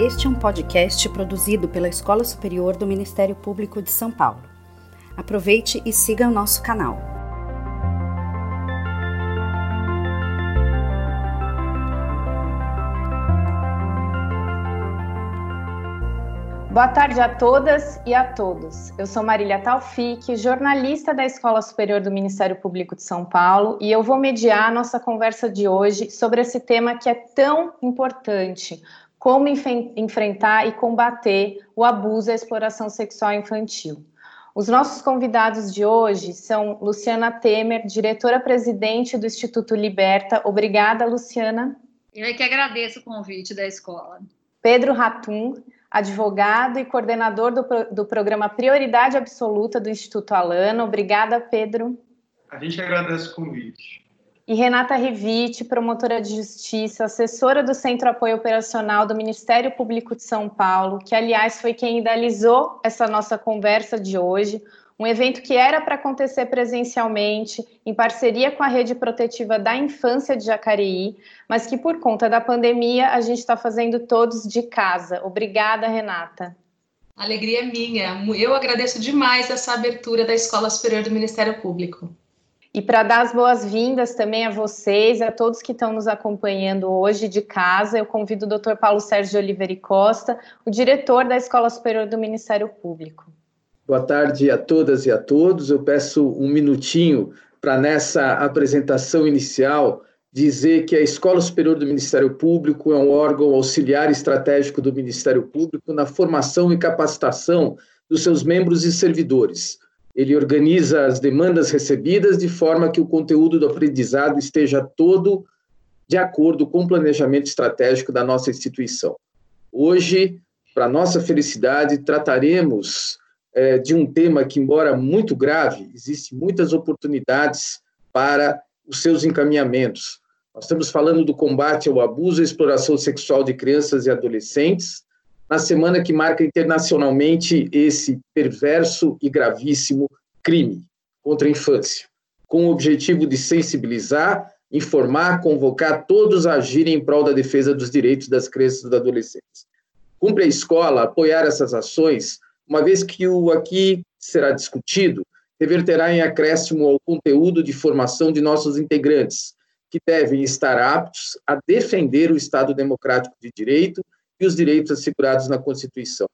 Este é um podcast produzido pela Escola Superior do Ministério Público de São Paulo. Aproveite e siga o nosso canal. Boa tarde a todas e a todos. Eu sou Marília Taufik, jornalista da Escola Superior do Ministério Público de São Paulo, e eu vou mediar a nossa conversa de hoje sobre esse tema que é tão importante, como enfrentar e combater o abuso e a exploração sexual infantil. Os nossos convidados de hoje são Luciana Temer, diretora-presidente do Instituto Liberta. Obrigada, Luciana. Eu é que agradeço o convite da escola. Pedro Ratum, advogado e coordenador do, do programa Prioridade Absoluta do Instituto Alana. Obrigada, Pedro. A gente agradece o convite e Renata Rivite, promotora de justiça, assessora do Centro Apoio Operacional do Ministério Público de São Paulo, que, aliás, foi quem idealizou essa nossa conversa de hoje. Um evento que era para acontecer presencialmente, em parceria com a Rede Protetiva da Infância de Jacareí, mas que, por conta da pandemia, a gente está fazendo todos de casa. Obrigada, Renata. alegria minha. Eu agradeço demais essa abertura da Escola Superior do Ministério Público. E para dar as boas-vindas também a vocês, a todos que estão nos acompanhando hoje de casa, eu convido o Dr. Paulo Sérgio Oliveira Costa, o diretor da Escola Superior do Ministério Público. Boa tarde a todas e a todos. Eu peço um minutinho para nessa apresentação inicial dizer que a Escola Superior do Ministério Público é um órgão auxiliar estratégico do Ministério Público na formação e capacitação dos seus membros e servidores ele organiza as demandas recebidas de forma que o conteúdo do aprendizado esteja todo de acordo com o planejamento estratégico da nossa instituição. Hoje, para nossa felicidade, trataremos é, de um tema que, embora muito grave, existem muitas oportunidades para os seus encaminhamentos. Nós estamos falando do combate ao abuso e exploração sexual de crianças e adolescentes, na semana que marca internacionalmente esse perverso e gravíssimo crime contra a infância, com o objetivo de sensibilizar, informar, convocar todos a agirem em prol da defesa dos direitos das crianças e dos adolescentes. Cumpre a escola apoiar essas ações, uma vez que o aqui será discutido reverterá em acréscimo ao conteúdo de formação de nossos integrantes, que devem estar aptos a defender o Estado democrático de direito e os direitos assegurados na Constituição.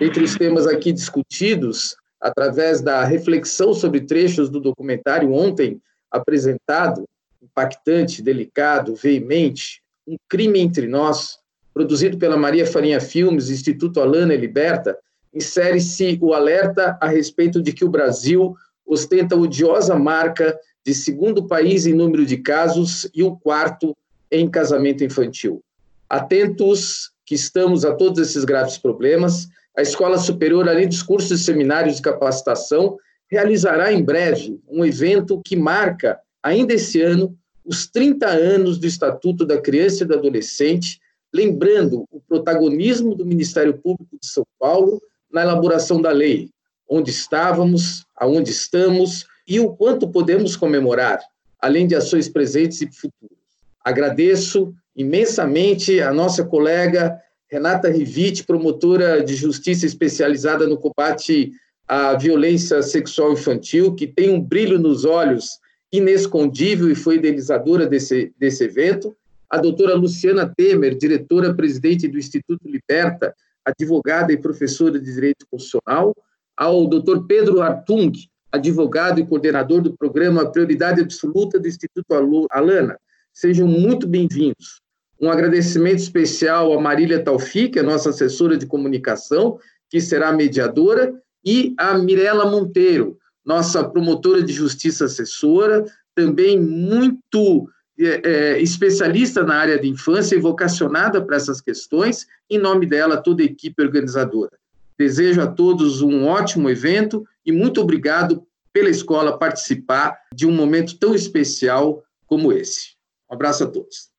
Entre os temas aqui discutidos, através da reflexão sobre trechos do documentário ontem apresentado, impactante, delicado, veemente, Um Crime Entre Nós, produzido pela Maria Farinha Filmes, Instituto Alana e Liberta, insere-se o alerta a respeito de que o Brasil ostenta a odiosa marca de segundo país em número de casos e o quarto em casamento infantil. Atentos que estamos a todos esses graves problemas, a Escola Superior, além dos cursos e seminários de capacitação, realizará em breve um evento que marca, ainda esse ano, os 30 anos do Estatuto da Criança e do Adolescente, lembrando o protagonismo do Ministério Público de São Paulo na elaboração da lei, onde estávamos, aonde estamos e o quanto podemos comemorar, além de ações presentes e futuras. Agradeço imensamente a nossa colega Renata Rivite, promotora de justiça especializada no combate à violência sexual infantil, que tem um brilho nos olhos inescondível e foi idealizadora desse, desse evento. A doutora Luciana Temer, diretora-presidente do Instituto Liberta, advogada e professora de Direito Constitucional. Ao doutor Pedro Artung, advogado e coordenador do programa Prioridade Absoluta do Instituto Alana. Sejam muito bem-vindos. Um agradecimento especial a Marília Taufik, a nossa assessora de comunicação, que será mediadora, e a Mirela Monteiro, nossa promotora de justiça assessora, também muito é, é, especialista na área de infância e vocacionada para essas questões, em nome dela, toda a equipe organizadora. Desejo a todos um ótimo evento e muito obrigado pela escola participar de um momento tão especial como esse. Um abraço a todos.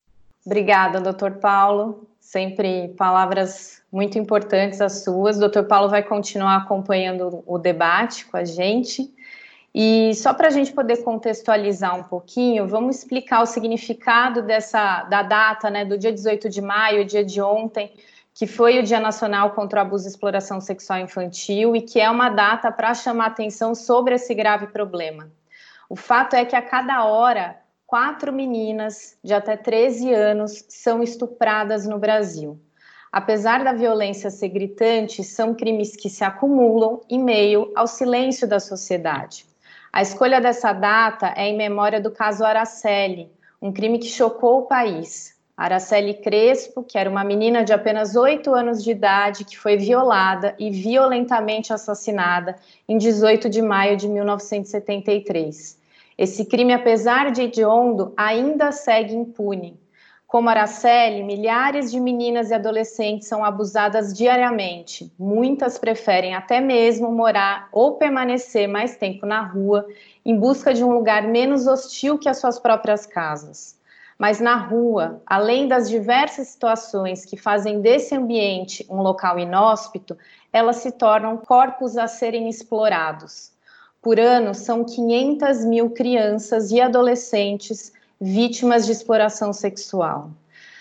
Obrigada, doutor Paulo. Sempre palavras muito importantes as suas. Doutor Paulo vai continuar acompanhando o debate com a gente. E só para a gente poder contextualizar um pouquinho, vamos explicar o significado dessa da data, né, do dia 18 de maio, dia de ontem, que foi o Dia Nacional contra o Abuso e Exploração Sexual Infantil e que é uma data para chamar atenção sobre esse grave problema. O fato é que a cada hora, quatro meninas de até 13 anos são estupradas no Brasil. Apesar da violência ser gritante, são crimes que se acumulam em meio ao silêncio da sociedade. A escolha dessa data é em memória do caso Araceli, um crime que chocou o país. Araceli Crespo, que era uma menina de apenas 8 anos de idade, que foi violada e violentamente assassinada em 18 de maio de 1973. Esse crime, apesar de hediondo, ainda segue impune. Como Araceli, milhares de meninas e adolescentes são abusadas diariamente. Muitas preferem até mesmo morar ou permanecer mais tempo na rua em busca de um lugar menos hostil que as suas próprias casas mas na rua, além das diversas situações que fazem desse ambiente um local inóspito, elas se tornam corpos a serem explorados. Por ano, são 500 mil crianças e adolescentes vítimas de exploração sexual.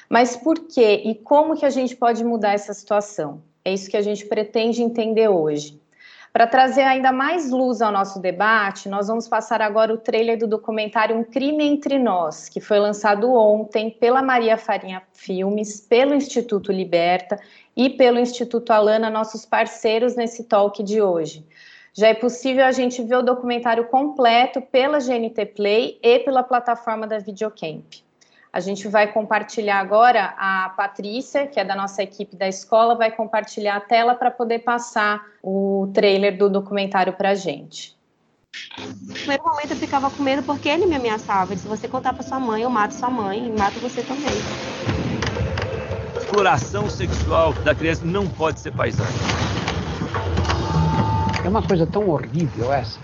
Mas por que e como que a gente pode mudar essa situação? É isso que a gente pretende entender hoje. Para trazer ainda mais luz ao nosso debate, nós vamos passar agora o trailer do documentário Um Crime Entre Nós, que foi lançado ontem pela Maria Farinha Filmes, pelo Instituto Liberta e pelo Instituto Alana, nossos parceiros nesse talk de hoje. Já é possível a gente ver o documentário completo pela GNT Play e pela plataforma da Videocamp. A gente vai compartilhar agora, a Patrícia, que é da nossa equipe da escola, vai compartilhar a tela para poder passar o trailer do documentário para a gente. No primeiro momento eu ficava com medo porque ele me ameaçava. Ele disse: você contar para sua mãe, eu mato sua mãe e mato você também. Exploração sexual da criança não pode ser paisagem. É uma coisa tão horrível essa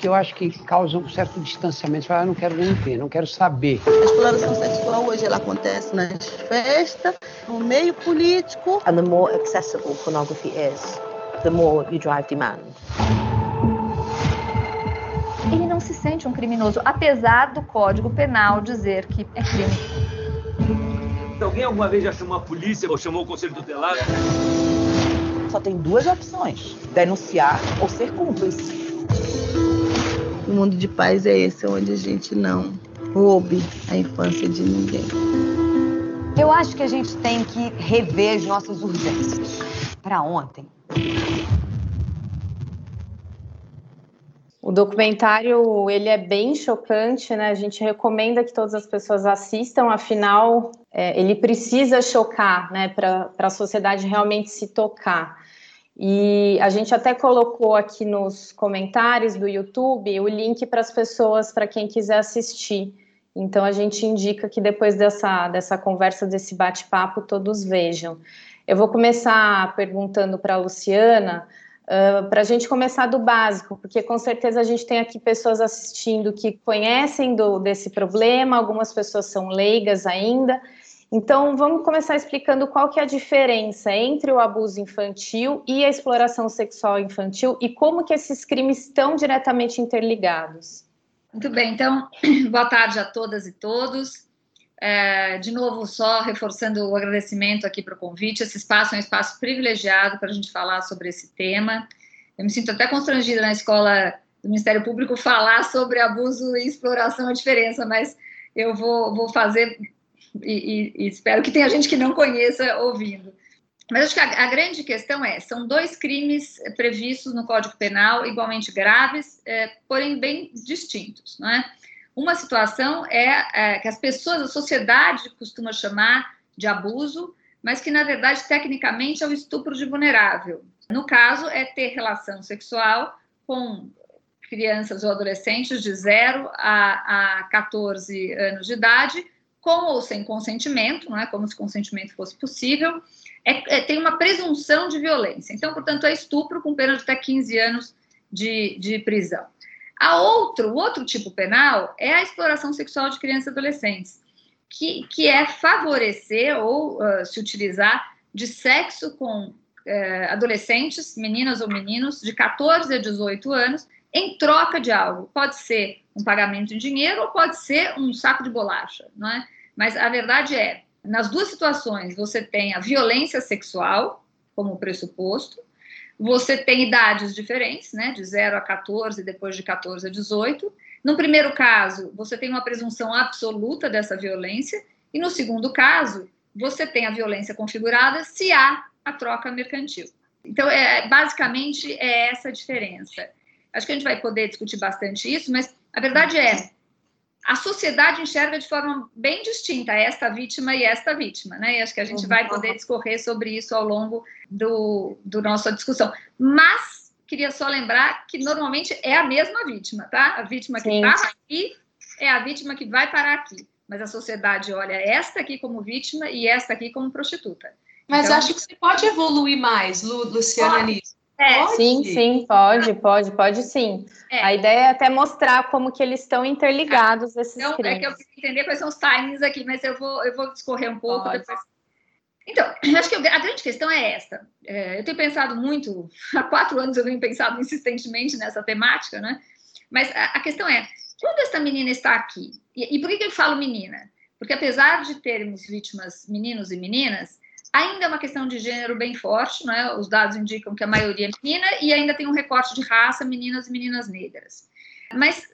que eu acho que causam um certo distanciamento. Eu não quero nem ver, não quero saber. A exploração sexual hoje ela acontece nas festas, no meio político. And the more accessible pornography is, the more you drive demand. Ele não se sente um criminoso, apesar do Código Penal dizer que é crime. Alguém alguma vez já chamou a polícia ou chamou o conselho tutelar? Só tem duas opções: denunciar ou ser cúmplice. O mundo de paz é esse, onde a gente não roube a infância de ninguém. Eu acho que a gente tem que rever as nossas urgências. Para ontem. O documentário ele é bem chocante, né? A gente recomenda que todas as pessoas assistam, afinal é, ele precisa chocar, né? Para a sociedade realmente se tocar. E a gente até colocou aqui nos comentários do YouTube o link para as pessoas, para quem quiser assistir. Então a gente indica que depois dessa, dessa conversa, desse bate-papo, todos vejam. Eu vou começar perguntando para a Luciana, uh, para a gente começar do básico, porque com certeza a gente tem aqui pessoas assistindo que conhecem do, desse problema, algumas pessoas são leigas ainda, então, vamos começar explicando qual que é a diferença entre o abuso infantil e a exploração sexual infantil e como que esses crimes estão diretamente interligados. Muito bem, então, boa tarde a todas e todos. É, de novo, só reforçando o agradecimento aqui para o convite. Esse espaço é um espaço privilegiado para a gente falar sobre esse tema. Eu me sinto até constrangida na escola do Ministério Público falar sobre abuso e exploração, a diferença, mas eu vou, vou fazer e, e, espero que tenha gente que não conheça ouvindo. Mas acho que a, a, grande questão é: são dois crimes previstos no Código Penal igualmente graves, é, porém bem distintos, não é? Uma situação é, é, que as pessoas, a sociedade costuma chamar de abuso, mas que na verdade tecnicamente é o estupro de vulnerável. No caso, é ter relação sexual com crianças ou adolescentes de 0 a, a 14 anos de idade, com ou sem consentimento, não é como se consentimento fosse possível, é, é, tem uma presunção de violência. Então, portanto, é estupro com pena de até 15 anos de, de prisão. A outro, o outro tipo penal é a exploração sexual de crianças e adolescentes, que, que é favorecer ou uh, se utilizar de sexo com uh, adolescentes, meninas ou meninos, de 14 a 18 anos, em troca de algo. Pode ser um pagamento em dinheiro ou pode ser um saco de bolacha, não é? Mas a verdade é, Nas duas situações, você tem a violência sexual como pressuposto, você tem idades diferentes, né, de 0 a 14, depois de 14 a 18. No primeiro caso, você tem uma presunção absoluta dessa violência, e no segundo caso, você tem a violência configurada se há a troca mercantil. Então, é, basicamente, é essa a diferença. Acho que a gente vai poder discutir bastante isso, mas a verdade é, a sociedade enxerga de forma bem distinta esta vítima e esta vítima, né? E acho que a gente vai poder discorrer sobre isso ao longo do, do nossa discussão. Mas queria só lembrar que normalmente é a mesma vítima, tá? A vítima que está aqui é a vítima que vai parar aqui. Mas a sociedade olha esta aqui como vítima e esta aqui como prostituta. Mas então, acho que você pode evoluir mais, Lu, Luciana, nisso. É, sim, sim, pode, pode, pode sim. É. A ideia é até mostrar como que eles estão interligados, esses então, crimes. É que eu queria entender quais são os timings aqui, mas eu vou, eu vou discorrer um pouco pode. depois. Então, acho que a grande questão é esta. É, eu tenho pensado muito, há quatro anos eu venho pensado insistentemente nessa temática, né? Mas a, a questão é, quando essa menina está aqui, e, e por que, que eu falo menina? Porque apesar de termos vítimas meninos e meninas, Ainda é uma questão de gênero bem forte, né? os dados indicam que a maioria é menina e ainda tem um recorte de raça, meninas e meninas negras. Mas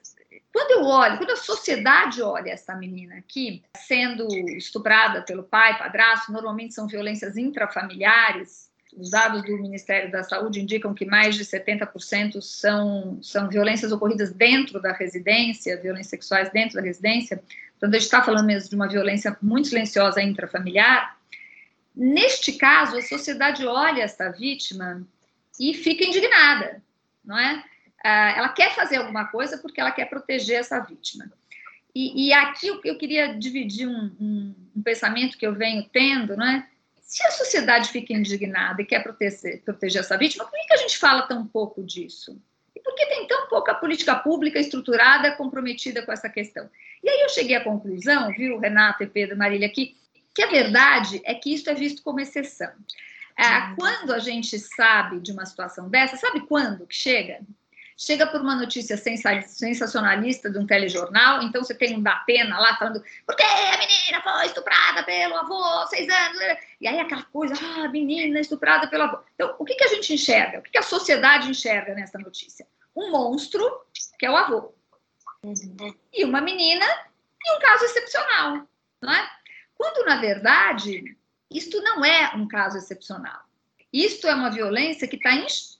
quando eu olho, quando a sociedade olha essa menina aqui sendo estuprada pelo pai, padrasto, normalmente são violências intrafamiliares. Os dados do Ministério da Saúde indicam que mais de 70% são, são violências ocorridas dentro da residência, violências sexuais dentro da residência. Então, a gente está falando mesmo de uma violência muito silenciosa intrafamiliar. Neste caso, a sociedade olha essa vítima e fica indignada, não é? Ah, ela quer fazer alguma coisa porque ela quer proteger essa vítima. E, e aqui eu, queria dividir um, um, um, pensamento que eu venho tendo, não é? Se a sociedade fica indignada e quer proteger, proteger essa vítima, por que a gente fala tão pouco disso? E por que tem tão pouca política pública estruturada comprometida com essa questão? E aí eu cheguei à conclusão, viu, Renato e Pedro Marília, que que a verdade é que isso é visto como exceção. É, uhum. quando a gente sabe de uma situação dessa, sabe quando que chega? Chega por uma notícia sensacionalista de um telejornal, então você tem um da pena lá falando, porque a menina foi estuprada pelo avô, seis anos, e aí aquela coisa, ah, menina estuprada pelo avô. Então, o que, que a gente enxerga? O que, que a sociedade enxerga nessa notícia? Um monstro, que é o avô, uhum. e uma menina, e um caso excepcional, não é? Quando, na verdade, isto não é um caso excepcional. Isto é uma violência que está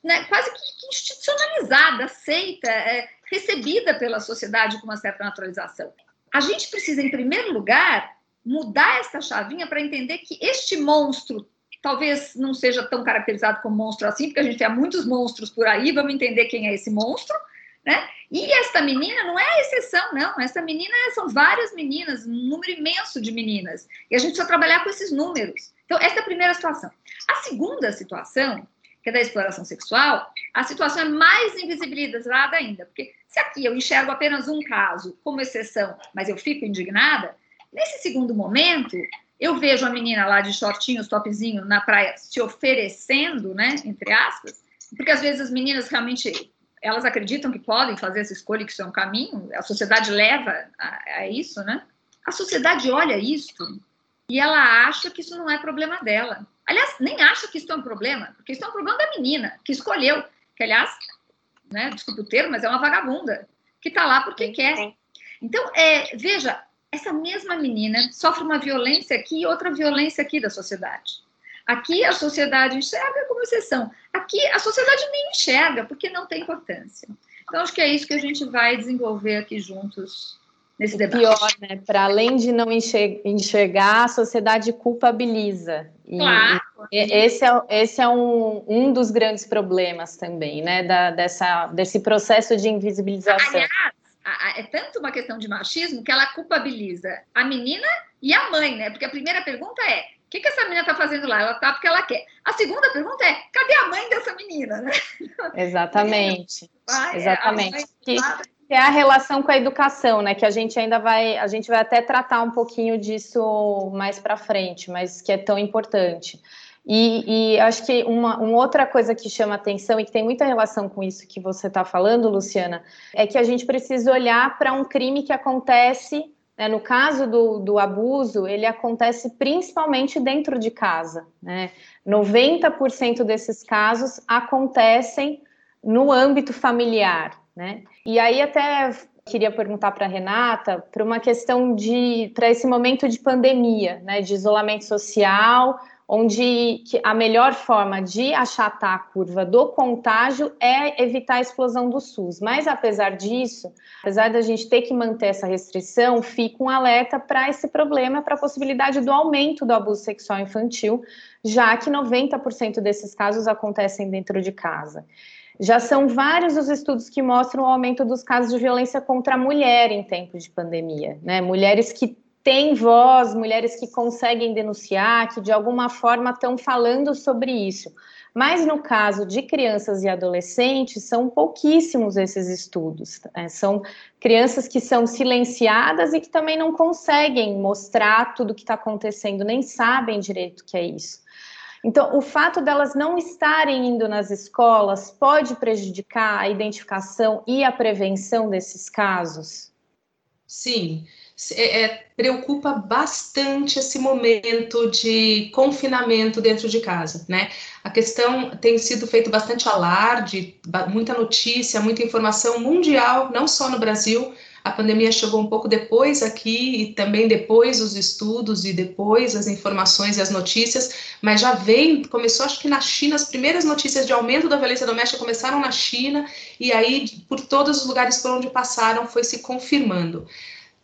né, quase que institucionalizada, aceita, é, recebida pela sociedade com uma certa naturalização. A gente precisa, em primeiro lugar, mudar essa chavinha para entender que este monstro talvez não seja tão caracterizado como monstro assim, porque a gente tem muitos monstros por aí, vamos entender quem é esse monstro, né? E esta menina não é a exceção, não. Essa menina são várias meninas, um número imenso de meninas. E a gente precisa trabalhar com esses números. Então, essa é a primeira situação. A segunda situação, que é da exploração sexual, a situação é mais invisibilizada ainda. Porque se aqui eu enxergo apenas um caso como exceção, mas eu fico indignada, nesse segundo momento, eu vejo a menina lá de shortinhos, topzinho, na praia, se oferecendo, né, entre aspas, porque às vezes as meninas realmente elas acreditam que podem fazer essa escolha, que isso é um caminho, a sociedade leva a, a isso, né? A sociedade olha isso e ela acha que isso não é problema dela. Aliás, nem acha que isso é um problema, porque isso é um problema da menina, que escolheu, que aliás, né, desculpa o termo, mas é uma vagabunda, que está lá porque sim, quer. Sim. Então, é, veja, essa mesma menina sofre uma violência aqui e outra violência aqui da sociedade. Aqui a sociedade enxerga como exceção. Aqui a sociedade nem enxerga, porque não tem importância. Então, acho que é isso que a gente vai desenvolver aqui juntos nesse debate. Pior, né? Para além de não enxergar, a sociedade culpabiliza. E, claro. Esse é, esse é um, um dos grandes problemas também, né? Da, dessa, desse processo de invisibilização. Aliás, é tanto uma questão de machismo que ela culpabiliza a menina e a mãe, né? Porque a primeira pergunta é: que, que essa menina está fazendo lá? Ela está porque ela quer. A segunda pergunta é: cadê a mãe dessa menina? Né? Exatamente. Ah, Exatamente. Que, que é a relação com a educação, né? Que a gente ainda vai, a gente vai até tratar um pouquinho disso mais para frente, mas que é tão importante. E, e acho que uma, uma, outra coisa que chama atenção e que tem muita relação com isso que você está falando, Luciana, é que a gente precisa olhar para um crime que acontece né, no caso do, do abuso, ele acontece principalmente dentro de casa. Né? 90% desses casos acontecem no âmbito familiar. Né? E aí, até queria perguntar para a Renata para uma questão de para esse momento de pandemia, né, de isolamento social, onde a melhor forma de achatar a curva do contágio é evitar a explosão do SUS. Mas apesar disso, apesar da gente ter que manter essa restrição, fica um alerta para esse problema, para a possibilidade do aumento do abuso sexual infantil, já que 90% desses casos acontecem dentro de casa. Já são vários os estudos que mostram o aumento dos casos de violência contra a mulher em tempos de pandemia, né? Mulheres que têm voz, mulheres que conseguem denunciar, que de alguma forma estão falando sobre isso. Mas no caso de crianças e adolescentes, são pouquíssimos esses estudos. Né? São crianças que são silenciadas e que também não conseguem mostrar tudo o que está acontecendo, nem sabem direito o que é isso. Então, o fato delas não estarem indo nas escolas pode prejudicar a identificação e a prevenção desses casos? Sim, é, é, preocupa bastante esse momento de confinamento dentro de casa, né? A questão tem sido feito bastante alarde, muita notícia, muita informação mundial, não só no Brasil, a pandemia chegou um pouco depois aqui e também depois os estudos e depois as informações e as notícias, mas já vem, começou acho que na China, as primeiras notícias de aumento da violência doméstica começaram na China e aí por todos os lugares por onde passaram foi se confirmando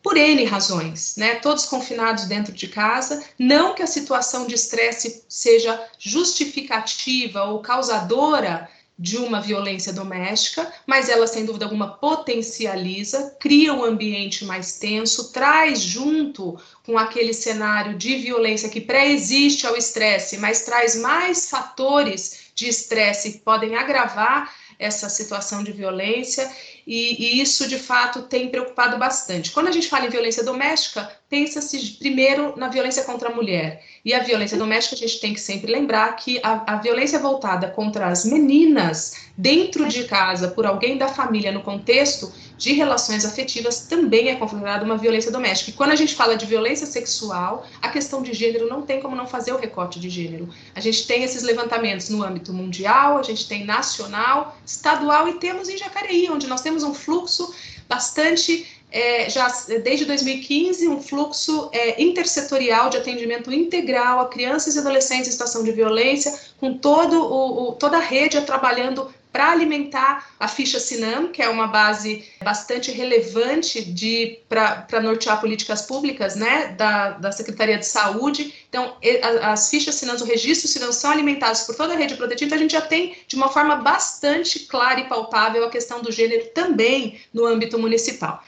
por N razões, né? Todos confinados dentro de casa. Não que a situação de estresse seja justificativa ou causadora de uma violência doméstica, mas ela, sem dúvida alguma, potencializa, cria um ambiente mais tenso, traz junto com aquele cenário de violência que pré-existe ao estresse, mas traz mais fatores de estresse que podem agravar essa situação de violência e, e, isso de fato tem preocupado bastante. Quando a gente fala em violência doméstica, pensa-se primeiro na violência contra a mulher. E a violência doméstica, a gente tem que sempre lembrar que a, a violência voltada contra as meninas dentro de casa por alguém da família no contexto de relações afetivas também é considerada uma violência doméstica. E quando a gente fala de violência sexual, a questão de gênero não tem como não fazer o recorte de gênero. A gente tem esses levantamentos no âmbito mundial, a gente tem nacional, estadual e temos em Jacareí, onde nós temos um fluxo bastante é, já desde 2015 um fluxo é, intersetorial de atendimento integral a crianças e adolescentes em situação de violência, com todo o, o toda a rede trabalhando para alimentar a ficha Sinam, que é uma base bastante relevante de para nortear políticas públicas, né, da, da Secretaria de Saúde. Então, as fichas Sinam, o registro Sinam são alimentados por toda a rede protetiva, então a gente já tem de uma forma bastante clara e palpável a questão do gênero também no âmbito municipal.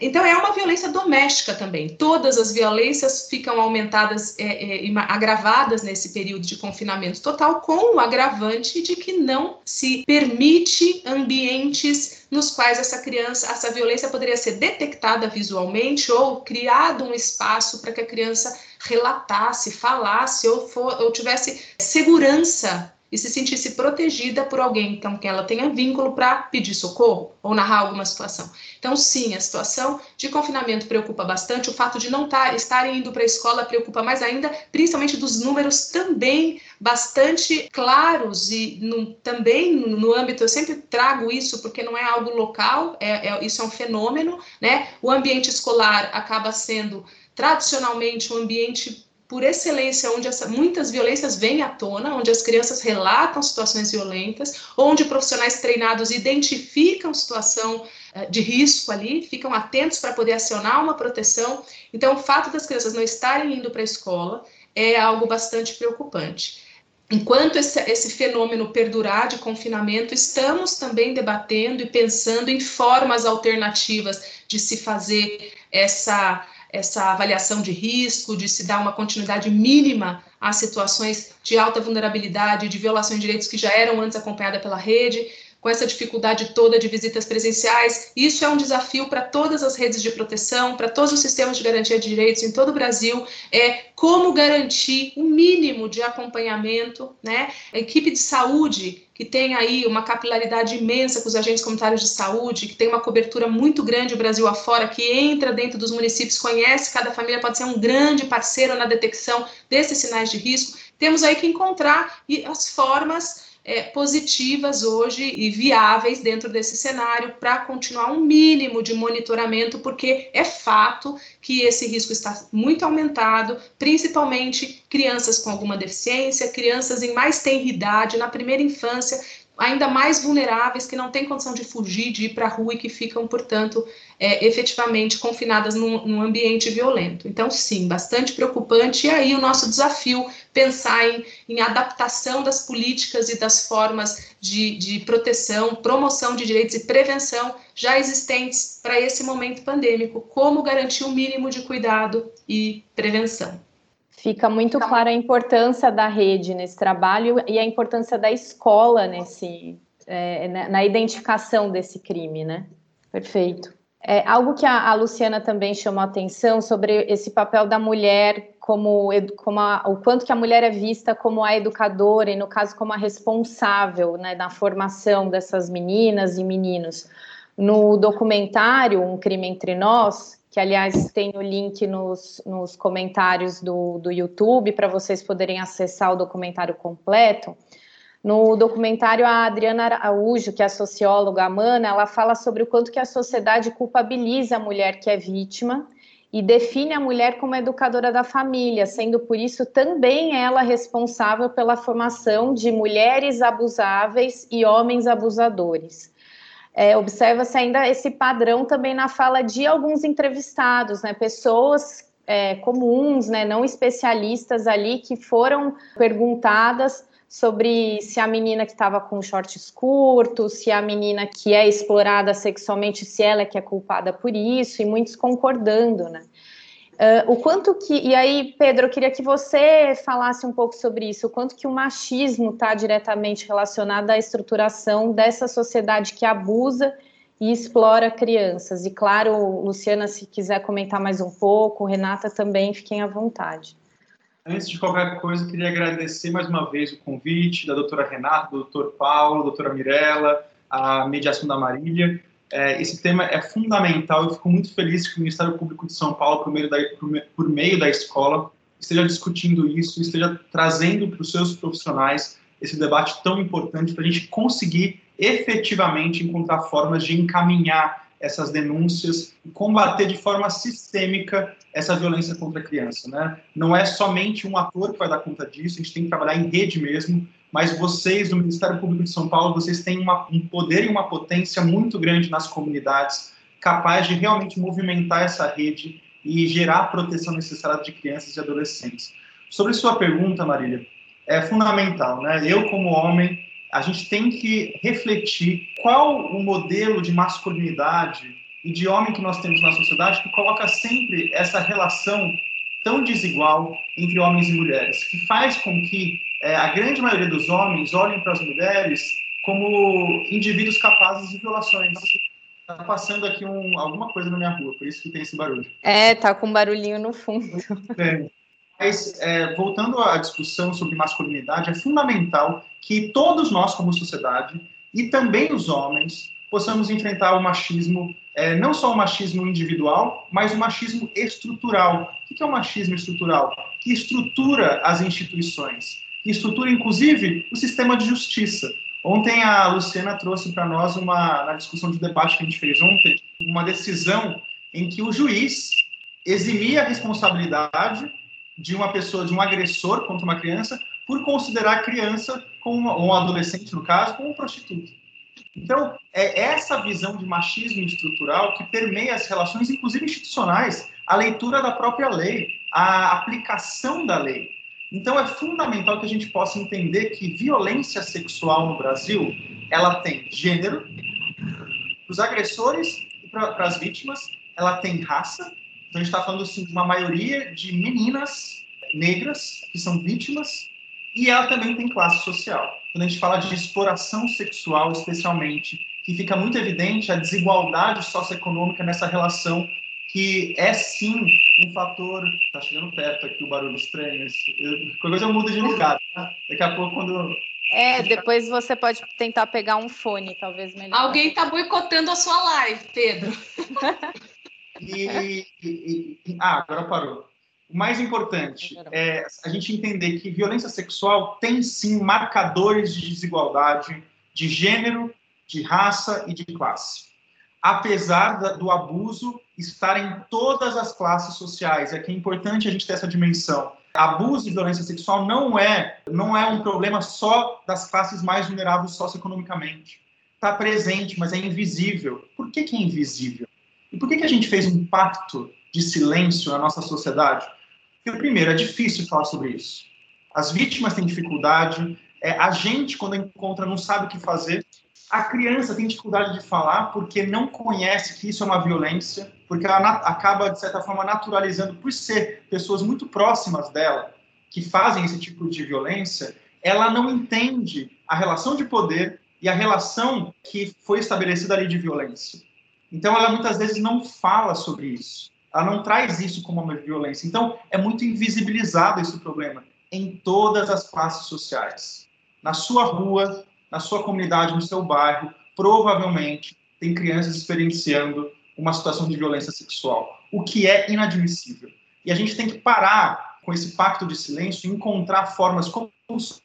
Então, é uma violência doméstica também. Todas as violências ficam aumentadas, é, é, agravadas nesse período de confinamento total, com o agravante de que não se permite ambientes nos quais essa criança, essa violência poderia ser detectada visualmente ou criado um espaço para que a criança relatasse, falasse ou, for, ou tivesse segurança e se sentisse protegida por alguém com quem ela tenha vínculo para pedir socorro ou narrar alguma situação. Então, sim, a situação de confinamento preocupa bastante, o fato de não tar, estarem indo para a escola preocupa mais ainda, principalmente dos números também bastante claros e no, também no âmbito, eu sempre trago isso porque não é algo local, é, é, isso é um fenômeno, né? O ambiente escolar acaba sendo tradicionalmente um ambiente por excelência, onde essa, muitas violências vêm à tona, onde as crianças relatam situações violentas, onde profissionais treinados identificam situação uh, de risco ali, ficam atentos para poder acionar uma proteção. Então, o fato das crianças não estarem indo para a escola é algo bastante preocupante. Enquanto esse, esse, fenômeno perdurar de confinamento, estamos também debatendo e pensando em formas alternativas de se fazer essa essa avaliação de risco, de se dar uma continuidade mínima às situações de alta vulnerabilidade, de violação de direitos que já eram antes acompanhadas pela rede, com essa dificuldade toda de visitas presenciais. Isso é um desafio para todas as redes de proteção, para todos os sistemas de garantia de direitos em todo o Brasil, é como garantir o um mínimo de acompanhamento, né? A equipe de saúde que tem aí uma capilaridade imensa com os agentes comunitários de saúde, que tem uma cobertura muito grande o Brasil afora, que entra dentro dos municípios, conhece cada família, pode ser um grande parceiro na detecção desses sinais de risco. Temos aí que encontrar as formas é, positivas hoje e viáveis dentro desse cenário para continuar um mínimo de monitoramento, porque é fato que esse risco está muito aumentado, principalmente crianças com alguma deficiência, crianças em mais tenridade, na primeira infância, ainda mais vulneráveis, que não têm condição de fugir, de ir para a rua e que ficam, portanto, é, efetivamente confinadas num, num, ambiente violento. Então, sim, bastante preocupante. E aí o nosso desafio pensar em, em adaptação das políticas e das formas de, de proteção, promoção de direitos e prevenção já existentes para esse momento pandêmico. Como garantir o um mínimo de cuidado e prevenção. Fica muito clara a importância da rede nesse trabalho e a importância da escola nesse, é, na identificação desse crime, né? Perfeito. É, algo que a, a, Luciana também chamou a atenção sobre esse papel da mulher como, como a, o quanto que a mulher é vista como a educadora e no caso como a responsável né, na formação dessas meninas e meninos. No documentário Um Crime Entre Nós, que aliás tem o link nos, nos comentários do, do YouTube para vocês poderem acessar o documentário completo. No documentário, a Adriana Araújo, que é socióloga Amana, ela fala sobre o quanto que a sociedade culpabiliza a mulher que é vítima e define a mulher como educadora da família, sendo por isso também ela responsável pela formação de mulheres abusáveis e homens abusadores é, observa-se ainda esse padrão também na fala de alguns entrevistados, né? Pessoas é, comuns, né, não especialistas ali, que foram perguntadas sobre se a menina que estava com shorts curtos, se a menina que é explorada sexualmente, se ela é que é culpada por isso, e muitos concordando, né? Uh, o quanto que. E aí, Pedro, eu queria que você falasse um pouco sobre isso, o quanto que o machismo está diretamente relacionado à estruturação dessa sociedade que abusa e explora crianças. E claro, Luciana, se quiser comentar mais um pouco, Renata também, fiquem à vontade. Antes de qualquer coisa, queria agradecer mais uma vez o convite da doutora Renata, do doutor Paulo, doutora Mirella, a mediação da Marília. É, esse tema é fundamental. Eu fico muito feliz que o Ministério Público de São Paulo, por meio da, por meio da escola, esteja discutindo isso, esteja trazendo para os seus profissionais esse debate tão importante para a gente conseguir efetivamente encontrar formas de encaminhar essas denúncias e combater de forma sistêmica essa violência contra a criança. Né? Não é somente um ator que vai dar conta disso, a gente tem que trabalhar em rede mesmo, mas vocês, do Ministério Público de São Paulo, vocês têm uma, um poder e uma potência muito grande nas comunidades, capaz de realmente movimentar essa rede e gerar a proteção necessária de crianças e adolescentes. Sobre sua pergunta, Marília, é fundamental, né? Eu, como homem, a gente tem que refletir qual o modelo de masculinidade e de homem que nós temos na sociedade que coloca sempre essa relação tão desigual entre homens e mulheres, que faz com que é, a grande maioria dos homens olhem para as mulheres como indivíduos capazes de violações. Está passando aqui um, alguma coisa na minha rua, por isso que tem esse barulho. É, tá com um barulhinho no fundo. É. Mas, é, voltando à discussão sobre masculinidade, é fundamental que todos nós, como sociedade, e também os homens, possamos enfrentar o machismo, é, não só o machismo individual, mas o machismo estrutural. O que é o machismo estrutural? Que estrutura as instituições que estrutura, inclusive, o sistema de justiça. Ontem a Luciana trouxe para nós, uma, na discussão de debate que a gente fez ontem, uma decisão em que o juiz eximia a responsabilidade de uma pessoa, de um agressor contra uma criança, por considerar a criança, como, ou um adolescente, no caso, como um prostituto. Então, é essa visão de machismo estrutural que permeia as relações, inclusive institucionais, a leitura da própria lei, a aplicação da lei. Então é fundamental que a gente possa entender que violência sexual no Brasil, ela tem gênero, para os agressores e para as vítimas, ela tem raça. Então a gente está falando assim, de uma maioria de meninas negras que são vítimas e ela também tem classe social. quando a gente fala de exploração sexual, especialmente, que fica muito evidente a desigualdade socioeconômica nessa relação, que é sim um fator. Tá chegando perto aqui o barulho estranho. Qualquer coisa eu mudo de lugar, tá? Daqui a pouco, quando. É, depois você pode tentar pegar um fone, talvez melhor. Alguém está boicotando a sua live, Pedro. e, e, e, ah, agora parou. O mais importante é a gente entender que violência sexual tem sim marcadores de desigualdade de gênero, de raça e de classe. Apesar do abuso estar em todas as classes sociais, é que é importante a gente ter essa dimensão. Abuso e violência sexual não é não é um problema só das classes mais vulneráveis socioeconomicamente. Está presente, mas é invisível. Por que, que é invisível? E por que, que a gente fez um pacto de silêncio na nossa sociedade? Porque, primeiro, é difícil falar sobre isso. As vítimas têm dificuldade, é, a gente, quando encontra, não sabe o que fazer. A criança tem dificuldade de falar porque não conhece que isso é uma violência, porque ela acaba, de certa forma, naturalizando, por ser pessoas muito próximas dela que fazem esse tipo de violência, ela não entende a relação de poder e a relação que foi estabelecida ali de violência. Então, ela muitas vezes não fala sobre isso. Ela não traz isso como uma violência. Então, é muito invisibilizado esse problema em todas as classes sociais. Na sua rua, na sua comunidade, no seu bairro, provavelmente tem crianças experienciando uma situação de violência sexual, o que é inadmissível. E a gente tem que parar com esse pacto de silêncio e encontrar formas como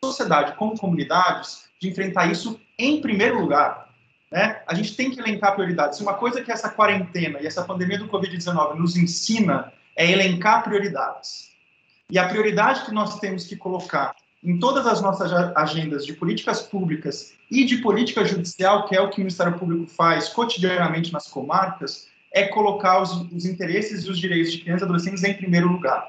sociedade, como comunidades, de enfrentar isso em primeiro lugar. Né? A gente tem que elencar prioridades. Uma coisa que essa quarentena e essa pandemia do Covid-19 nos ensina é elencar prioridades. E a prioridade que nós temos que colocar em todas as nossas agendas de políticas públicas e de política judicial, que é o que o Ministério Público faz cotidianamente nas comarcas, é colocar os, os interesses e os direitos de crianças e adolescentes em primeiro lugar.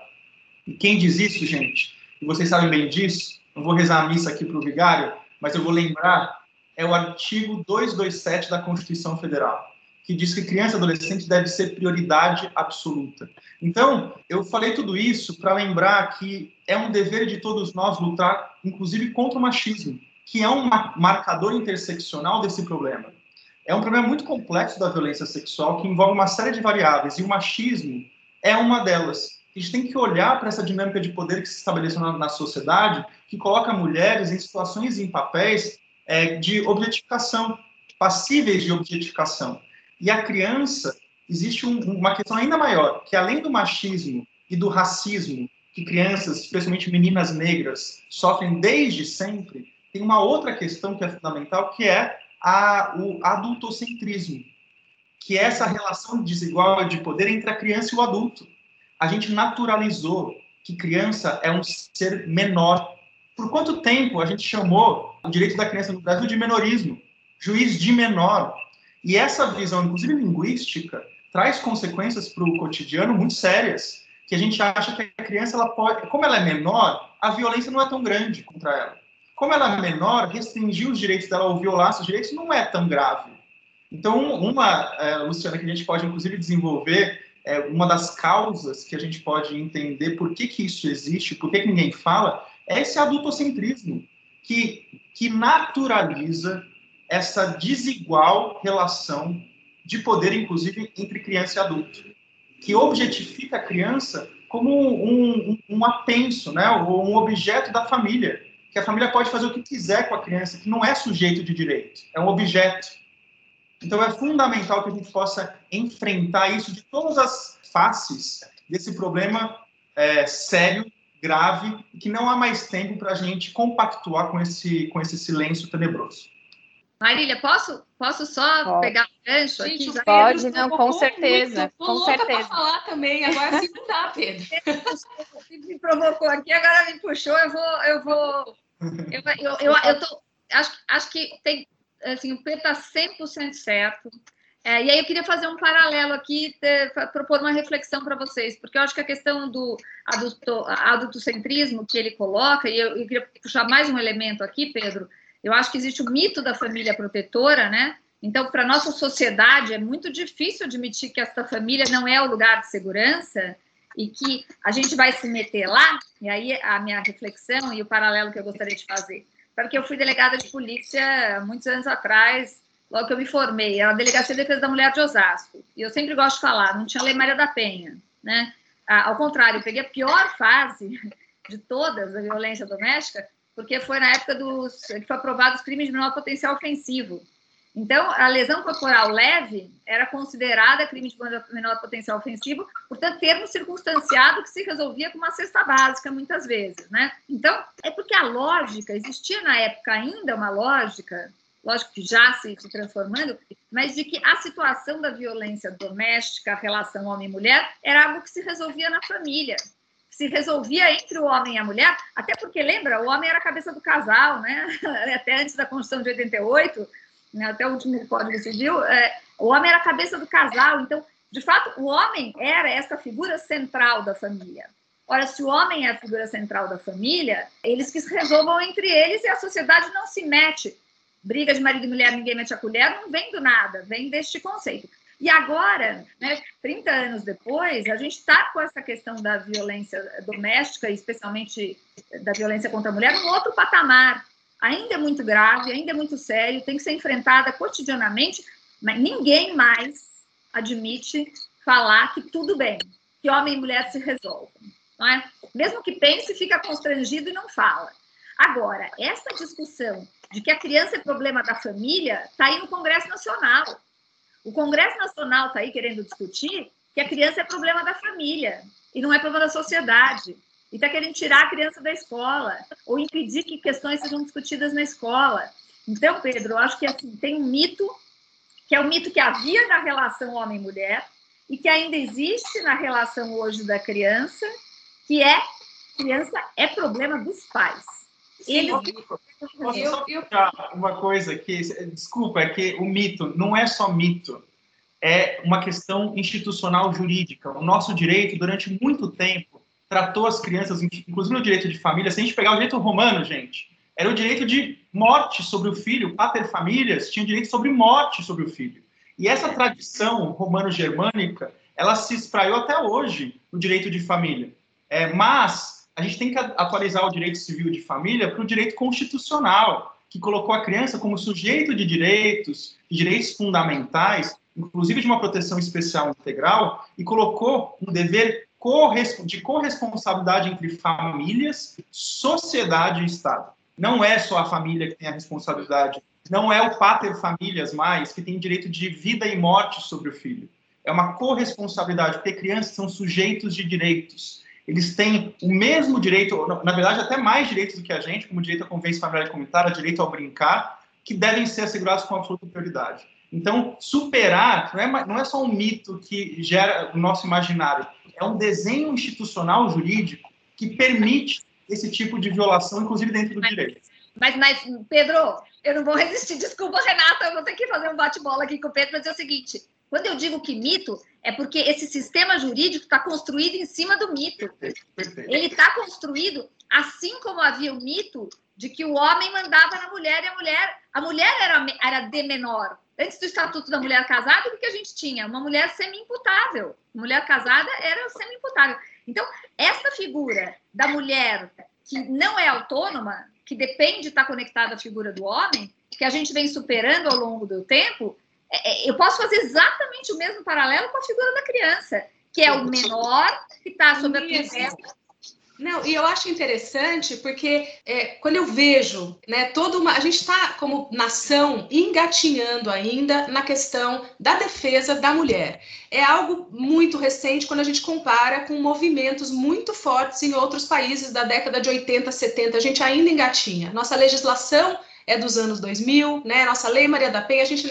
E quem diz isso, gente, e vocês sabem bem disso, não vou rezar a missa aqui para o vigário, mas eu vou lembrar é o artigo 227 da Constituição Federal, que diz que criança e adolescente deve ser prioridade absoluta. Então, eu falei tudo isso para lembrar que é um dever de todos nós lutar, inclusive contra o machismo, que é um marcador interseccional desse problema. É um problema muito complexo da violência sexual que envolve uma série de variáveis e o machismo é uma delas. A gente tem que olhar para essa dinâmica de poder que se estabeleceu na, na sociedade, que coloca mulheres em situações e em papéis é, de objetificação, passíveis de objetificação. E a criança, existe um, uma questão ainda maior, que além do machismo e do racismo que crianças, especialmente meninas negras, sofrem desde sempre, tem uma outra questão que é fundamental, que é a, o adultocentrismo, que é essa relação desigual de poder entre a criança e o adulto. A gente naturalizou que criança é um ser menor. Por quanto tempo a gente chamou o direito da criança no Brasil de menorismo, juiz de menor. E essa visão, inclusive linguística, traz consequências para o cotidiano muito sérias, que a gente acha que a criança, ela pode, como ela é menor, a violência não é tão grande contra ela. Como ela é menor, restringir os direitos dela ou violar seus direitos não é tão grave. Então, uma, é, Luciana, que a gente pode, inclusive, desenvolver, é, uma das causas que a gente pode entender por que, que isso existe, por que, que ninguém fala, é esse adultocentrismo que, que naturaliza essa desigual relação de poder, inclusive, entre criança e adulto, que objetifica a criança como um, um, um apenso, né, ou um objeto da família, que a família pode fazer o que quiser com a criança, que não é sujeito de direito, é um objeto. Então é fundamental que a gente possa enfrentar isso de todas as faces desse problema é, sério grave e que não há mais tempo para a gente compactuar com esse, com esse silêncio tenebroso. Marília, posso, posso só pode. pegar o gancho aqui? Gente, pode, não, com certeza. Muito, com certeza. falar também, agora se não dá, Pedro. me provocou aqui, agora me puxou, eu vou, eu vou, eu, eu, eu, eu tô, acho, acho que tem, assim, o Pedro está 100% certo, é, e aí eu queria fazer um paralelo aqui, ter, propor uma reflexão para vocês, porque eu acho que a questão do adulto, adultocentrismo que ele coloca, e eu, eu queria puxar mais um elemento aqui, Pedro, eu acho que existe o mito da família protetora, né? Então, para nossa sociedade, é muito difícil admitir que esta família não é o lugar de segurança e que a gente vai se meter lá. E aí, a minha reflexão e o paralelo que eu gostaria de fazer. porque eu fui delegada de polícia muitos anos atrás, logo que eu me formei, era a Delegacia de Defesa da Mulher de Osasco. E eu sempre gosto de falar, não tinha Lei Maria da Penha, né? Ao contrário, eu peguei a pior fase de todas da violência doméstica, porque foi na época dos que foi aprovado os crimes de menor potencial ofensivo. Então, a lesão corporal leve era considerada crime de menor potencial ofensivo, portanto, termo circunstanciado que se resolvia com uma cesta básica, muitas vezes, né? Então, é porque a lógica, existia na época ainda uma lógica, lógico que já se, transformando, mas de que a situação da violência doméstica, a relação homem-mulher, era algo que se resolvia na família, se resolvia entre o homem e a mulher, até porque, lembra, o homem era a cabeça do casal, né? Até antes da Constituição de 88, né, até o último Código Civil, é, o homem era a cabeça do casal, então, de fato, o homem era essa figura central da família. Ora, se o homem é a figura central da família, eles que se resolvam entre eles e a sociedade não se mete. Briga de marido e mulher, ninguém mete a colher, não vem do nada, vem deste conceito. E agora, né, 30 anos depois, a gente está com essa questão da violência doméstica, especialmente da violência contra a mulher, um outro patamar ainda é muito grave, ainda é muito sério, tem que ser enfrentada cotidianamente, mas ninguém mais admite falar que tudo bem, que homem e mulher se resolvem. Não é? Mesmo que pense, fica constrangido e não fala. Agora, essa discussão de que a criança é problema da família está aí no Congresso Nacional. O Congresso Nacional está aí querendo discutir que a criança é problema da família e não é problema da sociedade e está querendo tirar a criança da escola ou impedir que questões sejam discutidas na escola. Então, Pedro, eu acho que assim, tem um mito, que é o mito que havia na relação homem-mulher e que ainda existe na relação hoje da criança, que é criança é problema dos pais. Eles... Posso eu, só eu... uma coisa que, desculpa, é que o mito não é só mito, é uma questão institucional jurídica. O nosso direito, durante muito tempo, tratou as crianças, inclusive no direito de família, se a gente pegar o direito romano, gente, era o direito de morte sobre o filho, pater famílias tinha o direito sobre morte sobre o filho. E essa tradição romano-germânica, ela se espraiou até hoje no direito de família. É, mas a gente tem que atualizar o direito civil de família para o direito constitucional, que colocou a criança como sujeito de direitos, de direitos fundamentais, inclusive de uma proteção especial integral, e colocou um dever de corresponsabilidade entre famílias, sociedade e Estado. Não é só a família que tem a responsabilidade, não é o pater famílias mais que tem direito de vida e morte sobre o filho. É uma corresponsabilidade, porque crianças são sujeitos de direitos. Eles têm o mesmo direito, na verdade, até mais direitos do que a gente, como direito à convivência familiar e comunitária, direito ao brincar, que devem ser assegurados com absoluta prioridade. Então, superar não é, não é só um mito que gera o nosso imaginário, é um desenho institucional jurídico que permite esse tipo de violação, inclusive dentro do mas, direito. Mas, mas, Pedro, eu não vou resistir. Desculpa, Renata, eu vou ter que fazer um bate-bola aqui com o Pedro, mas é o seguinte: quando eu digo que mito, é porque esse sistema jurídico está construído em cima do mito. Ele está construído assim como havia o mito de que o homem mandava na mulher e a mulher, a mulher era, era de menor. Antes do Estatuto da Mulher Casada, o que a gente tinha? Uma mulher semi-imputável. Mulher casada era semi-imputável. Então, essa figura da mulher que não é autônoma, que depende de estar conectada à figura do homem, que a gente vem superando ao longo do tempo, eu posso fazer exatamente o mesmo paralelo com a figura da criança, que é o menor que está sob a tutela não, e eu acho interessante porque é, quando eu vejo, né, toda uma. A gente está, como nação, engatinhando ainda na questão da defesa da mulher. É algo muito recente quando a gente compara com movimentos muito fortes em outros países da década de 80, 70. A gente ainda engatinha. Nossa legislação é dos anos 2000, né? Nossa Lei Maria da Penha, a gente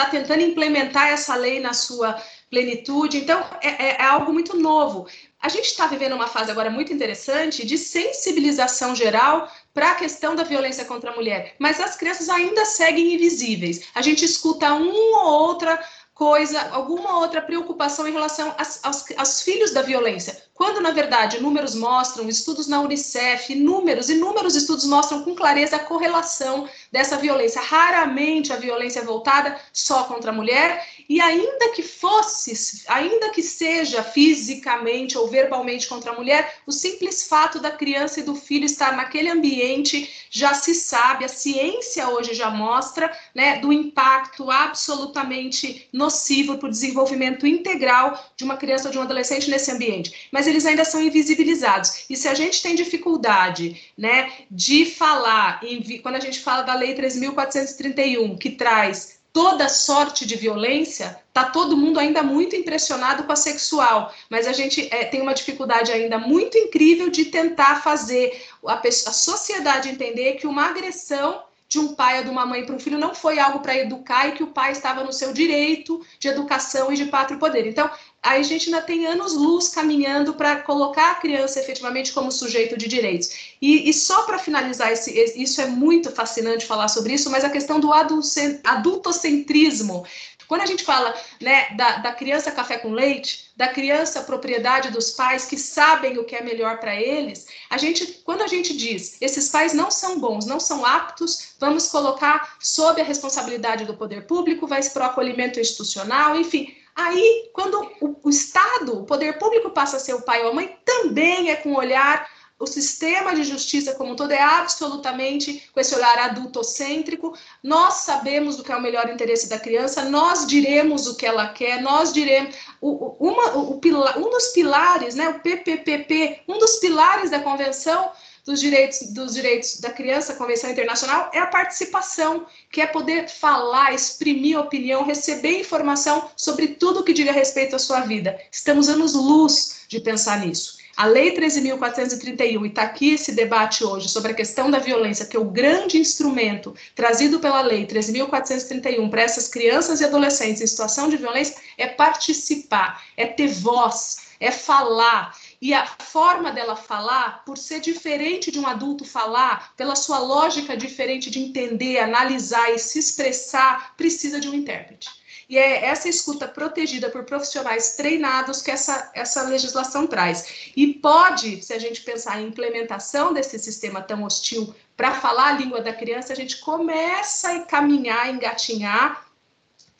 está tentando implementar essa lei na sua plenitude. Então, é, é, é algo muito novo. A gente está vivendo uma fase agora muito interessante de sensibilização geral para a questão da violência contra a mulher, mas as crianças ainda seguem invisíveis. A gente escuta uma ou outra coisa, alguma outra preocupação em relação aos, aos, aos, filhos da violência, quando na verdade números mostram, estudos na Unicef, números, inúmeros estudos mostram com clareza a correlação dessa violência. Raramente a violência é voltada só contra a mulher E ainda que fosse, ainda que seja fisicamente ou verbalmente contra a mulher, o simples fato da criança e do filho estar naquele ambiente já se sabe, a ciência hoje já mostra, né, do impacto absolutamente nocivo para o desenvolvimento integral de uma criança ou de um adolescente nesse ambiente. Mas eles ainda são invisibilizados. E se a gente tem dificuldade, né, de falar, em, quando a gente fala da Lei 3.431, que traz toda sorte de violência, tá todo mundo ainda muito impressionado com a sexual, mas a gente é, tem uma dificuldade ainda muito incrível de tentar fazer a, a sociedade entender que uma agressão de um pai ou de uma mãe para um filho não foi algo para educar e que o pai estava no seu direito de educação e de pátrio poder. Então, a gente ainda tem anos-luz caminhando para colocar a criança efetivamente como sujeito de direitos. E, e só para finalizar, esse, isso é muito fascinante falar sobre isso, mas a questão do adultocentrismo quando a gente fala né, da, da criança café com leite, da criança propriedade dos pais que sabem o que é melhor para eles, a gente, quando a gente diz esses pais não são bons, não são aptos, vamos colocar sob a responsabilidade do poder público, vai para o acolhimento institucional, enfim. Aí, quando o, o Estado, o poder público passa a ser o pai ou a mãe, também é com olhar o sistema de justiça como um todo é absolutamente com esse olhar adultocêntrico. Nós sabemos o que é o melhor interesse da criança, nós diremos o que ela quer, nós diremos. O, uma, o, um dos pilares, né, o PPPP, um dos pilares da Convenção dos Direitos, dos Direitos da Criança, Convenção Internacional, é a participação, que é poder falar, exprimir opinião, receber informação sobre tudo que diga respeito à sua vida. Estamos anos-luz de pensar nisso. A Lei 13.431, e está aqui esse debate hoje sobre a questão da violência, que é o grande instrumento trazido pela Lei 13.431 para essas crianças e adolescentes em situação de violência, é participar, é ter voz, é falar. E a forma dela falar, por ser diferente de um adulto falar, pela sua lógica diferente de entender, analisar e se expressar, precisa de um intérprete. E é essa escuta protegida por profissionais treinados que essa, essa legislação traz. E pode, se a gente pensar em implementação desse sistema tão hostil para falar a língua da criança, a gente começa a caminhar, engatinhar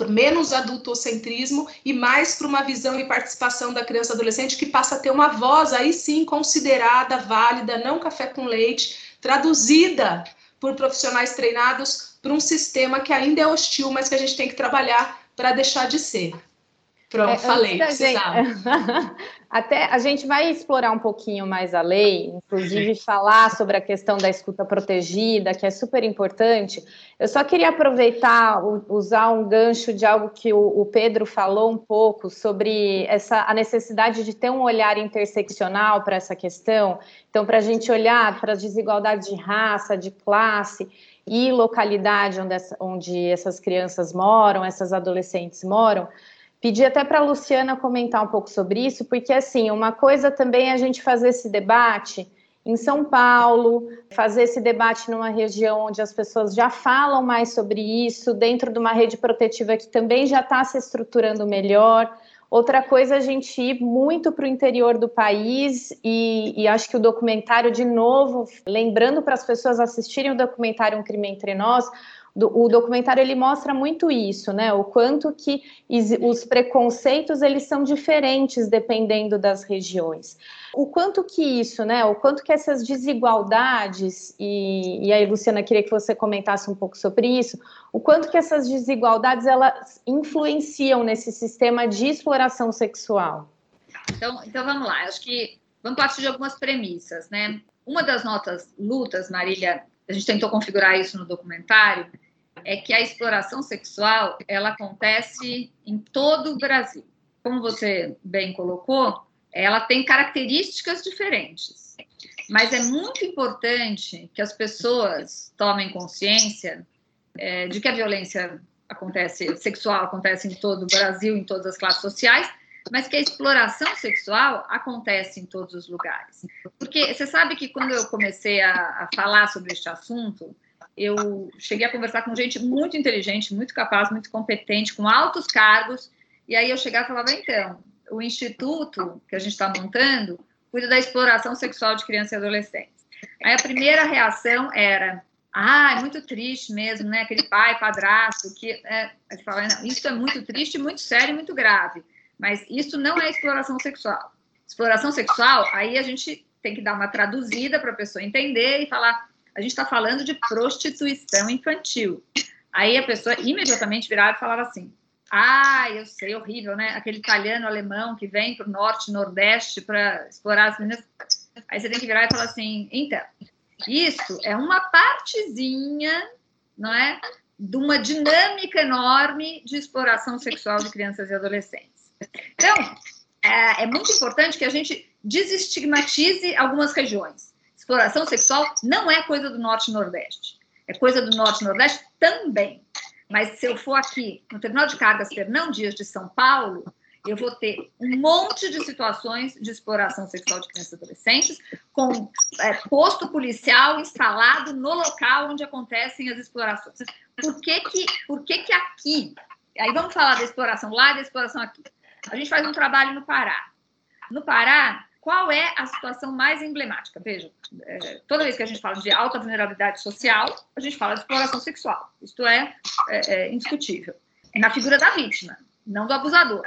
menos adultocentrismo e mais para uma visão e participação da criança e adolescente que passa a ter uma voz aí sim considerada válida, não café com leite, traduzida por profissionais treinados para um sistema que ainda é hostil, mas que a gente tem que trabalhar para deixar de ser. Pronto, é, falei, precisava. Gente... Até a gente vai explorar um pouquinho mais a lei, inclusive falar sobre a questão da escuta protegida, que é super importante. Eu só queria aproveitar, usar um gancho de algo que o, Pedro falou um pouco sobre essa, a necessidade de ter um olhar interseccional para essa questão. Então, para a gente olhar para as desigualdades de raça, de classe, e localidade onde, essa, onde essas crianças moram, essas adolescentes moram. Pedi até para a Luciana comentar um pouco sobre isso, porque assim, uma coisa também é a gente fazer esse debate em São Paulo, fazer esse debate numa região onde as pessoas já falam mais sobre isso, dentro de uma rede protetiva que também já está se estruturando melhor. Outra coisa, a gente ir muito para o interior do país e, e, acho que o documentário, de novo, lembrando para as pessoas assistirem o documentário Um Crime Entre Nós, do, o documentário ele mostra muito isso, né? O quanto que os preconceitos eles são diferentes dependendo das regiões. O quanto que isso, né? O quanto que essas desigualdades e, e aí, Luciana, queria que você comentasse um pouco sobre isso. O quanto que essas desigualdades elas influenciam nesse sistema de exploração sexual? Então, então vamos lá. Acho que vamos partir de algumas premissas, né? Uma das nossas lutas, Marília, a gente tentou configurar isso no documentário, é que a exploração sexual ela acontece em todo o Brasil. Como você bem colocou, ela tem características diferentes. Mas é muito importante que as pessoas tomem consciência é, de que a violência acontece, sexual acontece em todo o Brasil, em todas as classes sociais, mas que a exploração sexual acontece em todos os lugares. Porque você sabe que quando eu comecei a, a falar sobre este assunto, eu cheguei a conversar com gente muito inteligente, muito capaz, muito competente, com altos cargos, e aí eu chegava e falava, então, o instituto que a gente está montando cuida da exploração sexual de crianças e adolescentes. Aí a primeira reação era, Ah, é muito triste mesmo, né? Aquele pai, padrasto, que é, fala, isso é muito triste, muito sério, muito grave. Mas isso não é exploração sexual. Exploração sexual, aí a gente tem que dar uma traduzida para a pessoa entender e falar. A gente está falando de prostituição infantil. Aí a pessoa imediatamente virava e falava assim: Ah, eu sei, horrível, né? Aquele italiano alemão que vem para o norte, nordeste para explorar as meninas. Aí você tem que virar e falar assim: Então, isso é uma partezinha, não é? De uma dinâmica enorme de exploração sexual de crianças e adolescentes. Então, é, é muito importante que a gente desestigmatize algumas regiões. Exploração sexual não é coisa do Norte e Nordeste. É coisa do Norte e Nordeste também. Mas se eu for aqui no Terminal de Cargas Fernão Dias de São Paulo, eu vou ter um monte de situações de exploração sexual de crianças e adolescentes, com é, posto policial instalado no local onde acontecem as explorações. Por que que, por que, que aqui? Aí vamos falar da exploração lá e da exploração aqui. A gente faz um trabalho no Pará. No Pará, qual é a situação mais emblemática? Veja, é, toda vez que a gente fala de alta vulnerabilidade social, a gente fala de exploração sexual. Isto é, é, é indiscutível. Na figura da vítima, não do abusador.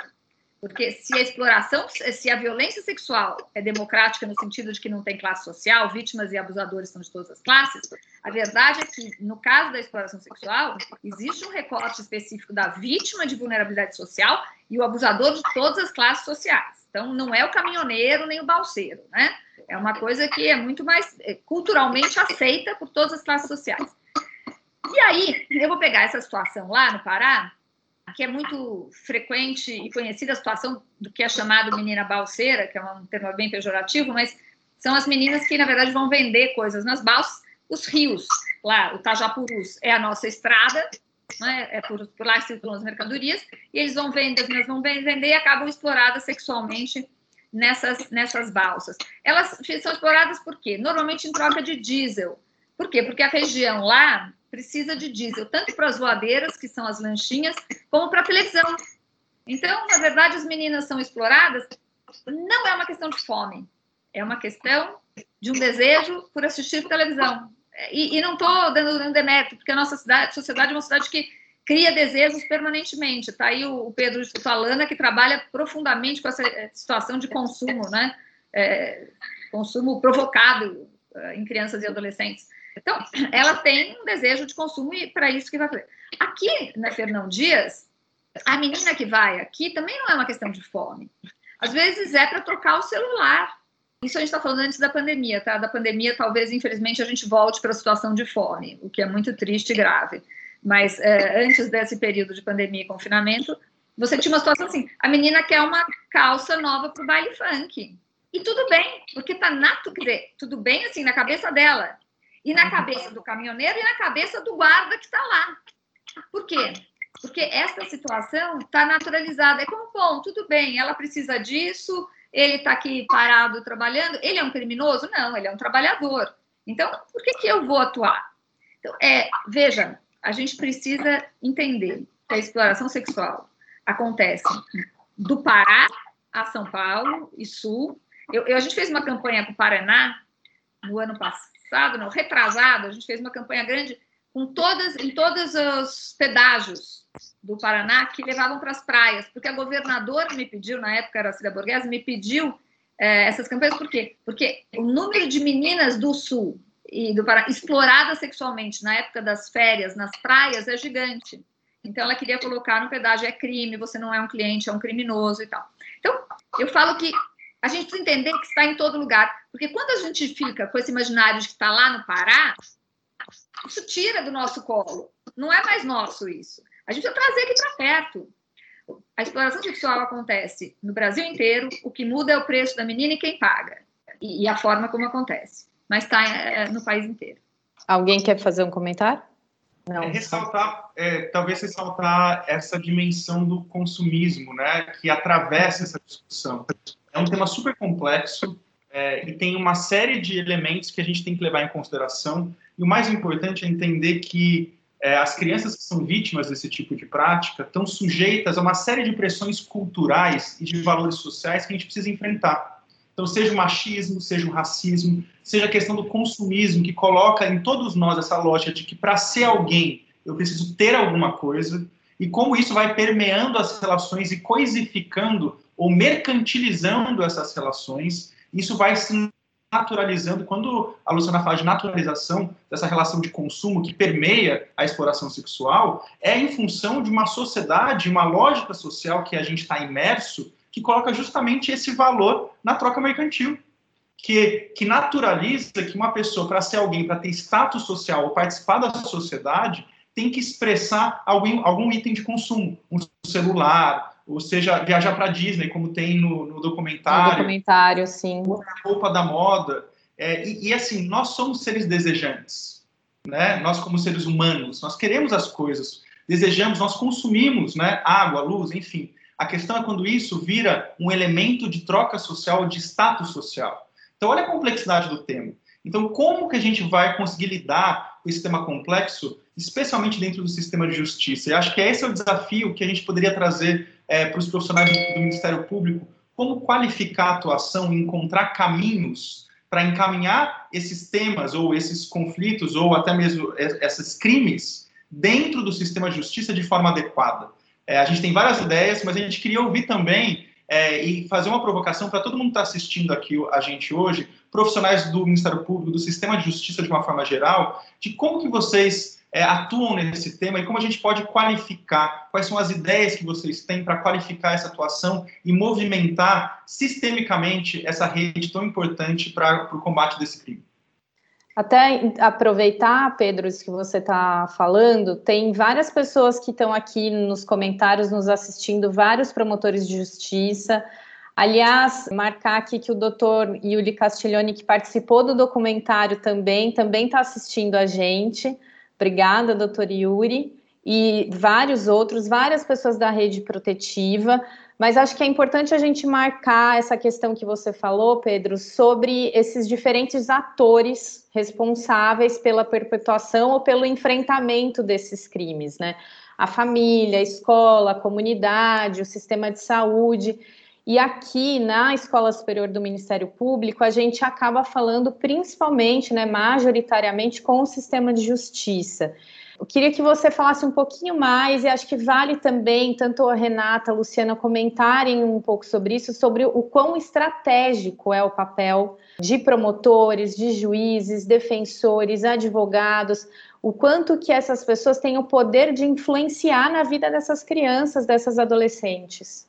Porque se a exploração, se a violência sexual é democrática no sentido de que não tem classe social, vítimas e abusadores são de todas as classes, a verdade é que, no caso da exploração sexual, existe um recorte específico da vítima de vulnerabilidade social e o abusador de todas as classes sociais. Então, não é o caminhoneiro nem o balseiro, né? É uma coisa que é muito mais é, culturalmente aceita por todas as classes sociais. E aí, eu vou pegar essa situação lá no Pará, que é muito frequente e conhecida a situação do que é chamado menina balseira, que é um termo bem pejorativo, mas são as meninas que, na verdade, vão vender coisas nas balsas. Os rios, lá, o Tajapurus é a nossa estrada, né? é por, por lá que circulam as mercadorias, e eles vão vender, as vão vender e acabam exploradas sexualmente nessas, nessas balsas. Elas são exploradas por quê? Normalmente em troca de diesel. Por quê? Porque a região lá precisa de diesel, tanto para as voadeiras, que são as lanchinhas, como para a televisão. Então, na verdade, as meninas são exploradas, não é uma questão de fome, é uma questão de um desejo por assistir televisão. E, e não estou dando um demérito, porque a nossa cidade, sociedade é uma cidade que cria desejos permanentemente. Está aí o, Pedro de Tutalana, que trabalha profundamente com essa eh, situação de consumo, né? É, consumo provocado uh, em crianças e adolescentes. Então, ela tem um desejo de consumo e para isso que vai fazer. Aqui na Fernão Dias, a menina que vai aqui também não é uma questão de fome. Às vezes é para trocar o celular. Isso a gente está falando antes da pandemia, tá? Da pandemia, talvez, infelizmente, a gente volte para a situação de fome, o que é muito triste e grave. Mas é, antes desse período de pandemia e confinamento, você tinha uma situação assim: a menina quer uma calça nova para o baile funk. E tudo bem, porque tá nato, tudo bem assim na cabeça dela e na cabeça do caminhoneiro e na cabeça do guarda que está lá. Por quê? Porque essa situação está naturalizada. É como, bom, tudo bem, ela precisa disso, ele está aqui parado trabalhando. Ele é um criminoso? Não, ele é um trabalhador. Então, por que, que eu vou atuar? Então, é, veja, a gente precisa entender que a exploração sexual acontece do Pará a São Paulo e Sul. Eu, eu a gente fez uma campanha para o Paraná no ano passado passado, não, retrasado, a gente fez uma campanha grande com todas, em todos os pedágios do Paraná que levavam para as praias, porque a governadora me pediu, na época era Cida Borghese, me pediu é, essas campanhas, por quê? Porque o número de meninas do Sul e do Paraná exploradas sexualmente na época das férias nas praias é gigante. Então, ela queria colocar no pedágio, é crime, você não é um cliente, é um criminoso e tal. Então, eu falo que a gente precisa entender que está em todo lugar. Porque quando a gente fica com esse imaginário de que está lá no Pará, isso tira do nosso colo. Não é mais nosso isso. A gente precisa trazer aqui para perto. A exploração sexual acontece no Brasil inteiro, o que muda é o preço da menina e quem paga. E, e a forma como acontece. Mas está é, no país inteiro. Alguém quer fazer um comentário? Não. É ressaltar, é, talvez ressaltar essa dimensão do consumismo, né, que atravessa essa discussão. É um tema super complexo é, e tem uma série de elementos que a gente tem que levar em consideração. E o mais importante é entender que é, as crianças que são vítimas desse tipo de prática estão sujeitas a uma série de pressões culturais e de valores sociais que a gente precisa enfrentar. Então, seja o machismo, seja o racismo, seja a questão do consumismo, que coloca em todos nós essa lógica de que para ser alguém eu preciso ter alguma coisa, e como isso vai permeando as relações e coisificando ou mercantilizando essas relações, isso vai se naturalizando. Quando a Luciana fala de naturalização dessa relação de consumo que permeia a exploração sexual, é em função de uma sociedade, uma lógica social que a gente está imerso, que coloca justamente esse valor na troca mercantil. Que, que naturaliza que uma pessoa, para ser alguém, para ter status social ou participar da sociedade, tem que expressar algum, algum item de consumo, um celular, ou seja, viajar para Disney, como tem no, no documentário. No documentário, sim. Roupa da moda. É, e, e, assim, nós somos seres desejantes, né? Nós como seres humanos, nós queremos as coisas, desejamos, nós consumimos, né? Água, luz, enfim. A questão é quando isso vira um elemento de troca social, de status social. Então, olha a complexidade do tema. Então, como que a gente vai conseguir lidar com esse tema complexo, especialmente dentro do sistema de justiça? E acho que esse é o desafio que a gente poderia trazer é, para os profissionais do Ministério Público, como qualificar a atuação e encontrar caminhos para encaminhar esses temas ou esses conflitos ou até mesmo esses crimes dentro do sistema de justiça de forma adequada. É, a gente tem várias ideias, mas a gente queria ouvir também é, e fazer uma provocação para todo mundo que está assistindo aqui a gente hoje, profissionais do Ministério Público, do sistema de justiça de uma forma geral, de como que vocês é, atuam nesse tema e como a gente pode qualificar, quais são as ideias que vocês têm para qualificar essa atuação e movimentar sistemicamente essa rede tão importante para o combate desse crime. Até aproveitar, Pedro, isso que você está falando, tem várias pessoas que estão aqui nos comentários nos assistindo, vários promotores de justiça. Aliás, marcar aqui que o doutor Yuli Castiglione, que participou do documentário também, também está assistindo a gente. Obrigada, doutor Yuri. E vários outros, várias pessoas da rede protetiva. Mas acho que é importante a gente marcar essa questão que você falou, Pedro, sobre esses diferentes atores responsáveis pela perpetuação ou pelo enfrentamento desses crimes, né? A família, a escola, a comunidade, o sistema de saúde. E aqui na Escola Superior do Ministério Público, a gente acaba falando principalmente, né, majoritariamente, com o sistema de justiça. Eu queria que você falasse um pouquinho mais, e acho que vale também, tanto a Renata, a Luciana comentarem um pouco sobre isso, sobre o quão estratégico é o papel de promotores, de juízes, defensores, advogados, o quanto que essas pessoas têm o poder de influenciar na vida dessas crianças, dessas adolescentes.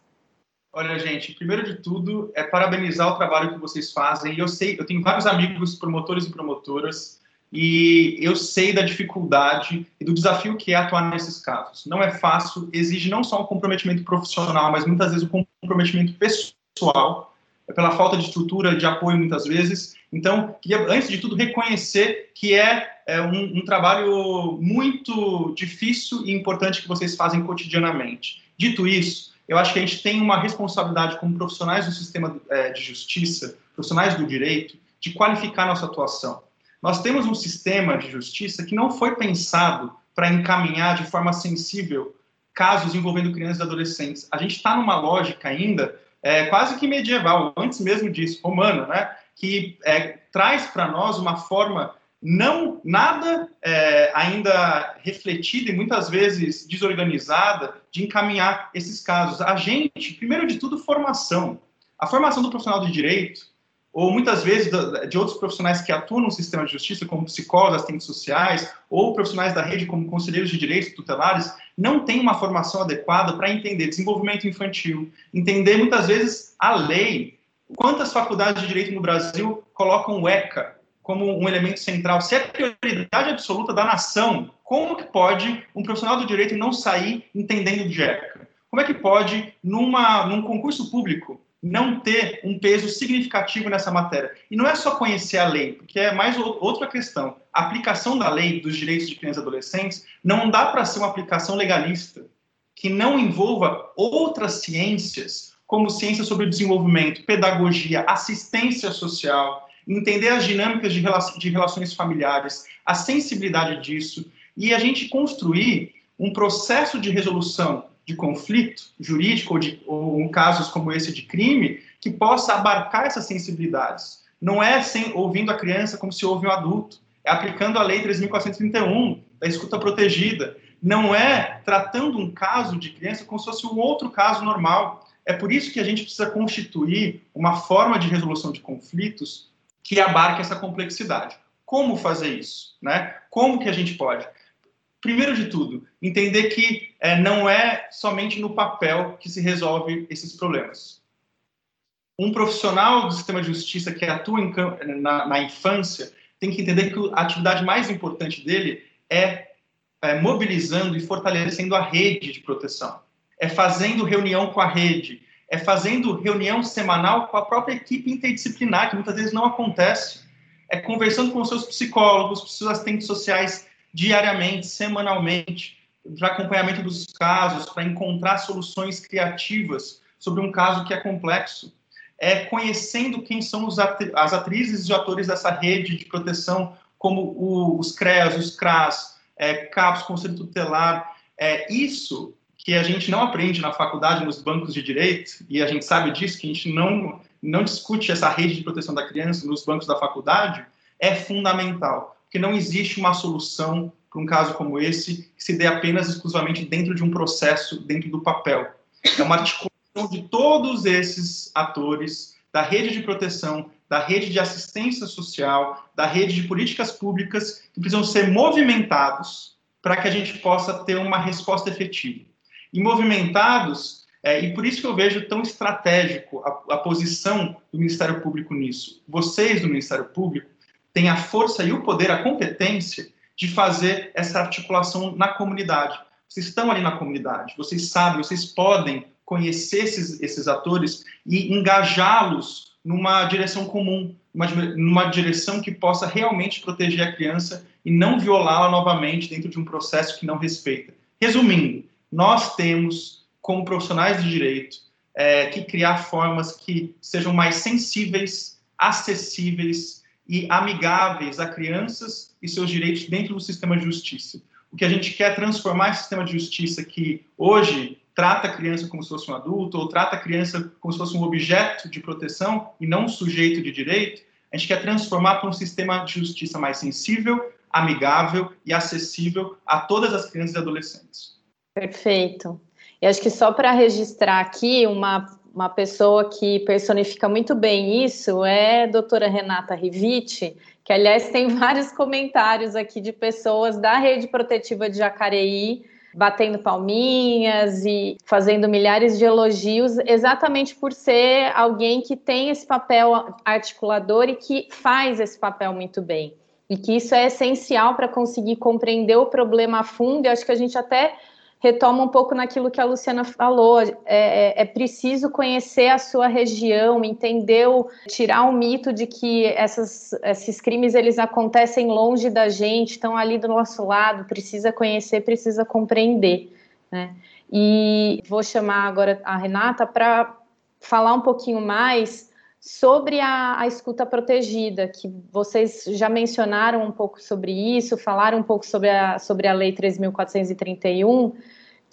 Olha, gente, primeiro de tudo é parabenizar o trabalho que vocês fazem. Eu sei, eu tenho vários amigos promotores e promotoras e eu sei da dificuldade e do desafio que é atuar nesses casos. Não é fácil, exige não só um comprometimento profissional, mas muitas vezes um comprometimento pessoal, é pela falta de estrutura, de apoio muitas vezes. Então, queria, antes de tudo, reconhecer que é, é um, um trabalho muito difícil e importante que vocês fazem cotidianamente. Dito isso, eu acho que a gente tem uma responsabilidade como profissionais do sistema é, de justiça, profissionais do direito, de qualificar nossa atuação. Nós temos um sistema de justiça que não foi pensado para encaminhar de forma sensível casos envolvendo crianças e adolescentes. A gente está numa lógica ainda é, quase que medieval, antes mesmo disso, romana, né? que é, traz para nós uma forma não nada é, ainda refletida e muitas vezes desorganizada de encaminhar esses casos. A gente, primeiro de tudo, formação. A formação do profissional de direito ou muitas vezes de outros profissionais que atuam no sistema de justiça, como psicólogos, assistentes sociais, ou profissionais da rede, como conselheiros de direitos tutelares, não tem uma formação adequada para entender desenvolvimento infantil, entender muitas vezes a lei. Quantas faculdades de direito no Brasil colocam o ECA como um elemento central? Se é prioridade absoluta da nação, como que pode um profissional do direito não sair entendendo de ECA? Como é que pode, numa, num concurso público, não ter um peso significativo nessa matéria. E não é só conhecer a lei, porque é mais outra questão. A aplicação da lei dos direitos de crianças e adolescentes não dá para ser uma aplicação legalista, que não envolva outras ciências, como ciência sobre desenvolvimento, pedagogia, assistência social, entender as dinâmicas de, de relações familiares, a sensibilidade disso, e a gente construir um processo de resolução de conflito jurídico ou, de, ou em casos como esse de crime, que possa abarcar essas sensibilidades. Não é sem, ouvindo a criança como se ouve um adulto, é aplicando a Lei 3.431 da escuta protegida. Não é tratando um caso de criança como se fosse um outro caso normal. É por isso que a gente precisa constituir uma forma de resolução de conflitos que abarque essa complexidade. Como fazer isso? Né? Como que a gente pode? Primeiro de tudo, entender que é, não é somente no papel que se resolve esses problemas. Um profissional do sistema de justiça que atua em, na, na, infância tem que entender que a atividade mais importante dele é, é mobilizando e fortalecendo a rede de proteção é fazendo reunião com a rede, é fazendo reunião semanal com a própria equipe interdisciplinar, que muitas vezes não acontece, é conversando com os seus psicólogos, os seus assistentes sociais diariamente, semanalmente, para acompanhamento dos casos, para encontrar soluções criativas sobre um caso que é complexo. É conhecendo quem são as atrizes e atores dessa rede de proteção, como o, os CREAS, os CRAS, é, CAPS, Conselho Tutelar. É, isso que a gente não aprende na faculdade, nos bancos de direito, e a gente sabe disso, que a gente não, não discute essa rede de proteção da criança nos bancos da faculdade, é fundamental, porque não existe uma solução para um caso como esse que se dê apenas exclusivamente dentro de um processo, dentro do papel. É uma articulação de todos esses atores, da rede de proteção, da rede de assistência social, da rede de políticas públicas, que precisam ser movimentados para que a gente possa ter uma resposta efetiva e movimentados, é, e por isso que eu vejo tão estratégico a, a posição do Ministério Público nisso. Vocês do Ministério Público têm a força e o poder, a competência de fazer essa articulação na comunidade. Vocês estão ali na comunidade, vocês sabem, vocês podem conhecer esses, esses atores e engajá-los numa direção comum, numa, numa direção que possa realmente proteger a criança e não violá-la novamente dentro de um processo que não respeita. Resumindo, nós temos, como profissionais de direito, é, que criar formas que sejam mais sensíveis, acessíveis e amigáveis a crianças e seus direitos dentro do sistema de justiça. O que a gente quer é transformar esse sistema de justiça que hoje trata a criança como se fosse um adulto ou trata a criança como se fosse um objeto de proteção e não um sujeito de direito, a gente quer transformar para um sistema de justiça mais sensível, amigável e acessível a todas as crianças e adolescentes. Perfeito. E acho que só para registrar aqui, uma, uma pessoa que personifica muito bem isso é a doutora Renata Riviti, que, aliás, tem vários comentários aqui de pessoas da rede protetiva de Jacareí batendo palminhas e fazendo milhares de elogios, exatamente por ser alguém que tem esse papel articulador e que faz esse papel muito bem. E que isso é essencial para conseguir compreender o problema a fundo. E acho que a gente até retoma um pouco naquilo que a Luciana falou. É, é, é, preciso conhecer a sua região, entender, tirar o mito de que essas, esses crimes eles acontecem longe da gente, estão ali do nosso lado. Precisa conhecer, precisa compreender. Né? E vou chamar agora a Renata para falar um pouquinho mais sobre a, a, escuta protegida, que vocês já mencionaram um pouco sobre isso, falaram um pouco sobre a, sobre a Lei 3.431,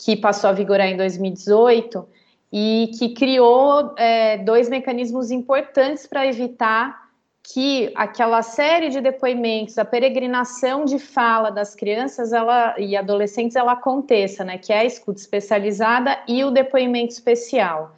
que passou a vigorar em 2018 e que criou é, dois mecanismos importantes para evitar que aquela série de depoimentos, a peregrinação de fala das crianças ela, e adolescentes ela aconteça, né? Que é a escuta especializada e o depoimento especial.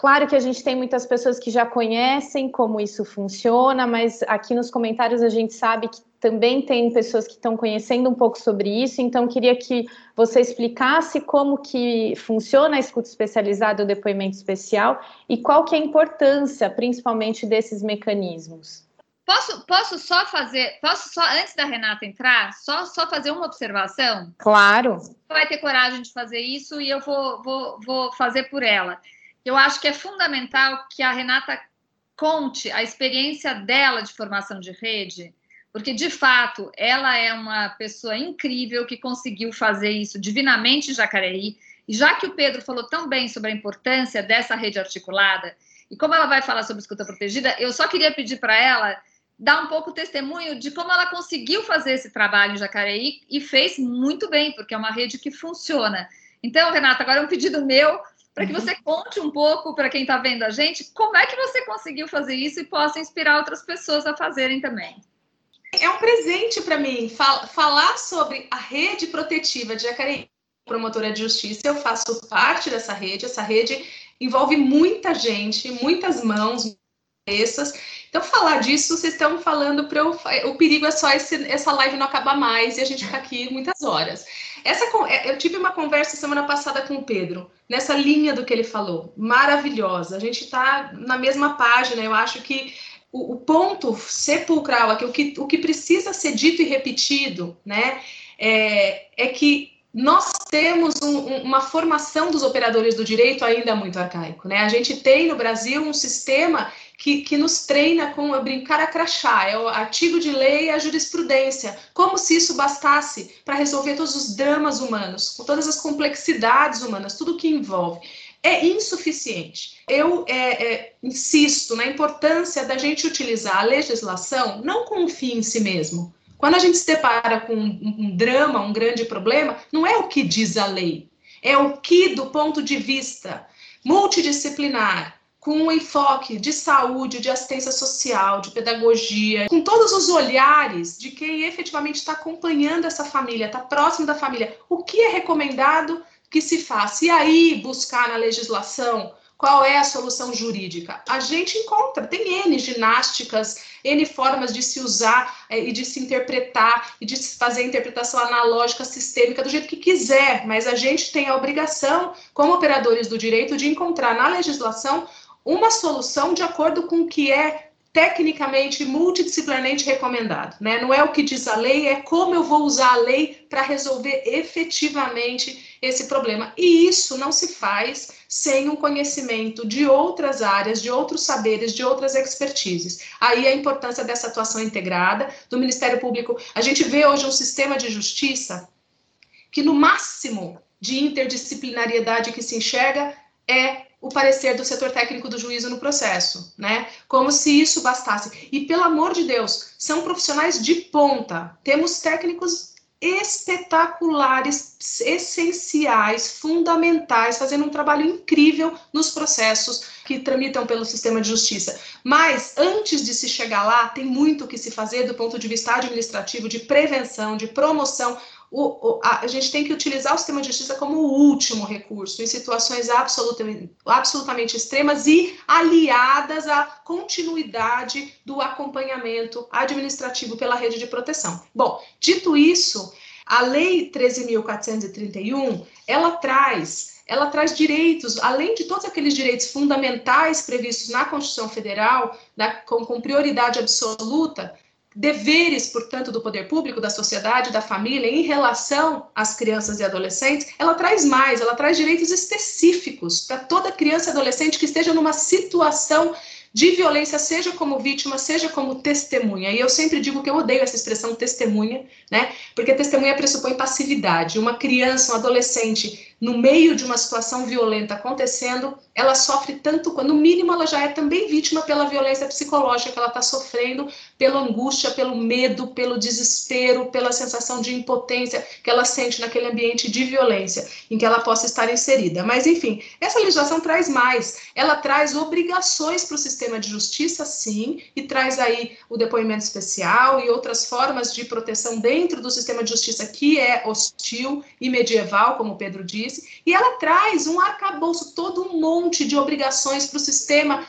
Claro que a gente tem muitas pessoas que já conhecem como isso funciona, mas aqui nos comentários a gente sabe que também tem pessoas que estão conhecendo um pouco sobre isso, então queria que você explicasse como que funciona a escuta especializada o depoimento especial e qual que é a importância, principalmente, desses mecanismos. Posso, posso só fazer, posso só, antes da Renata entrar, só, só fazer uma observação? Claro. Vai ter coragem de fazer isso e eu vou, vou, vou fazer por ela eu acho que é fundamental que a Renata conte a experiência dela de formação de rede, porque de fato ela é uma pessoa incrível que conseguiu fazer isso divinamente em Jacareí. E já que o Pedro falou tão bem sobre a importância dessa rede articulada, e como ela vai falar sobre escuta protegida, eu só queria pedir para ela dar um pouco testemunho de como ela conseguiu fazer esse trabalho em Jacareí e fez muito bem, porque é uma rede que funciona. Então, Renata, agora é um pedido meu para que você conte um pouco para quem está vendo a gente como é que você conseguiu fazer isso e possa inspirar outras pessoas a fazerem também. É um presente para mim fal falar sobre a rede protetiva de Jacareí, promotora de justiça. Eu faço parte dessa rede. Essa rede envolve muita gente, muitas mãos, cabeças. Então, falar disso, vocês estão falando para. O perigo é só esse, essa live não acabar mais e a gente ficar aqui muitas horas. Essa, é, eu tive uma conversa semana passada com o Pedro, nessa linha do que ele falou, maravilhosa. A gente está na mesma página. Eu acho que o, o, ponto sepulcral aqui, o que, o que precisa ser dito e repetido, né, é, é que nós temos um, um, uma formação dos operadores do direito ainda muito arcaico, né? A gente tem no Brasil um sistema que, que nos treina com eu brincar a crachá, é o artigo de lei e a jurisprudência, como se isso bastasse para resolver todos os dramas humanos, com todas as complexidades humanas, tudo que envolve. É insuficiente. Eu é, é, insisto na importância da gente utilizar a legislação não com um fim em si mesmo. Quando a gente se depara com um, um drama, um grande problema, não é o que diz a lei, é o que, do ponto de vista multidisciplinar, com um enfoque de saúde, de assistência social, de pedagogia, com todos os olhares de quem efetivamente está acompanhando essa família, está próximo da família. O que é recomendado que se faça? E aí buscar na legislação qual é a solução jurídica? A gente encontra, tem N ginásticas, N formas de se usar é, e de se interpretar e de se fazer a interpretação analógica, sistêmica, do jeito que quiser, mas a gente tem a obrigação, como operadores do direito, de encontrar na legislação uma solução de acordo com o que é tecnicamente multidisciplinarmente recomendado, né? Não é o que diz a lei, é como eu vou usar a lei para resolver efetivamente esse problema. E isso não se faz sem um conhecimento de outras áreas, de outros saberes, de outras expertises. Aí a importância dessa atuação integrada do Ministério Público. A gente vê hoje um sistema de justiça que no máximo de interdisciplinariedade que se enxerga é o parecer do setor técnico do juízo no processo, né? Como se isso bastasse. E pelo amor de Deus, são profissionais de ponta. Temos técnicos espetaculares, essenciais, fundamentais, fazendo um trabalho incrível nos processos que tramitam pelo sistema de justiça. Mas antes de se chegar lá, tem muito o que se fazer do ponto de vista administrativo, de prevenção, de promoção o, o, a, a, gente tem que utilizar o sistema de justiça como o último recurso, em situações absolutamente, absolutamente extremas e aliadas à continuidade do acompanhamento administrativo pela rede de proteção. Bom, dito isso, a Lei 13.431, ela traz ela traz direitos, além de todos aqueles direitos fundamentais previstos na Constituição Federal, da, com, com prioridade absoluta, deveres, portanto, do poder público, da sociedade, da família em relação às crianças e adolescentes, ela traz mais, ela traz direitos específicos para toda criança e adolescente que esteja numa situação de violência, seja como vítima, seja como testemunha. E eu sempre digo que eu odeio essa expressão testemunha, né? Porque testemunha pressupõe passividade. Uma criança, um adolescente no meio de uma situação violenta acontecendo, ela sofre tanto, no mínimo ela já é também vítima pela violência psicológica que ela está sofrendo, pela angústia, pelo medo, pelo desespero, pela sensação de impotência que ela sente naquele ambiente de violência em que ela possa estar inserida. Mas, enfim, essa legislação traz mais, ela traz obrigações para o sistema de justiça, sim, e traz aí o depoimento especial e outras formas de proteção dentro do sistema de justiça que é hostil e medieval, como o Pedro disse disse, e ela traz um arcabouço, todo um monte de obrigações para o sistema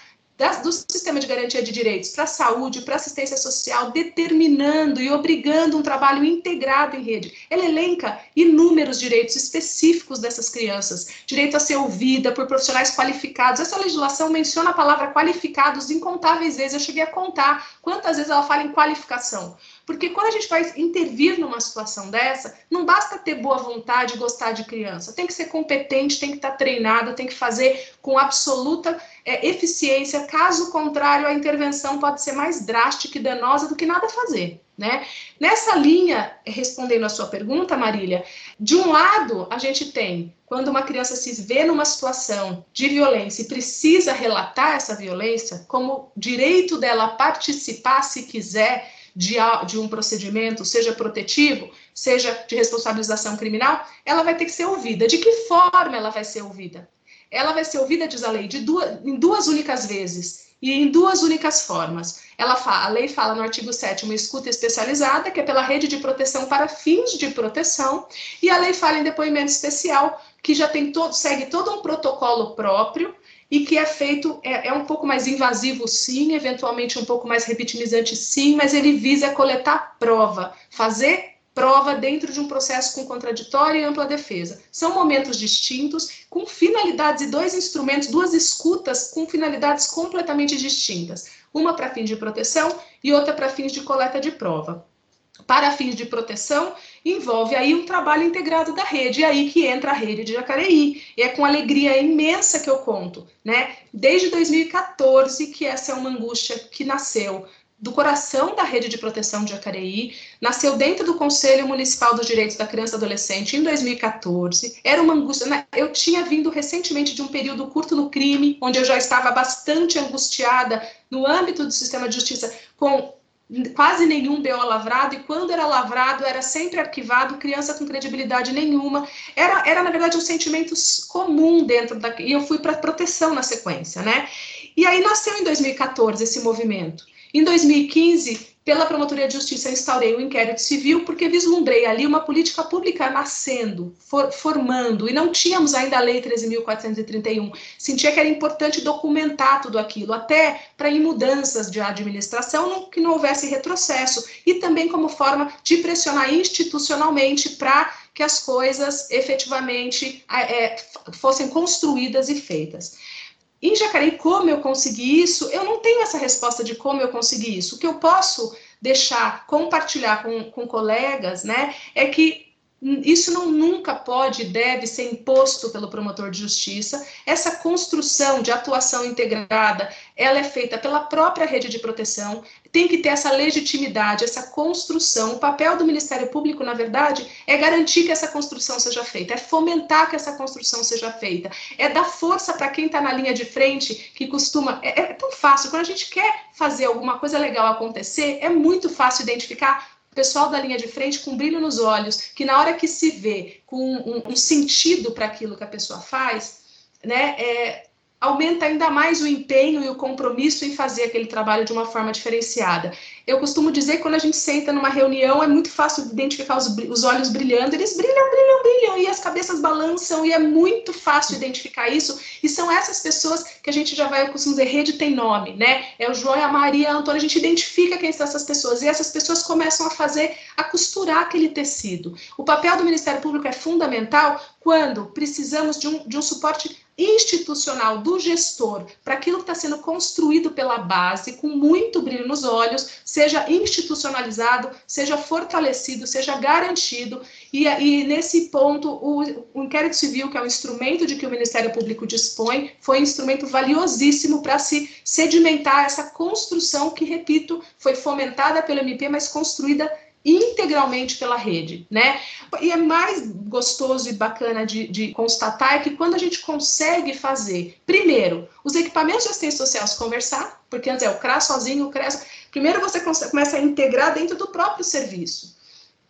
do sistema de garantia de direitos para a saúde, para assistência social, determinando e obrigando um trabalho integrado em rede. Ela elenca inúmeros direitos específicos dessas crianças, direito a ser ouvida por profissionais qualificados. Essa legislação menciona a palavra qualificados incontáveis vezes. Eu cheguei a contar quantas vezes ela fala em qualificação. Porque quando a gente vai intervir numa situação dessa, não basta ter boa vontade e gostar de criança. Tem que ser competente, tem que estar treinado, tem que fazer com absoluta é, eficiência. Caso contrário, a intervenção pode ser mais drástica e danosa do que nada fazer. Né? Nessa linha, respondendo a sua pergunta, Marília, de um lado, a gente tem quando uma criança se vê numa situação de violência e precisa relatar essa violência, como direito dela participar, se quiser, de, de um procedimento, seja protetivo, seja de responsabilização criminal, ela vai ter que ser ouvida. De que forma ela vai ser ouvida? ela vai ser ouvida, diz a lei, de duas, em duas únicas vezes e em duas únicas formas. Ela fala, a lei fala no artigo 7 uma escuta especializada, que é pela rede de proteção para fins de proteção, e a lei fala em depoimento especial, que já tem todo, segue todo um protocolo próprio e que é feito, é, é um pouco mais invasivo, sim, eventualmente um pouco mais revitimizante, sim, mas ele visa coletar prova, fazer prova dentro de um processo com contraditória e ampla defesa. São momentos distintos, com finalidades e dois instrumentos, duas escutas com finalidades completamente distintas. Uma para fins de proteção e outra para fins de coleta de prova. Para fins de proteção, envolve aí um trabalho integrado da rede, e aí que entra a rede de Jacareí. E é com alegria imensa que eu conto, né? Desde 2014 que essa é uma angústia que nasceu do coração da rede de proteção de Jacareí, nasceu dentro do Conselho Municipal dos Direitos da Criança e Adolescente em 2014. Era uma angústia. Né? Eu tinha vindo recentemente de um período curto no crime, onde eu já estava bastante angustiada no âmbito do sistema de justiça, com quase nenhum BO lavrado, e quando era lavrado, era sempre arquivado, criança com credibilidade nenhuma. Era, era na verdade, um sentimento comum dentro da. E eu fui para proteção na sequência, né? E aí nasceu em 2014 esse movimento. Em 2015, pela Promotoria de Justiça, eu instaurei o um inquérito civil porque vislumbrei ali uma política pública nascendo, for, formando, e não tínhamos ainda a Lei 13.431. Sentia que era importante documentar tudo aquilo, até para ir mudanças de administração, não, que não houvesse retrocesso, e também como forma de pressionar institucionalmente para que as coisas efetivamente é, fossem construídas e feitas. Em Jacareí, como eu consegui isso? Eu não tenho essa resposta de como eu consegui isso. O que eu posso deixar, compartilhar com, com colegas, né, é que isso não nunca pode, deve ser imposto pelo promotor de justiça. Essa construção de atuação integrada, ela é feita pela própria rede de proteção. Tem que ter essa legitimidade, essa construção. O papel do Ministério Público, na verdade, é garantir que essa construção seja feita, é fomentar que essa construção seja feita, é dar força para quem está na linha de frente, que costuma. É, é tão fácil. Quando a gente quer fazer alguma coisa legal acontecer, é muito fácil identificar pessoal da linha de frente com brilho nos olhos, que na hora que se vê com um, um sentido para aquilo que a pessoa faz, né, é, aumenta ainda mais o empenho e o compromisso em fazer aquele trabalho de uma forma diferenciada. Eu costumo dizer que quando a gente senta numa reunião é muito fácil identificar os, os olhos brilhando, eles brilham, brilham, brilham, e as cabeças balançam, e é muito fácil identificar isso. E são essas pessoas que a gente já vai, eu costumo dizer, rede tem nome, né? É o João, a Maria, a Antônia, a gente identifica quem são essas pessoas, e essas pessoas começam a fazer, a costurar aquele tecido. O papel do Ministério Público é fundamental quando precisamos de um, de um suporte institucional do gestor para aquilo que está sendo construído pela base, com muito brilho nos olhos, seja institucionalizado, seja fortalecido, seja garantido. E, e nesse ponto, o, o, inquérito civil, que é um instrumento de que o Ministério Público dispõe, foi um instrumento valiosíssimo para se sedimentar essa construção que, repito, foi fomentada pelo MP, mas construída integralmente pela rede, né? E é mais gostoso e bacana de, de, constatar é que quando a gente consegue fazer, primeiro, os equipamentos de assistência social se conversar, porque antes é o CRAS sozinho, o CRAS, primeiro você começa a integrar dentro do próprio serviço.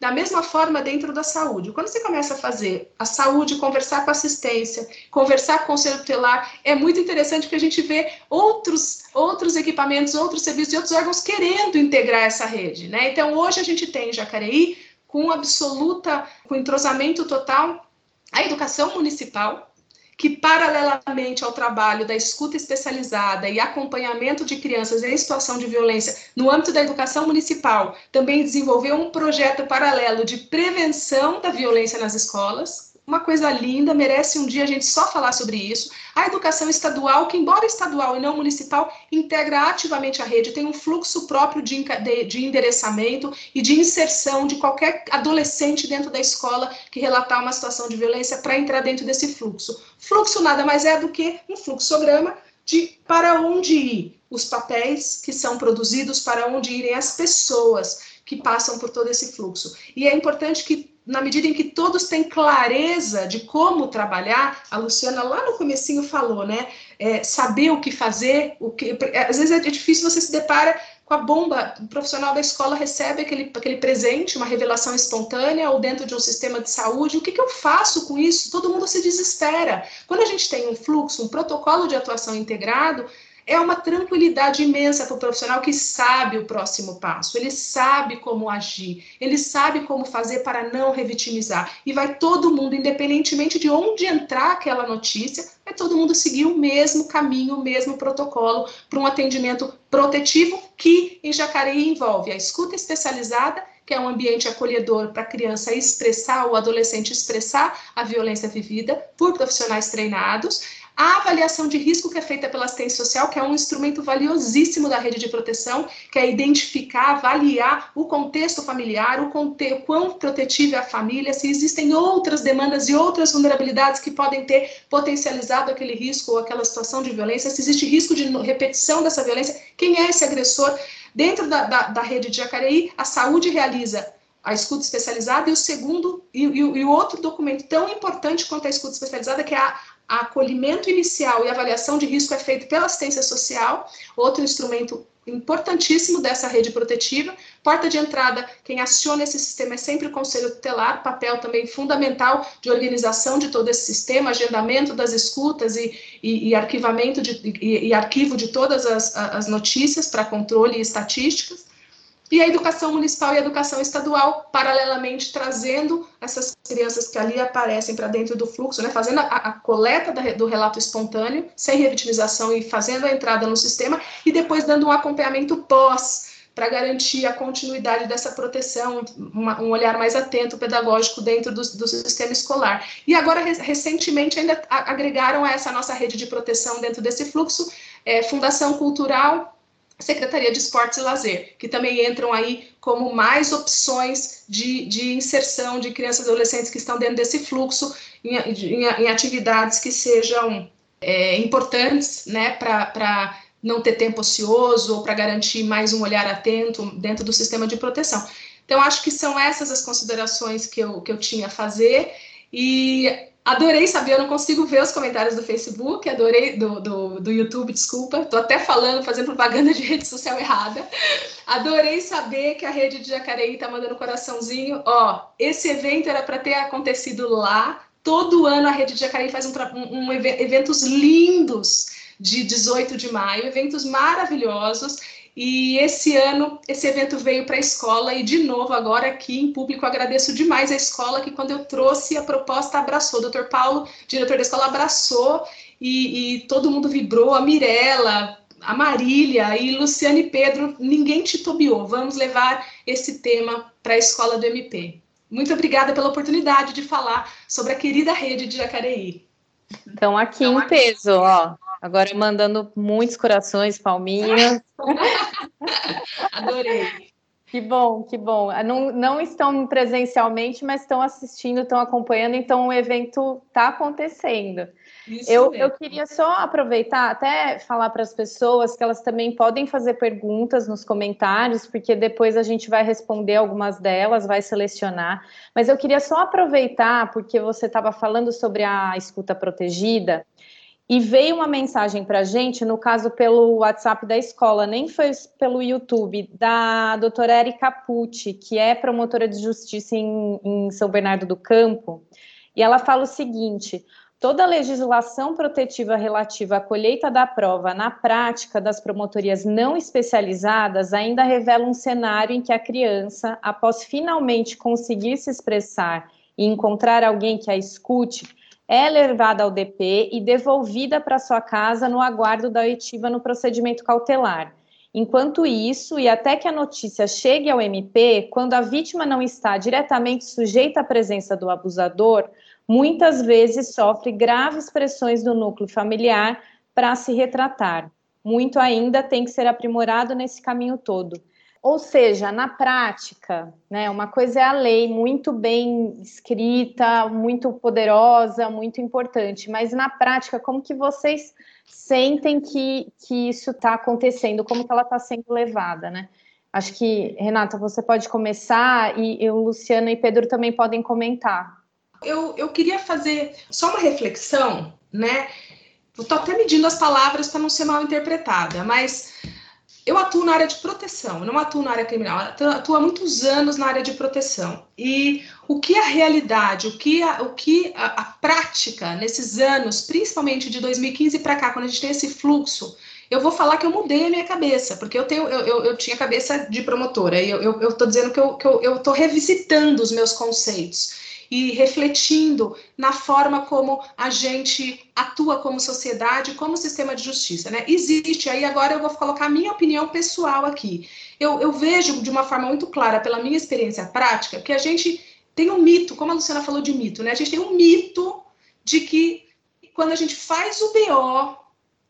Da mesma forma, dentro da saúde. Quando você começa a fazer a saúde, conversar com assistência, conversar com o conselho tutelar, é muito interessante porque a gente vê outros, outros equipamentos, outros serviços e outros órgãos querendo integrar essa rede. Né? Então, hoje a gente tem em Jacareí, com absoluta, com entrosamento total, a educação municipal, que, paralelamente ao trabalho da escuta especializada e acompanhamento de crianças em situação de violência no âmbito da educação municipal, também desenvolveu um projeto paralelo de prevenção da violência nas escolas, uma coisa linda, merece um dia a gente só falar sobre isso. A educação estadual, que embora estadual e não municipal, integra ativamente a rede, tem um fluxo próprio de, de, de endereçamento e de inserção de qualquer adolescente dentro da escola que relatar uma situação de violência para entrar dentro desse fluxo. Fluxo nada mais é do que um fluxograma de para onde ir os papéis que são produzidos, para onde irem as pessoas que passam por todo esse fluxo. E é importante que na medida em que todos têm clareza de como trabalhar, a Luciana lá no comecinho falou, né? É, saber o que fazer, o que às vezes é difícil você se depara com a bomba, o profissional da escola recebe aquele, aquele presente, uma revelação espontânea, ou dentro de um sistema de saúde, o que, que eu faço com isso? Todo mundo se desespera. Quando a gente tem um fluxo, um protocolo de atuação integrado, é uma tranquilidade imensa para o profissional que sabe o próximo passo, ele sabe como agir, ele sabe como fazer para não revitimizar. E vai todo mundo, independentemente de onde entrar aquela notícia, vai todo mundo seguir o mesmo caminho, o mesmo protocolo para um atendimento protetivo que em Jacareí envolve a escuta especializada que é um ambiente acolhedor para a criança expressar, o adolescente expressar a violência vivida por profissionais treinados, a avaliação de risco que é feita pela assistência social, que é um instrumento valiosíssimo da rede de proteção, que é identificar, avaliar o contexto familiar, o, conte o quão protetiva é a família, se existem outras demandas e outras vulnerabilidades que podem ter potencializado aquele risco ou aquela situação de violência, se existe risco de repetição dessa violência, quem é esse agressor. Dentro da, da, da rede de Jacareí, a saúde realiza a escuta especializada e o segundo e, e, o outro documento tão importante quanto a escuta especializada que é a acolhimento inicial e avaliação de risco é feito pela assistência social, outro instrumento importantíssimo dessa rede protetiva. Porta de entrada, quem aciona esse sistema é sempre o conselho tutelar, papel também fundamental de organização de todo esse sistema, agendamento das escutas e, e, e arquivamento de, e, e, arquivo de todas as, as notícias para controle e estatísticas e a educação municipal e a educação estadual, paralelamente trazendo essas crianças que ali aparecem para dentro do fluxo, né, fazendo a, a coleta da, do relato espontâneo, sem revitimização e fazendo a entrada no sistema, e depois dando um acompanhamento pós, para garantir a continuidade dessa proteção, uma, um olhar mais atento, pedagógico dentro do, do sistema escolar. E agora, recentemente, ainda agregaram a essa nossa rede de proteção dentro desse fluxo, é, Fundação Cultural, Secretaria de Esportes e Lazer, que também entram aí como mais opções de, de inserção de crianças e adolescentes que estão dentro desse fluxo em, em, em atividades que sejam é, importantes né, para não ter tempo ocioso ou para garantir mais um olhar atento dentro do sistema de proteção. Então, acho que são essas as considerações que eu, que eu tinha a fazer. E Adorei saber, eu não consigo ver os comentários do Facebook, adorei do, do, do YouTube, desculpa, tô até falando, fazendo propaganda de rede social errada. Adorei saber que a rede de Jacareí tá mandando coraçãozinho. Ó, esse evento era para ter acontecido lá. Todo ano a rede de Jacareí faz um, um, um eventos lindos de 18 de maio, eventos maravilhosos. E esse ano, esse evento veio para a escola e, de novo, agora aqui em público, agradeço demais a escola que, quando eu trouxe a proposta, abraçou. O doutor Paulo, diretor da escola, abraçou e, e todo mundo vibrou. A Mirella, a Marília e Luciane e Pedro, ninguém titubeou. Vamos levar esse tema para a escola do MP. Muito obrigada pela oportunidade de falar sobre a querida rede de Jacareí. Então, aqui então, em peso, ó. Agora mandando muitos corações, palminhas. Adorei. Que bom, que bom. Não, não estão presencialmente, mas estão assistindo, estão acompanhando, então o evento está acontecendo. eu, eu queria só aproveitar, até falar para as pessoas que elas também podem fazer perguntas nos comentários, porque depois a gente vai responder algumas delas, vai selecionar. Mas eu queria só aproveitar, porque você estava falando sobre a escuta protegida. E veio uma mensagem para a gente, no caso pelo WhatsApp da escola, nem foi pelo YouTube, da doutora Erika Pucci, que é promotora de justiça em, em São Bernardo do Campo. E ela fala o seguinte: toda a legislação protetiva relativa à colheita da prova na prática das promotorias não especializadas ainda revela um cenário em que a criança, após finalmente conseguir se expressar e encontrar alguém que a escute, é levada ao DP e devolvida para sua casa no aguardo da oitiva no procedimento cautelar. Enquanto isso, e até que a notícia chegue ao MP, quando a vítima não está diretamente sujeita à presença do abusador, muitas vezes sofre graves pressões do núcleo familiar para se retratar. Muito ainda tem que ser aprimorado nesse caminho todo. Ou seja, na prática, né, uma coisa é a lei muito bem escrita, muito poderosa, muito importante, mas na prática, como que vocês sentem que, que isso está acontecendo, como que ela está sendo levada, né? Acho que, Renata, você pode começar e, o Luciano e Pedro também podem comentar. Eu, eu queria fazer só uma reflexão, né? Estou até medindo as palavras para não ser mal interpretada, mas eu atuo na área de proteção, não atuo na área criminal, atuo há muitos anos na área de proteção. E o que a realidade, o que a, o que a, a prática nesses anos, principalmente de 2015 para cá, quando a gente tem esse fluxo, eu vou falar que eu mudei a minha cabeça, porque eu tenho, eu, eu, eu tinha cabeça de promotora, e eu estou dizendo que eu estou revisitando os meus conceitos e refletindo na forma como a gente atua como sociedade, como sistema de justiça, né? Existe, aí agora eu vou colocar a minha opinião pessoal aqui. Eu, eu vejo de uma forma muito clara, pela minha experiência prática, que a gente tem um mito, como a Luciana falou de mito, né? A gente tem um mito de que quando a gente faz o BO,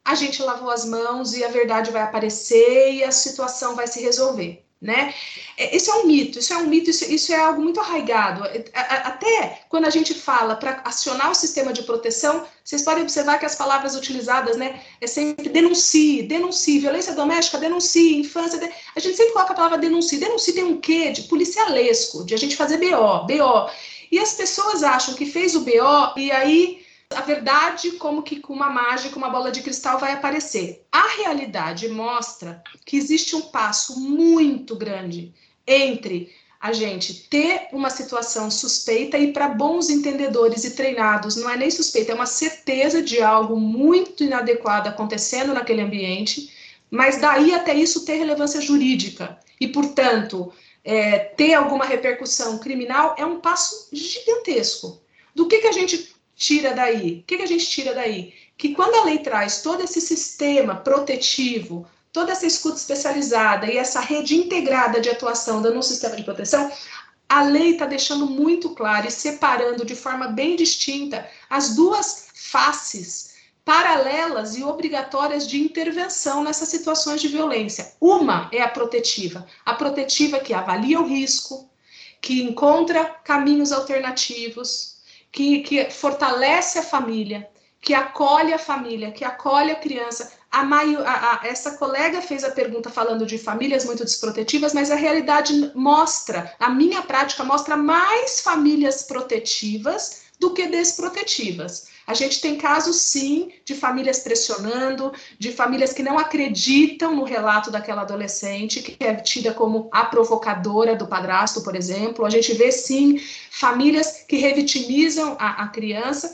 a gente lavou as mãos e a verdade vai aparecer e a situação vai se resolver né? É, isso é um mito, isso é um mito, isso, isso é algo muito arraigado. É, até quando a gente fala para acionar o sistema de proteção, vocês podem observar que as palavras utilizadas, né, é sempre denuncie, denuncie, violência doméstica, denuncie, infância, de... a gente sempre coloca a palavra denuncie. Denuncie tem um quê de policialesco, de a gente fazer BO, BO. E as pessoas acham que fez o BO e aí a verdade como que com uma mágica, uma bola de cristal vai aparecer. A realidade mostra que existe um passo muito grande entre a gente ter uma situação suspeita e para bons entendedores e treinados, não é nem suspeita, é uma certeza de algo muito inadequado acontecendo naquele ambiente, mas daí até isso ter relevância jurídica e, portanto, é, ter alguma repercussão criminal é um passo gigantesco. Do que, que a gente tira daí? O que, que a gente tira daí? Que quando a lei traz todo esse sistema protetivo, toda essa escuta especializada e essa rede integrada de atuação dando um sistema de proteção, a lei está deixando muito claro e separando de forma bem distinta as duas faces paralelas e obrigatórias de intervenção nessas situações de violência. Uma é a protetiva, a protetiva que avalia o risco, que encontra caminhos alternativos, que, que fortalece a família, que acolhe a família, que acolhe a criança. A, Maio, a, a essa colega fez a pergunta falando de famílias muito desprotetivas, mas a realidade mostra, a minha prática mostra mais famílias protetivas do que desprotetivas. A gente tem casos, sim, de famílias pressionando, de famílias que não acreditam no relato daquela adolescente, que é tida como a provocadora do padrasto, por exemplo. A gente vê, sim, famílias que revitimizam a, a criança,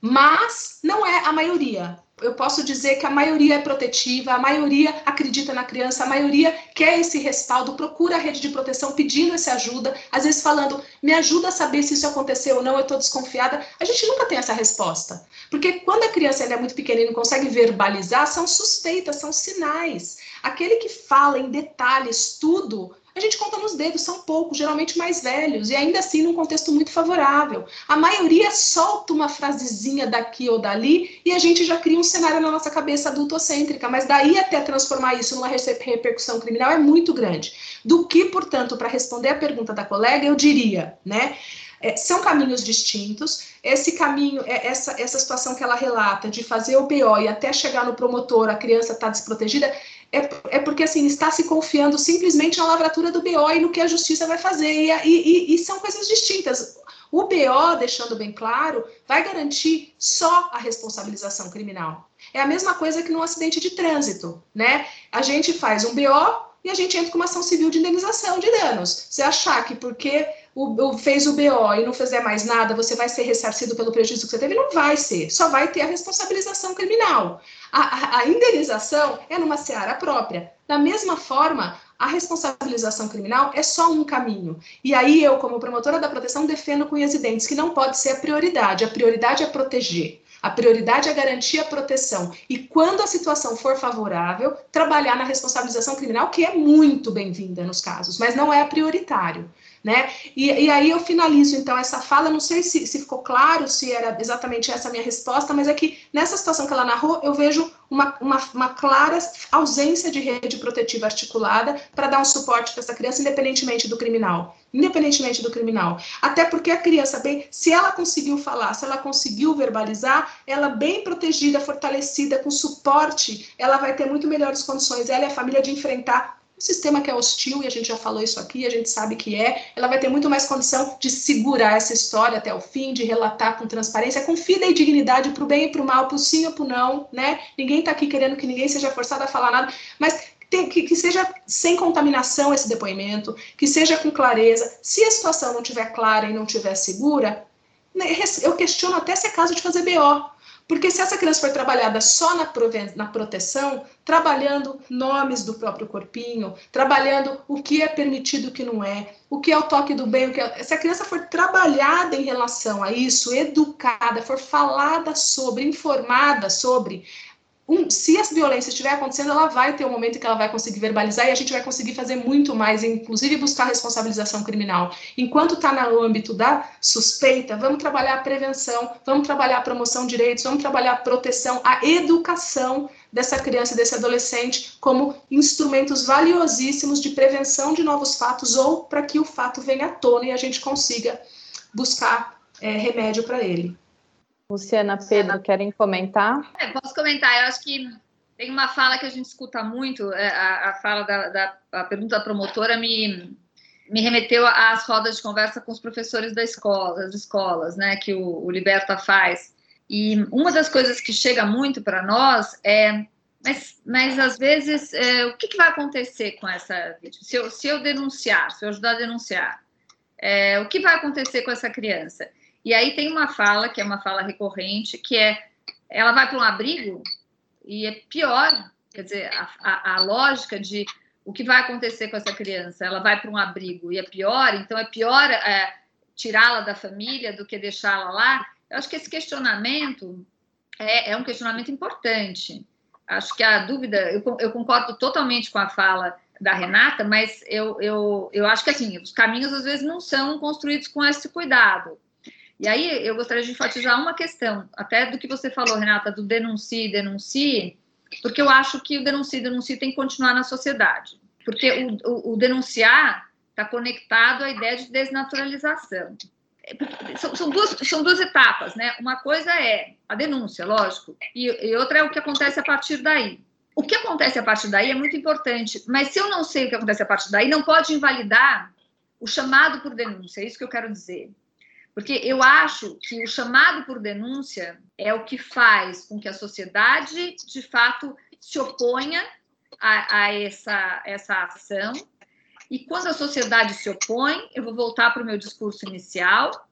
mas não é a maioria eu posso dizer que a maioria é protetiva, a maioria acredita na criança, a maioria quer esse respaldo, procura a rede de proteção pedindo essa ajuda, às vezes falando, me ajuda a saber se isso aconteceu ou não, eu estou desconfiada. A gente nunca tem essa resposta. Porque quando a criança é muito pequena e não consegue verbalizar, são suspeitas, são sinais. Aquele que fala em detalhes tudo, a gente conta nos dedos, são poucos, geralmente mais velhos, e ainda assim num contexto muito favorável. A maioria solta uma frasezinha daqui ou dali e a gente já cria um cenário na nossa cabeça adultocêntrica, mas daí até transformar isso numa repercussão criminal é muito grande. Do que, portanto, para responder a pergunta da colega, eu diria, né? É, são caminhos distintos. Esse caminho, é, essa, essa situação que ela relata de fazer o BO e até chegar no promotor, a criança está desprotegida, é, é porque assim está se confiando simplesmente na lavratura do BO e no que a justiça vai fazer. E, e, e são coisas distintas. O BO, deixando bem claro, vai garantir só a responsabilização criminal. É a mesma coisa que no acidente de trânsito, né? A gente faz um BO e a gente entra com uma ação civil de indenização de danos. Você achar que porque o, o, fez o BO e não fizer mais nada, você vai ser ressarcido pelo prejuízo que você teve? Não vai ser. Só vai ter a responsabilização criminal. A, a, a indenização é numa seara própria. Da mesma forma, a responsabilização criminal é só um caminho. E aí eu, como promotora da proteção, defendo com unhas dentes que não pode ser a prioridade. A prioridade é proteger. A prioridade é garantir a proteção. E quando a situação for favorável, trabalhar na responsabilização criminal, que é muito bem-vinda nos casos, mas não é prioritário. Né? E, e, aí eu finalizo então essa fala, não sei se, se, ficou claro, se era exatamente essa a minha resposta, mas é que nessa situação que ela narrou, eu vejo uma, uma, uma clara ausência de rede protetiva articulada para dar um suporte para essa criança, independentemente do criminal. Independentemente do criminal. Até porque a criança, bem, se ela conseguiu falar, se ela conseguiu verbalizar, ela bem protegida, fortalecida, com suporte, ela vai ter muito melhores condições, ela e a família, de enfrentar um sistema que é hostil, e a gente já falou isso aqui, a gente sabe que é, ela vai ter muito mais condição de segurar essa história até o fim, de relatar com transparência, com fidedignidade para o bem e para o mal, para o sim ou para o não, né? Ninguém está aqui querendo que ninguém seja forçado a falar nada, mas que, que, seja sem contaminação esse depoimento, que seja com clareza. Se a situação não estiver clara e não estiver segura, né, eu questiono até se é caso de fazer BO. Porque se essa criança for trabalhada só na, na proteção, trabalhando nomes do próprio corpinho, trabalhando o que é permitido o que não é, o que é o toque do bem, o que é... se a criança for trabalhada em relação a isso, educada, for falada sobre, informada sobre, um, se a violência estiver acontecendo, ela vai ter um momento em que ela vai conseguir verbalizar e a gente vai conseguir fazer muito mais, inclusive buscar responsabilização criminal. Enquanto está no âmbito da suspeita, vamos trabalhar a prevenção, vamos trabalhar a promoção de direitos, vamos trabalhar a proteção, a educação dessa criança e desse adolescente como instrumentos valiosíssimos de prevenção de novos fatos ou para que o fato venha à tona e a gente consiga buscar é, remédio para ele. Luciana, Pedro, querem comentar? É, comentar. Eu acho que tem uma fala que a gente escuta muito, é, a, a fala da, da a pergunta da promotora me, me remeteu às rodas de conversa com os professores da escola, das escolas, né, que o, o Liberta faz. E uma das coisas que chega muito para nós é, mas, mas às vezes, é, o que, que, vai acontecer com essa? Se eu, se eu denunciar, se eu ajudar a denunciar, é, o que vai acontecer com essa criança? E aí tem uma fala, que é uma fala recorrente, que é ela vai para um abrigo e é pior, quer dizer, a, a, a lógica de o que vai acontecer com essa criança? Ela vai para um abrigo e é pior, então é pior é, tirá-la da família do que deixá-la lá. Eu acho que esse questionamento é, é, um questionamento importante. Acho que a dúvida, eu, eu concordo totalmente com a fala da Renata, mas eu, eu, eu acho que assim, os caminhos às vezes não são construídos com esse cuidado. E aí eu gostaria de enfatizar uma questão, até do que você falou, Renata, do denuncie, denuncie, porque eu acho que o denuncie, denuncie tem que continuar na sociedade. Porque o, o, o denunciar está conectado à ideia de desnaturalização. São, são, duas, são duas etapas, né? Uma coisa é a denúncia, lógico, e, e outra é o que acontece a partir daí. O que acontece a partir daí é muito importante, mas se eu não sei o que acontece a partir daí, não pode invalidar o chamado por denúncia, é isso que eu quero dizer. Porque eu acho que o chamado por denúncia é o que faz com que a sociedade, de fato, se oponha a, a essa, essa ação. E quando a sociedade se opõe, eu vou voltar para o meu discurso inicial,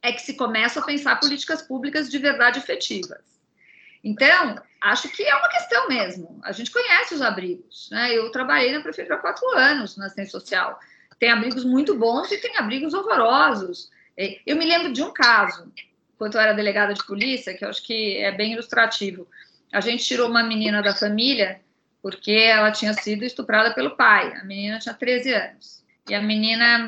é que se começa a pensar políticas públicas de verdade efetivas. Então, acho que é uma questão mesmo. A gente conhece os abrigos. Né? Eu trabalhei na prefeitura há quatro anos na assistência social. Tem abrigos muito bons e tem abrigos horrorosos. É, eu me lembro de um caso, quando eu era delegada de polícia, que eu acho que é bem ilustrativo. A gente tirou uma menina da família porque ela tinha sido estuprada pelo pai. A menina tinha 13 anos. E a menina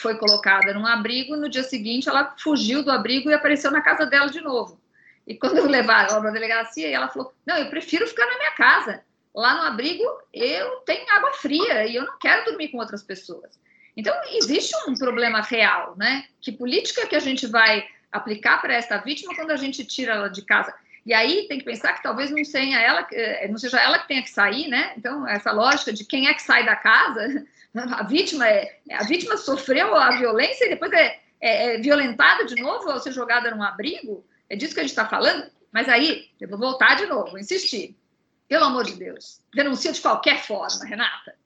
foi colocada num abrigo, no dia seguinte ela fugiu do abrigo e apareceu na casa dela de novo. E quando levaram ela para a delegacia, ela falou: Não, eu prefiro ficar na minha casa. Lá no abrigo eu tenho água fria e eu não quero dormir com outras pessoas. Então, existe um problema real, né? Que política que a gente vai aplicar para esta vítima quando a gente tira ela de casa? E aí tem que pensar que talvez não seja ela, eh, não seja ela que tenha que sair, né? Então, essa lógica de quem é que sai da casa, a vítima é, a vítima sofreu a violência e depois é, é, é violentada de novo ao ser jogada num abrigo. É disso que a gente está falando. Mas aí, eu vou voltar de novo, vou insistir. Pelo amor de Deus, denuncia de qualquer forma, Renata.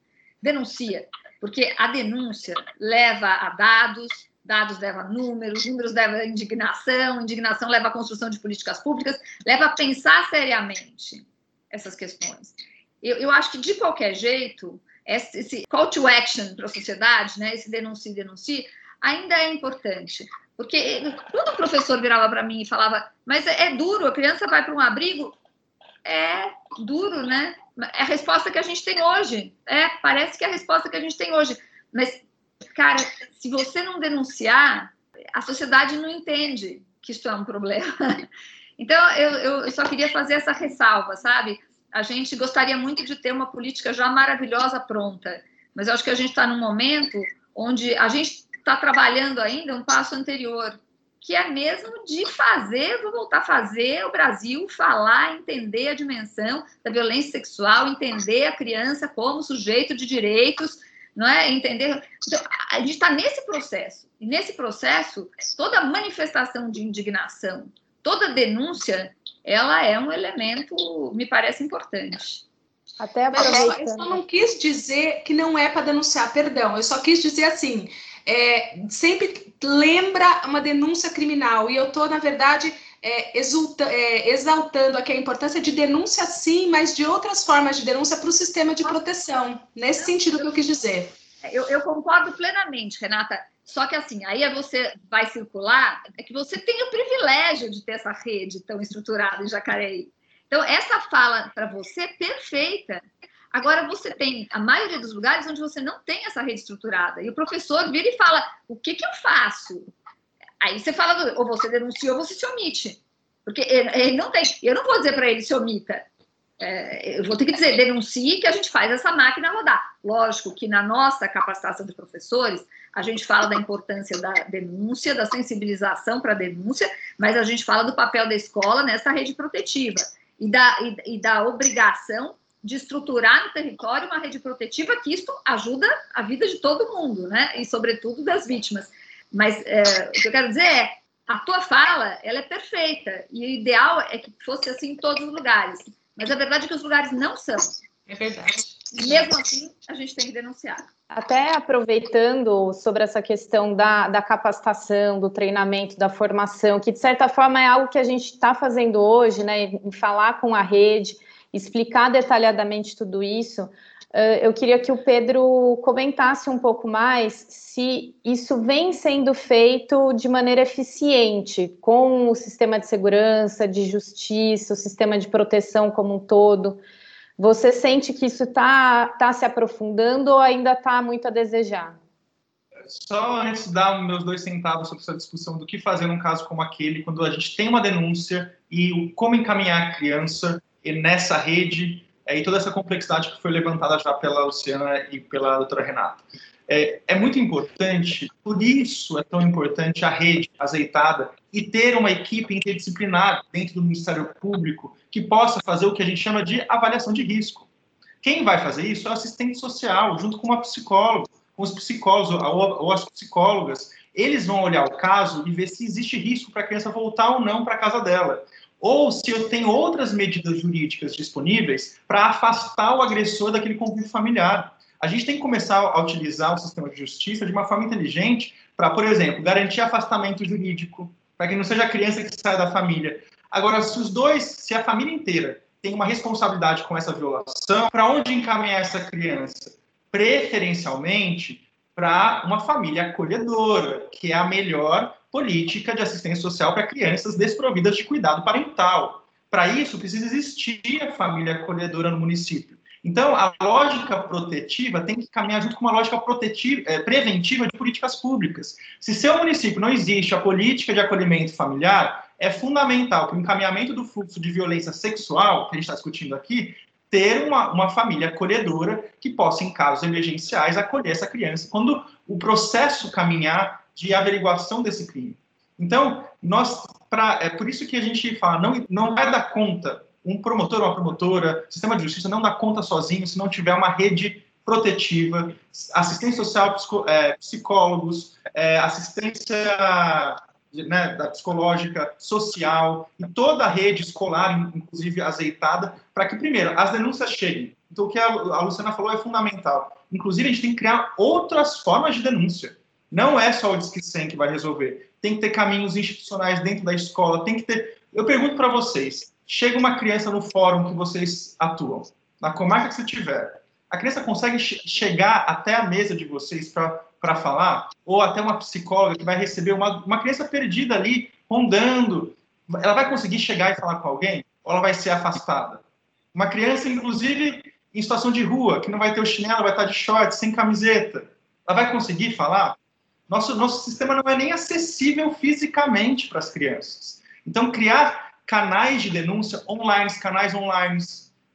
Denuncia porque a denúncia leva a dados, dados levam a números, números levam a indignação, indignação leva a construção de políticas públicas, leva a pensar seriamente essas questões. Eu, eu acho que, de qualquer jeito, esse call to action para a sociedade, né, esse denuncie, denuncie, ainda é importante. Porque quando o professor virava para mim e falava, mas é, é duro, a criança vai para um abrigo, é duro, né? É a resposta que a gente tem hoje. É, parece que é a resposta que a gente tem hoje. Mas, cara, se você não denunciar, a sociedade não entende que isso é um problema. Então, eu, eu só queria fazer essa ressalva, sabe? A gente gostaria muito de ter uma política já maravilhosa pronta, mas eu acho que a gente está num momento onde a gente está trabalhando ainda um passo anterior, que é mesmo de fazer, vou voltar a fazer o Brasil falar, entender a dimensão da violência sexual, entender a criança como sujeito de direitos, não é? Entender. Então, a gente está nesse processo. E nesse processo, toda manifestação de indignação, toda denúncia, ela é um elemento, me parece importante. Até aproveitando. Eu só não quis dizer que não é para denunciar, perdão. Eu só quis dizer assim, é, sempre lembra uma denúncia criminal. E eu estou, na verdade, é, exulta, é, exaltando aqui a importância de denúncia, sim, mas de outras formas de denúncia para o sistema de proteção. Nesse sentido que eu quis dizer. Eu, eu, concordo plenamente, Renata. Só que assim, aí você vai circular, é que você tem o privilégio de ter essa rede tão estruturada em Jacareí. Então, essa fala para você é perfeita. Agora, você tem a maioria dos lugares onde você não tem essa rede estruturada. E o professor vira e fala: o que, que eu faço? Aí você fala, ou você denuncia ou você se omite. Porque ele não tem. Eu não vou dizer para ele se omita. É, eu vou ter que dizer, denuncie que a gente faz essa máquina rodar. Lógico que na nossa capacitação de professores, a gente fala da importância da denúncia, da sensibilização para a denúncia, mas a gente fala do papel da escola nessa rede protetiva e da, e, e da obrigação de estruturar no território uma rede protetiva que isto ajuda a vida de todo mundo, né? E sobretudo das vítimas. Mas é, o que eu quero dizer é, a tua fala, ela é perfeita e o ideal é que fosse assim em todos os lugares. Mas a verdade é que os lugares não são. É verdade. E mesmo assim, a gente tem que denunciar. Até aproveitando sobre essa questão da, da capacitação, do treinamento, da formação, que de certa forma é algo que a gente está fazendo hoje, né? Em falar com a rede, explicar detalhadamente tudo isso, eu queria que o Pedro comentasse um pouco mais se isso vem sendo feito de maneira eficiente com o sistema de segurança, de justiça, o sistema de proteção como um todo. Você sente que isso está tá se aprofundando ou ainda está muito a desejar? Só antes de dar meus dois centavos sobre essa discussão do que fazer num caso como aquele, quando a gente tem uma denúncia e como encaminhar a criança nessa rede é, e toda essa complexidade que foi levantada já pela Luciana e pela doutora Renata. É, é, muito importante, por isso é tão importante a rede azeitada e ter uma equipe interdisciplinar dentro do Ministério Público que possa fazer o que a gente chama de avaliação de risco. Quem vai fazer isso é o assistente social, junto com uma psicóloga, com os psicólogos ou as psicólogas. Eles vão olhar o caso e ver se existe risco para a criança voltar ou não para a casa dela ou se eu tenho outras medidas jurídicas disponíveis para afastar o agressor daquele convívio familiar. A gente tem que começar a utilizar o sistema de justiça de uma forma inteligente para, por exemplo, garantir afastamento jurídico, para que não seja a criança que sai da família. Agora, se os dois, se a família inteira tem uma responsabilidade com essa violação, para onde encaminhar essa criança? Preferencialmente para uma família acolhedora, que é a melhor política de assistência social para crianças desprovidas de cuidado parental. Para isso, precisa existir a família acolhedora no município. Então, a lógica protetiva tem que caminhar junto com uma lógica protetiva, é, preventiva de políticas públicas. Se seu município não existe a política de acolhimento familiar, é fundamental que o encaminhamento do fluxo de violência sexual, que a gente está discutindo aqui, ter uma, uma família acolhedora que possa, em casos emergenciais, acolher essa criança. Quando o processo caminhar de averiguação desse crime. Então, nós, pra, é por isso que a gente fala, não, não vai dar conta, um promotor ou uma promotora, sistema de justiça não dá conta sozinho se não tiver uma rede protetiva, assistência social, é, psicólogos, é, assistência né, da psicológica, social, e toda a rede escolar, inclusive azeitada, para que, primeiro, as denúncias cheguem. Então, o que a, a Luciana falou é fundamental. Inclusive, a gente tem que criar outras formas de denúncia. Não é só o Disque 100 que vai resolver. Tem que ter caminhos institucionais dentro da escola, tem que ter... Eu pergunto para vocês, chega uma criança no fórum que vocês atuam, na comarca que você tiver, a criança consegue chegar até a mesa de vocês para falar? Ou até uma psicóloga que vai receber uma, uma criança perdida ali, rondando, ela vai conseguir chegar e falar com alguém? Ou ela vai ser afastada? Uma criança, inclusive, em situação de rua, que não vai ter o chinelo, vai estar de short, sem camiseta, ela vai conseguir falar? Nosso, nosso sistema não é nem acessível fisicamente para as crianças. Então, criar canais de denúncia online, canais online,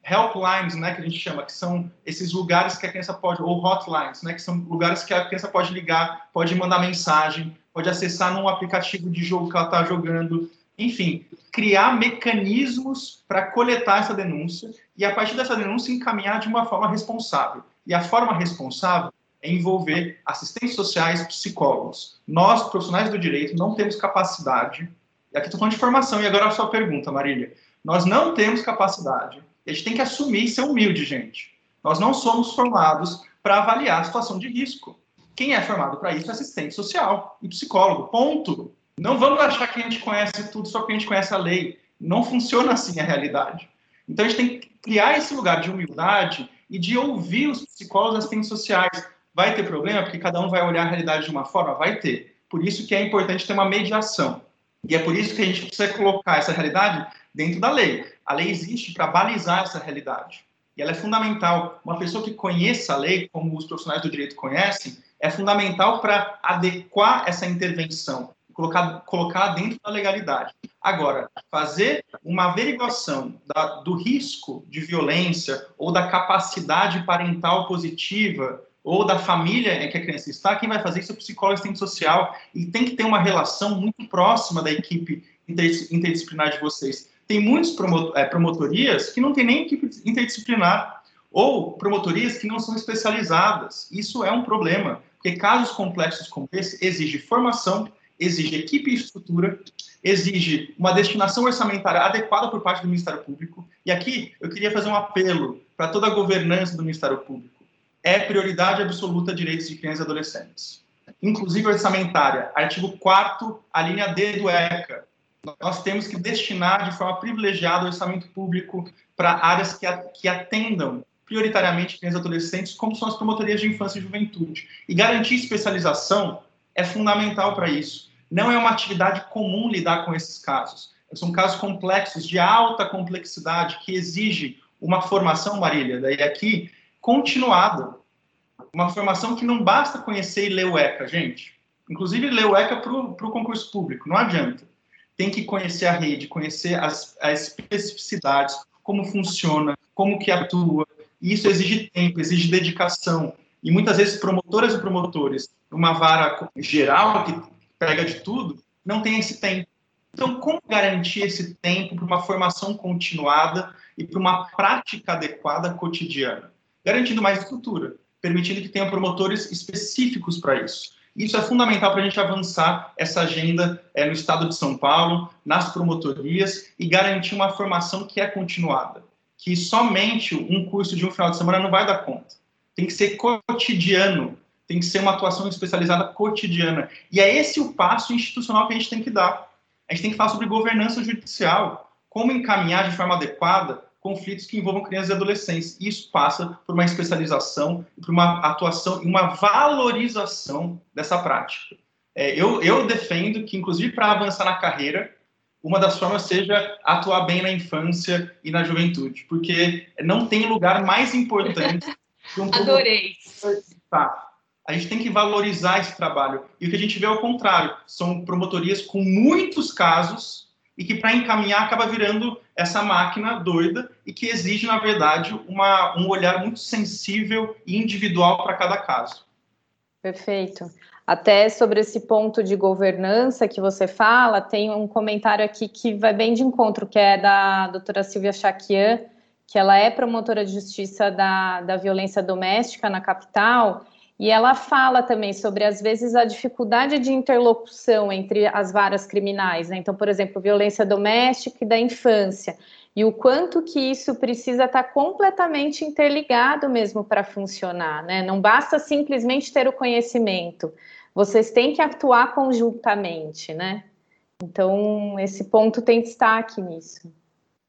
helplines, né, que a gente chama, que são esses lugares que a criança pode, ou hotlines, né, que são lugares que a criança pode ligar, pode mandar mensagem, pode acessar num aplicativo de jogo que ela está jogando. Enfim, criar mecanismos para coletar essa denúncia e, a partir dessa denúncia, encaminhar de uma forma responsável. E a forma responsável é envolver assistentes sociais, psicólogos. Nós, profissionais do direito, não temos capacidade. E aqui estou falando de formação, e agora a sua pergunta, Marília. Nós não temos capacidade. A gente tem que assumir e ser humilde, gente. Nós não somos formados para avaliar a situação de risco. Quem é formado para isso é assistente social e psicólogo. Ponto. Não vamos achar que a gente conhece tudo só porque a gente conhece a lei. Não funciona assim a realidade. Então a gente tem que criar esse lugar de humildade e de ouvir os psicólogos e assistentes sociais. Vai ter problema porque cada um vai olhar a realidade de uma forma? Vai ter. Por isso que é importante ter uma mediação. E é por isso que a gente precisa colocar essa realidade dentro da lei. A lei existe para balizar essa realidade. E ela é fundamental. Uma pessoa que conheça a lei, como os profissionais do direito conhecem, é fundamental para adequar essa intervenção, colocar, colocar dentro da legalidade. Agora, fazer uma averiguação da, do risco de violência ou da capacidade parental positiva ou da família em que a criança está, quem vai fazer isso é o psicólogo assistente social e tem que ter uma relação muito próxima da equipe interdisciplinar de vocês. Tem muitas é, promotorias que não tem nem equipe interdisciplinar ou promotorias que não são especializadas. Isso é um problema, porque casos complexos como esse exigem formação, exige equipe e estrutura, exige uma destinação orçamentária adequada por parte do Ministério Público. E aqui eu queria fazer um apelo para toda a governança do Ministério Público. É prioridade absoluta direitos de crianças e adolescentes. Inclusive orçamentária, artigo 4 a linha D do ECA, nós temos que destinar de forma privilegiada o orçamento público para áreas que, atendam prioritariamente crianças e adolescentes, como são as promotorias de infância e juventude. E garantir especialização é fundamental para isso. Não é uma atividade comum lidar com esses casos. São casos complexos, de alta complexidade, que exige uma formação, Marília, daí aqui, continuada. Uma formação que não basta conhecer e ler o ECA, gente. Inclusive, ler o ECA para o concurso público, não adianta tem que conhecer a rede, conhecer as, as especificidades, como funciona, como que atua. E isso exige tempo, exige dedicação. E muitas vezes promotoras e promotores, uma vara geral que pega de tudo, não tem esse tempo. Então, como garantir esse tempo para uma formação continuada e para uma prática adequada cotidiana? Garantindo mais estrutura, permitindo que tenham promotores específicos para isso. Isso é fundamental para a gente avançar essa agenda é, no estado de São Paulo, nas promotorias e garantir uma formação que é continuada. Que somente um curso de um final de semana não vai dar conta. Tem que ser cotidiano, tem que ser uma atuação especializada cotidiana. E é esse o passo institucional que a gente tem que dar. A gente tem que falar sobre governança judicial, como encaminhar de forma adequada conflitos que envolvam crianças e adolescentes. Isso passa por uma especialização, por uma atuação e uma valorização dessa prática. É, eu, eu defendo que, inclusive, para avançar na carreira, uma das formas seja atuar bem na infância e na juventude, porque não tem lugar mais importante que um Adorei. Tá. A gente tem que valorizar esse trabalho. E o que a gente vê é o contrário. São promotorias com muitos casos e que para encaminhar acaba virando essa máquina doida e que exige, na verdade, uma, um olhar muito sensível e individual para cada caso. Perfeito. Até sobre esse ponto de governança que você fala, tem um comentário aqui que vai bem de encontro, que é da doutora Silvia Chaquian, que ela é promotora de justiça da, da violência doméstica na capital, e ela fala também sobre, às vezes, a dificuldade de interlocução entre as varas criminais. Né? Então, por exemplo, violência doméstica e da infância. E o quanto que isso precisa estar completamente interligado mesmo para funcionar. Né? Não basta simplesmente ter o conhecimento. Vocês têm que atuar conjuntamente, né? Então, esse ponto tem destaque nisso.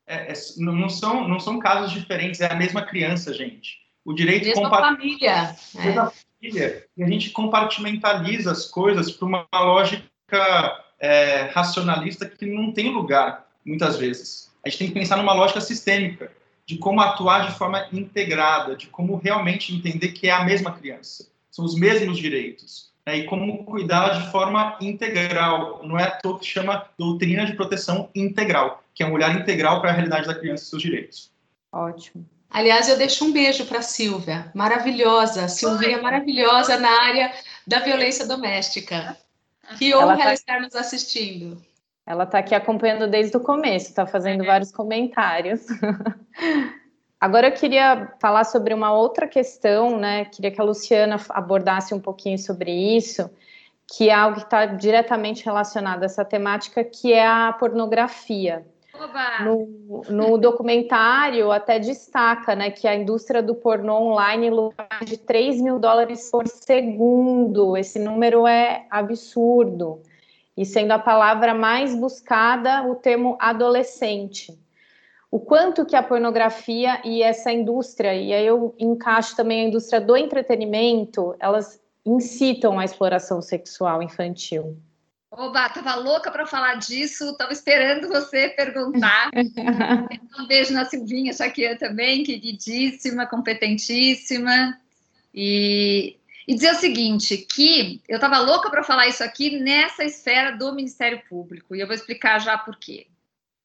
É, é, não, são, não são casos diferentes, é a mesma criança, gente. O direito mesma família. É família e a gente compartimentaliza as coisas para uma lógica é, racionalista que não tem lugar, muitas vezes. A gente tem que pensar numa lógica sistêmica, de como atuar de forma integrada, de como realmente entender que é a mesma criança, são os mesmos direitos, né, e como cuidar de forma integral. Não é toa que chama doutrina de proteção integral, que é um olhar integral para a realidade da criança e seus direitos. Ótimo. Aliás, eu deixo um beijo para a Silvia, maravilhosa, Silvinha maravilhosa na área da violência doméstica. Que honra ela tá... estar nos assistindo. Ela está aqui acompanhando desde o começo, está fazendo vários comentários. Agora eu queria falar sobre uma outra questão, né? Queria que a Luciana abordasse um pouquinho sobre isso, que é algo que está diretamente relacionado a essa temática, que é a pornografia. No, no, documentário até destaca né, que a indústria do pornô online lucra de 3 mil dólares por segundo. Esse número é absurdo. E sendo a palavra mais buscada, o termo adolescente. O quanto que a pornografia e essa indústria, e aí eu encaixo também a indústria do entretenimento, elas incitam a exploração sexual infantil. Oba, tava louca para falar disso, tava esperando você perguntar. um beijo na Silvinha Chaquian também, queridíssima, competentíssima. E, e dizer o seguinte, que eu tava louca para falar isso aqui nessa esfera do Ministério Público, e eu vou explicar já por quê.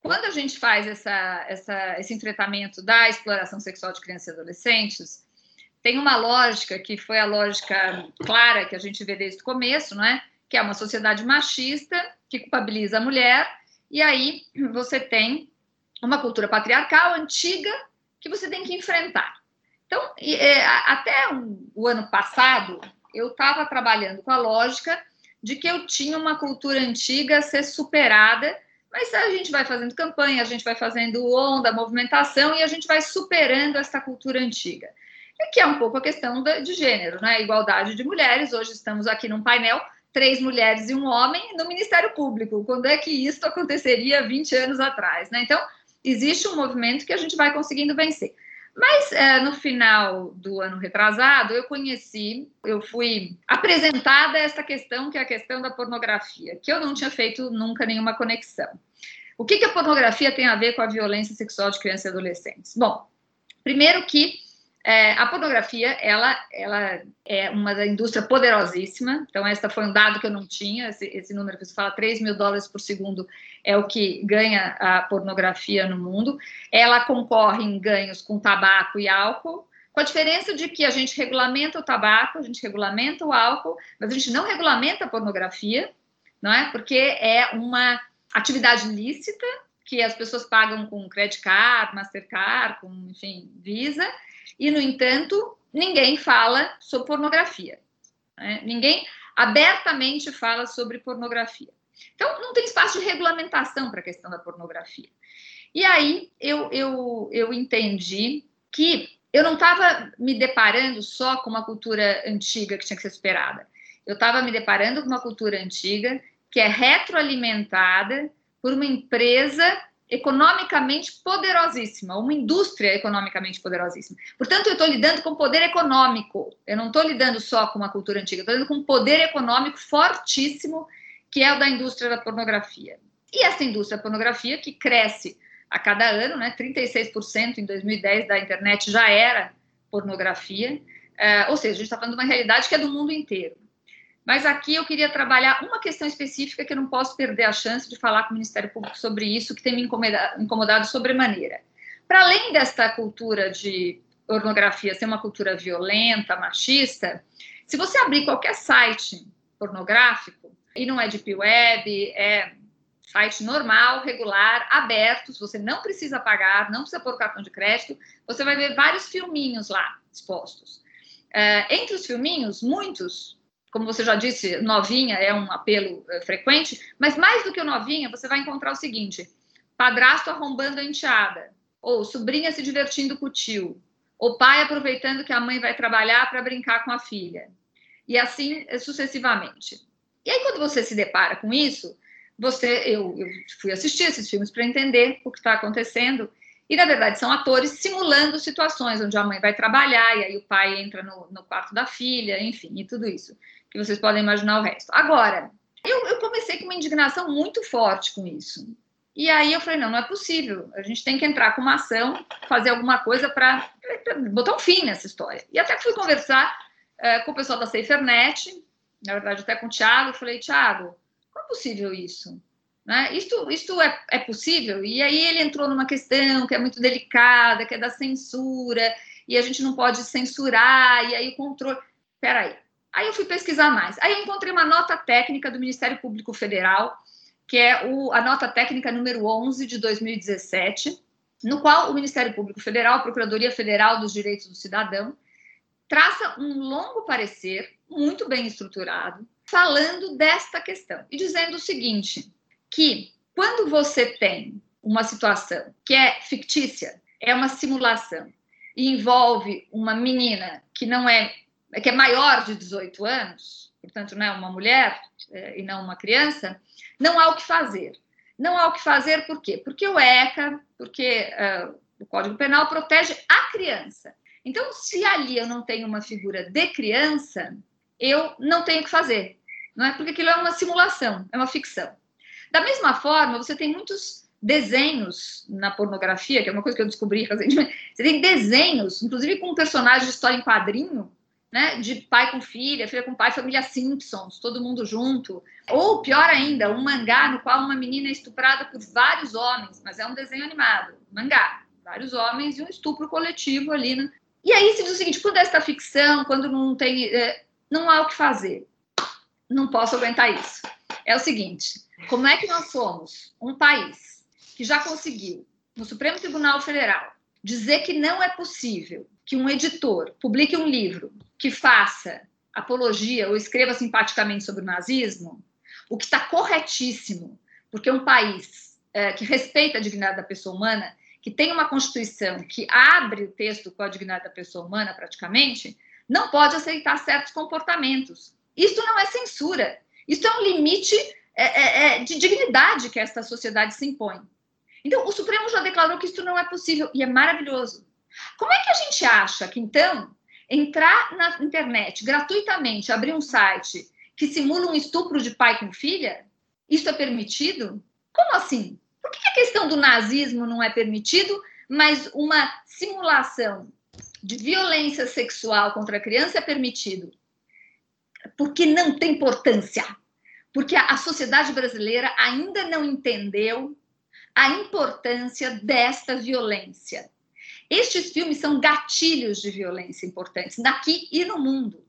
Quando a gente faz essa, essa, esse enfrentamento da exploração sexual de crianças e adolescentes, tem uma lógica que foi a lógica clara que a gente vê desde o começo, não é? Que é uma sociedade machista que culpabiliza a mulher, e aí você tem uma cultura patriarcal antiga que você tem que enfrentar. Então, é, até o ano passado, eu estava trabalhando com a lógica de que eu tinha uma cultura antiga a ser superada, mas a gente vai fazendo campanha, a gente vai fazendo onda, movimentação e a gente vai superando essa cultura antiga. E que é um pouco a questão de gênero, né? Igualdade de mulheres. Hoje estamos aqui num painel três mulheres e um homem no Ministério Público. Quando é que isso aconteceria 20 anos atrás? Né? Então, existe um movimento que a gente vai conseguindo vencer. Mas é, no final do ano retrasado, eu conheci, eu fui apresentada essa questão, que é a questão da pornografia, que eu não tinha feito nunca nenhuma conexão. O que, que a pornografia tem a ver com a violência sexual de crianças e adolescentes? Bom, primeiro que é, a pornografia, ela, ela é uma indústria poderosíssima, então esse foi um dado que eu não tinha, esse, esse número que você fala, 3 mil dólares por segundo é o que ganha a pornografia no mundo. Ela concorre em ganhos com tabaco e álcool, com a diferença de que a gente regulamenta o tabaco, a gente regulamenta o álcool, mas a gente não regulamenta a pornografia, não é? Porque é uma atividade lícita que as pessoas pagam com credit card, Mastercard, com, enfim, Visa, e, no entanto, ninguém fala sobre pornografia. Né? Ninguém abertamente fala sobre pornografia. Então, não tem espaço de regulamentação para a questão da pornografia. E aí eu, eu, eu entendi que eu não estava me deparando só com uma cultura antiga que tinha que ser superada. Eu estava me deparando com uma cultura antiga que é retroalimentada por uma empresa economicamente poderosíssima, uma indústria economicamente poderosíssima. Portanto, eu estou lidando com poder econômico. Eu não estou lidando só com uma cultura antiga, estou lidando com um poder econômico fortíssimo, que é o da indústria da pornografia. E essa indústria da pornografia, que cresce a cada ano, né, 36% em 2010 da internet já era pornografia, é, ou seja, a gente está falando de uma realidade que é do mundo inteiro. Mas aqui eu queria trabalhar uma questão específica que eu não posso perder a chance de falar com o Ministério Público sobre isso, que tem me incomodado, incomodado sobremaneira. Para além desta cultura de pornografia ser uma cultura violenta, machista, se você abrir qualquer site pornográfico, e não é deep web, é site normal, regular, aberto, você não precisa pagar, não precisa pôr cartão de crédito, você vai ver vários filminhos lá expostos. Uh, entre os filminhos, muitos como você já disse, novinha é um apelo é, frequente, mas mais do que o novinha, você vai encontrar o seguinte: padrasto arrombando a enteada, ou sobrinha se divertindo com o tio, ou pai aproveitando que a mãe vai trabalhar para brincar com a filha, e assim eh, sucessivamente. E aí, quando você se depara com isso, você, eu, eu fui assistir esses filmes para entender o que está acontecendo. E, na verdade, são atores simulando situações onde a mãe vai trabalhar e aí o pai entra no, no quarto da filha, enfim, e tudo isso que vocês podem imaginar o resto. Agora, eu, eu comecei com uma indignação muito forte com isso. E aí eu falei, não, não é possível. A gente tem que entrar com uma ação, fazer alguma coisa para botar um fim nessa história. E até fui conversar é, com o pessoal da SaferNet, na verdade até com o Thiago, falei, Thiago, como é possível isso? Né? Isto, isto é, é possível? E aí ele entrou numa questão que é muito delicada, que é da censura, e a gente não pode censurar, e aí o controle... Peraí, Aí eu fui pesquisar mais. Aí eu encontrei uma nota técnica do Ministério Público Federal, que é o, a nota técnica número 11 de 2017, no qual o Ministério Público Federal, a Procuradoria Federal dos Direitos do Cidadão, traça um longo parecer, muito bem estruturado, falando desta questão e dizendo o seguinte: que quando você tem uma situação que é fictícia, é uma simulação, e envolve uma menina que não é que é maior de 18 anos, portanto, não é uma mulher é, e não uma criança, não há o que fazer. Não há o que fazer por quê? Porque o ECA, porque uh, o Código Penal protege a criança. Então, se ali eu não tenho uma figura de criança, eu não tenho o que fazer, não é? Porque aquilo é uma simulação, é uma ficção. Da mesma forma, você tem muitos desenhos na pornografia, que é uma coisa que eu descobri recentemente. Você tem desenhos, inclusive com um personagem de história em quadrinho, né, de pai com filha, filha com pai, família Simpsons, todo mundo junto. Ou pior ainda, um mangá no qual uma menina é estuprada por vários homens, mas é um desenho animado, mangá, vários homens e um estupro coletivo ali. Né? E aí se diz o seguinte: quando é esta ficção, quando não tem, é, não há o que fazer, não posso aguentar isso. É o seguinte: como é que nós somos um país que já conseguiu no Supremo Tribunal Federal dizer que não é possível que um editor publique um livro que faça apologia ou escreva simpaticamente sobre o nazismo, o que está corretíssimo, porque um país é, que respeita a dignidade da pessoa humana, que tem uma Constituição que abre o texto com a dignidade da pessoa humana, praticamente, não pode aceitar certos comportamentos. Isso não é censura, isso é um limite é, é, é de dignidade que esta sociedade se impõe. Então, o Supremo já declarou que isso não é possível, e é maravilhoso. Como é que a gente acha que, então, entrar na internet gratuitamente, abrir um site que simula um estupro de pai com filha, isso é permitido? Como assim? Por que a questão do nazismo não é permitido, mas uma simulação de violência sexual contra a criança é permitido? Porque não tem importância. Porque a sociedade brasileira ainda não entendeu a importância desta violência. Estes filmes são gatilhos de violência importantes, daqui e no mundo.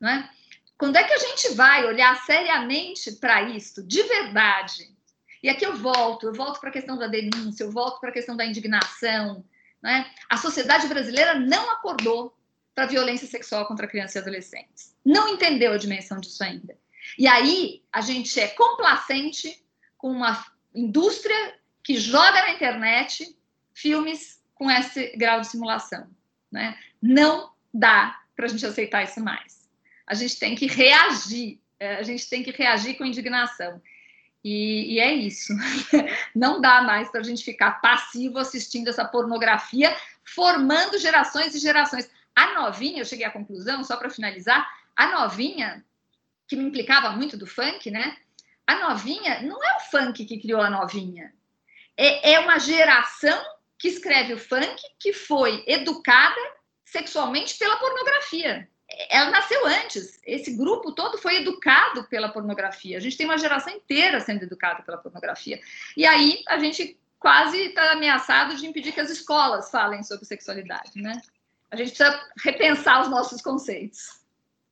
Não é? Quando é que a gente vai olhar seriamente para isso, de verdade? E aqui eu volto, eu volto para a questão da denúncia, eu volto para a questão da indignação. é? A sociedade brasileira não acordou para a violência sexual contra crianças e adolescentes. Não entendeu a dimensão disso ainda. E aí a gente é complacente com uma indústria que joga na internet filmes com esse grau de simulação. Né? Não dá para a gente aceitar isso mais. A gente tem que reagir, é, a gente tem que reagir com indignação. E, e é isso. Não dá mais para a gente ficar passivo assistindo essa pornografia, formando gerações e gerações. A novinha, eu cheguei à conclusão, só para finalizar, a novinha, que me implicava muito do funk, né? A novinha não é o funk que criou a novinha. É, é uma geração que escreve o funk, que foi educada sexualmente pela pornografia. Ela nasceu antes. Esse grupo todo foi educado pela pornografia. A gente tem uma geração inteira sendo educada pela pornografia. E aí a gente quase está ameaçado de impedir que as escolas falem sobre sexualidade, né? A gente precisa repensar os nossos conceitos.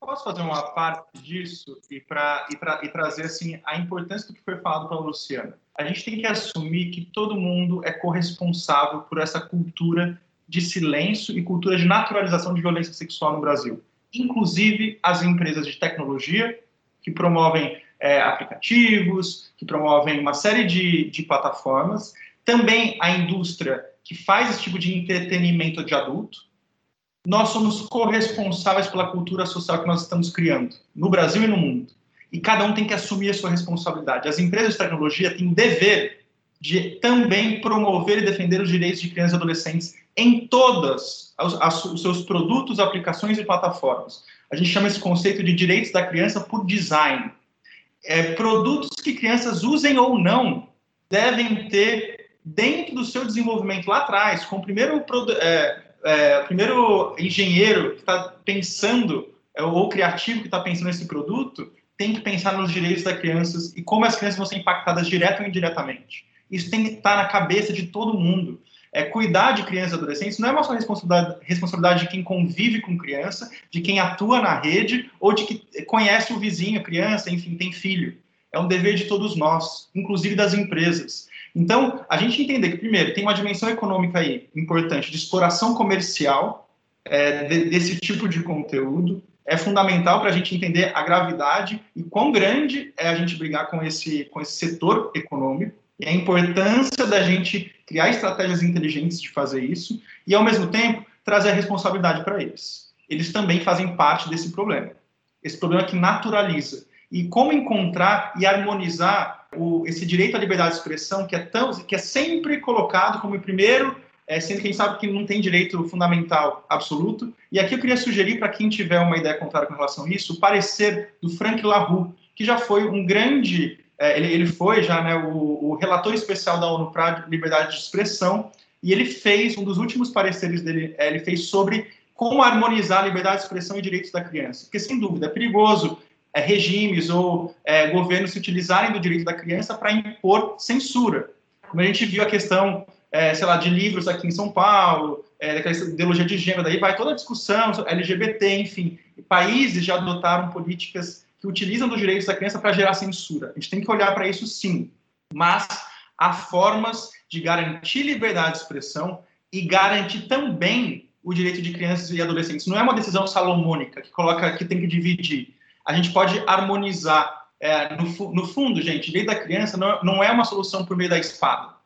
Posso fazer uma parte disso e, pra, e, pra, e trazer assim, a importância do que foi falado pela Luciana? A gente tem que assumir que todo mundo é corresponsável por essa cultura de silêncio e cultura de naturalização de violência sexual no Brasil. Inclusive as empresas de tecnologia, que promovem é, aplicativos, que promovem uma série de, de plataformas, também a indústria que faz esse tipo de entretenimento de adulto, nós somos corresponsáveis pela cultura social que nós estamos criando, no Brasil e no mundo. E cada um tem que assumir a sua responsabilidade. As empresas de tecnologia têm o dever de também promover e defender os direitos de crianças e adolescentes em todos os seus produtos, aplicações e plataformas. A gente chama esse conceito de direitos da criança por design. É, produtos que crianças usem ou não devem ter dentro do seu desenvolvimento lá atrás, com o primeiro é, é, o primeiro engenheiro que está pensando, é, ou criativo que está pensando nesse produto, tem que pensar nos direitos das crianças e como as crianças vão ser impactadas direto ou indiretamente. Isso tem que estar na cabeça de todo mundo. É, cuidar de crianças e adolescentes não é uma só responsabilidade, responsabilidade de quem convive com criança, de quem atua na rede ou de que conhece o vizinho, a criança, enfim, tem filho. É um dever de todos nós, inclusive das empresas. Então, a gente entender que, primeiro, tem uma dimensão econômica aí importante de exploração comercial é, de, desse tipo de conteúdo, é fundamental para a gente entender a gravidade e quão grande é a gente brigar com esse, com esse setor econômico e a importância da gente criar estratégias inteligentes de fazer isso e, ao mesmo tempo, trazer a responsabilidade para eles. Eles também fazem parte desse problema. Esse problema que naturaliza. E como encontrar e harmonizar o, esse direito à liberdade de expressão que é, tão, que é sempre colocado como primeiro é, sendo que a gente sabe que não tem direito fundamental absoluto. E aqui eu queria sugerir para quem tiver uma ideia contrária com relação a isso, o parecer do Frank LaRue, que já foi um grande, é, ele, ele foi já né, o, o relator especial da ONU para liberdade de expressão, e ele fez, um dos últimos pareceres dele, é, ele fez sobre como harmonizar a liberdade de expressão e direitos da criança. Porque, sem dúvida, é perigoso é, regimes ou é, governos se utilizarem do direito da criança para impor censura. Como a gente viu a questão é, sei lá, de livros aqui em São Paulo, é, daquela ideologia de gênero, daí vai toda a discussão LGBT, enfim. Países já adotaram políticas que utilizam dos direitos da criança para gerar censura. A gente tem que olhar para isso sim, mas há formas de garantir liberdade de expressão e garantir também o direito de crianças e adolescentes. Não é uma decisão salomônica que coloca que tem que dividir. A gente pode harmonizar. É, no, no, fundo, gente, direito da criança não, não é uma solução por meio da espada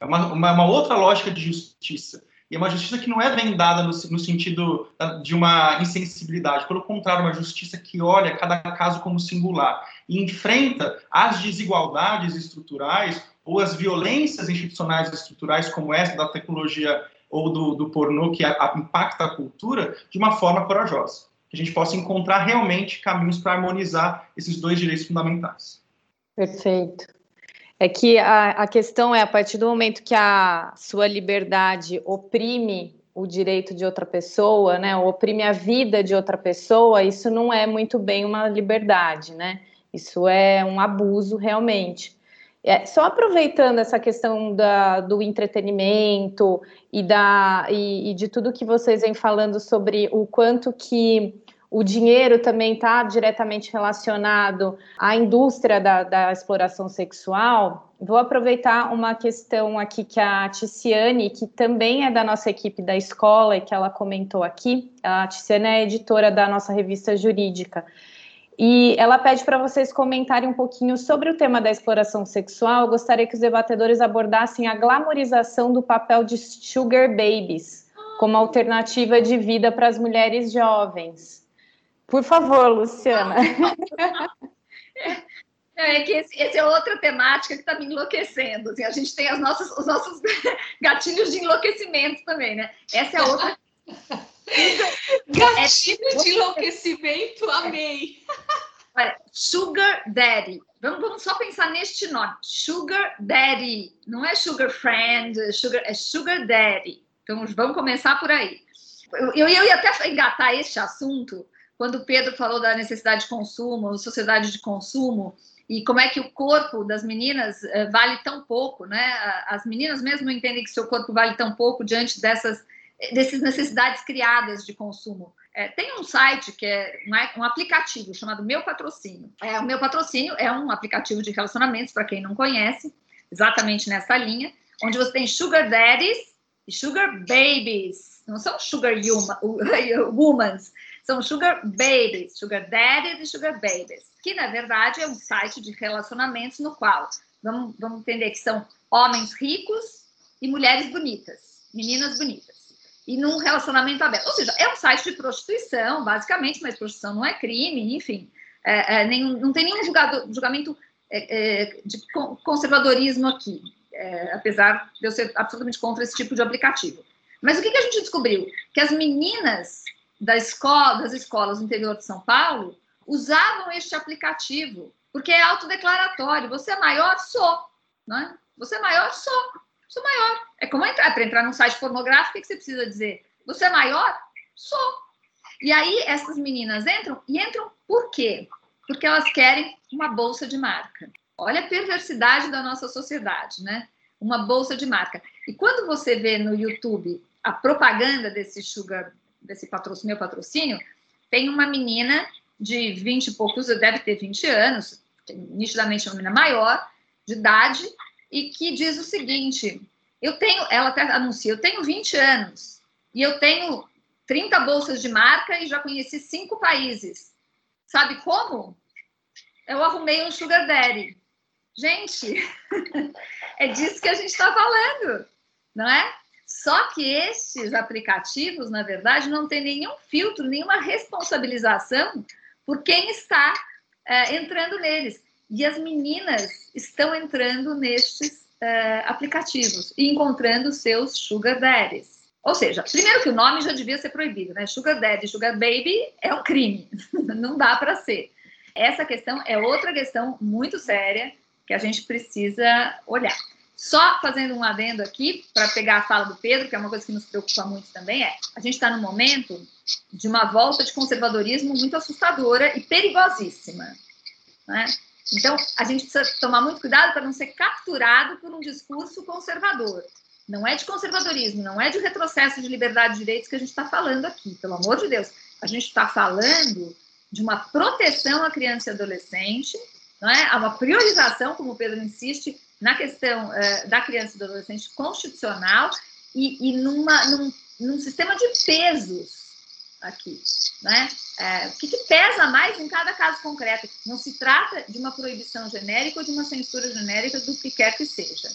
é uma, uma, uma, outra lógica de justiça. E é uma justiça que não é vendada no, no, sentido de uma insensibilidade, pelo contrário, uma justiça que olha cada caso como singular e enfrenta as desigualdades estruturais ou as violências institucionais estruturais, como essa da tecnologia ou do, do pornô que a, a, impacta a cultura, de uma forma corajosa. Que a gente possa encontrar realmente caminhos para harmonizar esses dois direitos fundamentais. Perfeito. É que a, a questão é, a partir do momento que a sua liberdade oprime o direito de outra pessoa, né, oprime a vida de outra pessoa, isso não é muito bem uma liberdade, né? Isso é um abuso realmente. É, só aproveitando essa questão da, do entretenimento e, da, e, e de tudo que vocês vêm falando sobre o quanto que o dinheiro também está diretamente relacionado à indústria da, da, exploração sexual. Vou aproveitar uma questão aqui que a Ticiane, que também é da nossa equipe da escola e que ela comentou aqui, a Ticiane é editora da nossa revista jurídica. E ela pede para vocês comentarem um pouquinho sobre o tema da exploração sexual. Eu gostaria que os debatedores abordassem a glamorização do papel de sugar babies como alternativa de vida para as mulheres jovens. Por favor, Luciana. É, que esse, esse, é outra temática que está me enlouquecendo. Assim, a gente tem as nossas, os nossos gatilhos de enlouquecimento também, né? Essa é outra. Gatilho de enlouquecimento, amei. Olha, Sugar Daddy. Vamos, vamos só pensar neste nome. Sugar Daddy. Não é Sugar Friend, sugar, é Sugar Daddy. Então vamos começar por aí. Eu, eu, eu ia até engatar este assunto quando o Pedro falou da necessidade de consumo, sociedade de consumo, e como é que o corpo das meninas uh, vale tão pouco, né? As meninas mesmo entendem que seu corpo vale tão pouco diante dessas, dessas necessidades criadas de consumo. É, tem um site que é um, um, aplicativo chamado Meu Patrocínio. É, o Meu Patrocínio é um aplicativo de relacionamentos, para quem não conhece, exatamente nessa linha, onde você tem sugar daddies e sugar babies. Não são sugar humans, são sugar babies, sugar daddies e sugar babies, que na verdade é um site de relacionamentos no qual vamos, vamos entender que são homens ricos e mulheres bonitas, meninas bonitas. E num relacionamento aberto. Ou seja, é um site de prostituição, basicamente, mas prostituição não é crime, enfim. É, é, não tem nenhum julgado, julgamento é, é de conservadorismo aqui, é, apesar de eu ser absolutamente contra esse tipo de aplicativo. Mas o que, que a gente descobriu? Que as meninas da escola, das escolas do interior de São Paulo usavam este aplicativo, porque é autodeclaratório. Você é maior? Sou. Né? Você é maior? Sou. Sou maior. É como entrar. Para entrar num site pornográfico, o que você precisa dizer? Você é maior? Sou. E aí essas meninas entram, e entram por quê? Porque elas querem uma bolsa de marca. Olha a perversidade da nossa sociedade, né? Uma bolsa de marca. E quando você vê no YouTube a propaganda desse sugar, desse patrocínio, meu patrocínio, tem uma menina de 20 e poucos, deve ter 20 anos, nitidamente uma menina maior, de idade, e que diz o seguinte: eu tenho, ela até anuncia, eu tenho 20 anos e eu tenho 30 bolsas de marca e já conheci cinco países. Sabe como? Eu arrumei um sugar daddy. Gente, é disso que a gente está falando, não é? Só que estes aplicativos, na verdade, não tem nenhum filtro, nenhuma responsabilização por quem está é, entrando neles. E as meninas estão entrando nestes é, aplicativos e encontrando seus sugar daddies. Ou seja, primeiro que o nome já devia ser proibido, né? Sugar daddy, sugar baby é um crime, não dá para ser. Essa questão é outra questão muito séria que a gente precisa olhar. Só fazendo um adendo aqui, para pegar a fala do Pedro, que é uma coisa que nos preocupa muito também, é a gente está num momento de uma volta de conservadorismo muito assustadora e perigosíssima. Né? Então, a gente precisa tomar muito cuidado para não ser capturado por um discurso conservador. Não é de conservadorismo, não é de retrocesso de liberdade de direitos que a gente está falando aqui, pelo amor de Deus. A gente está falando de uma proteção à criança e adolescente, não é? Há uma priorização, como o Pedro insiste, na questão uh, da criança e do adolescente constitucional e, e numa, num, num sistema de pesos aqui. Né? É, o que, que, pesa mais em cada caso concreto? Não se trata de uma proibição genérica ou de uma censura genérica do que quer que seja.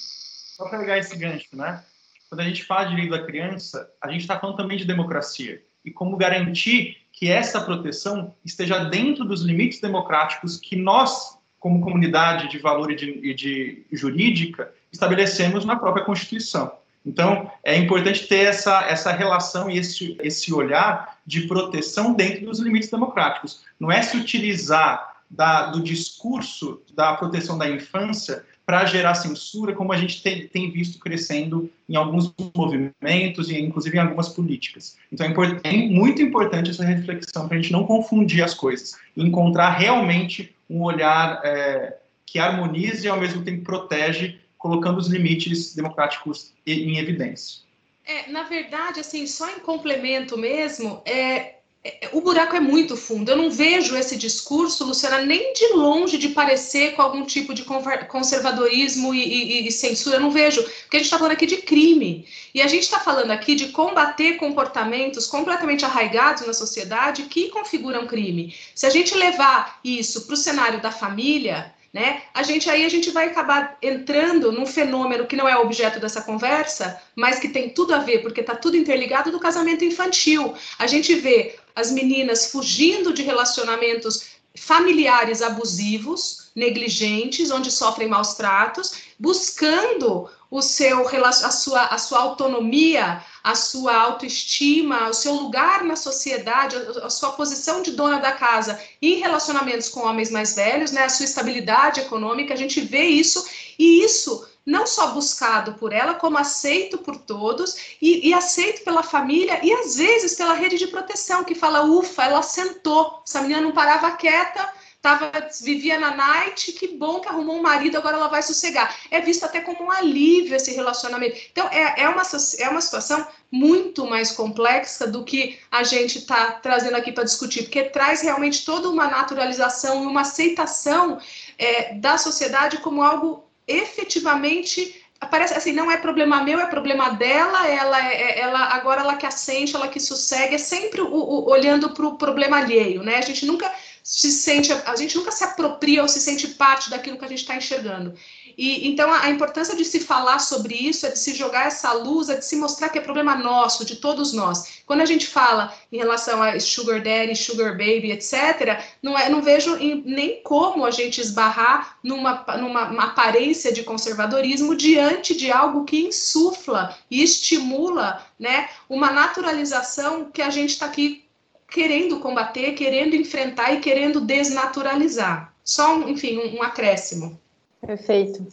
Só para pegar esse gancho, né? Quando a gente fala de direito da criança, a gente está falando também de democracia. E como garantir que essa proteção esteja dentro dos limites democráticos que nós, como comunidade de valor e de, e de jurídica, estabelecemos na própria Constituição. Então, é importante ter essa, essa relação e esse, esse olhar de proteção dentro dos limites democráticos. Não é se utilizar da, do discurso da proteção da infância para gerar censura, como a gente tem, tem, visto crescendo em alguns movimentos e inclusive em algumas políticas. Então é, é muito importante essa reflexão para a gente não confundir as coisas e encontrar realmente um olhar é, que harmonize e ao mesmo tempo protege colocando os limites democráticos em evidência. É, na verdade, assim, só em complemento mesmo, é, é, o buraco é muito fundo. Eu não vejo esse discurso, Luciana, nem de longe de parecer com algum tipo de conservadorismo e, e, e censura. Eu não vejo, porque a gente está falando aqui de crime. E a gente está falando aqui de combater comportamentos completamente arraigados na sociedade que configuram crime. Se a gente levar isso para o cenário da família, né? A gente aí a gente vai acabar entrando num fenômeno que não é objeto dessa conversa, mas que tem tudo a ver, porque está tudo interligado do casamento infantil. A gente vê as meninas fugindo de relacionamentos familiares abusivos, negligentes, onde sofrem maus tratos, buscando o seu a sua, a sua autonomia, a sua autoestima, o seu lugar na sociedade, a sua posição de dona da casa em relacionamentos com homens mais velhos, né, a sua estabilidade econômica, a gente vê isso e isso não só buscado por ela, como aceito por todos e, e, aceito pela família e às vezes pela rede de proteção, que fala, ufa, ela sentou, essa menina não parava quieta, tava, vivia na night, que bom que arrumou um marido, agora ela vai sossegar. É visto até como um alívio esse relacionamento. Então, é, é, uma, é uma situação muito mais complexa do que a gente está trazendo aqui para discutir, porque traz realmente toda uma naturalização e uma aceitação é, da sociedade como algo efetivamente parece assim, não é problema meu, é problema dela, ela, é, é, ela agora ela que assente, ela que sossegue, é sempre o, o, olhando para o problema alheio, né? A gente nunca se sente, a gente nunca se apropria ou se sente parte daquilo que a gente está enxergando. E então a, a, importância de se falar sobre isso é de se jogar essa luz, é de se mostrar que é problema nosso, de todos nós. Quando a gente fala em relação a sugar daddy, sugar baby, etc., não é, não vejo em, nem como a gente esbarrar numa, numa aparência de conservadorismo diante de algo que insufla e estimula, né, uma naturalização que a gente está aqui querendo combater, querendo enfrentar e querendo desnaturalizar. Só, um, enfim, um, um acréscimo. Perfeito.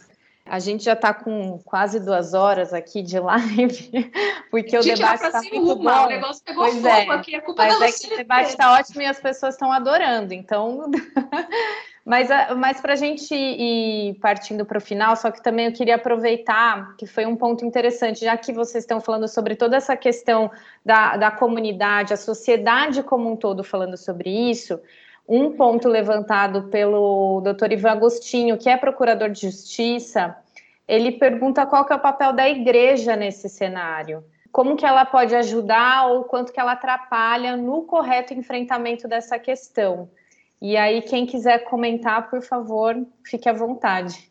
A gente já está com quase duas horas aqui de live, porque o debate está muito uma, bom. O negócio pegou pois fogo é, aqui, a culpa mas da é que o debate está ótimo e as pessoas estão adorando. Então, Mas, mas para a gente ir partindo para o final, só que também eu queria aproveitar que foi um ponto interessante, já que vocês estão falando sobre toda essa questão da, da comunidade, a sociedade como um todo falando sobre isso. Um ponto levantado pelo doutor Ivan Agostinho, que é procurador de justiça, ele pergunta qual que é o papel da igreja nesse cenário. Como que ela pode ajudar ou quanto que ela atrapalha no correto enfrentamento dessa questão. E aí, quem quiser comentar, por favor, fique à vontade.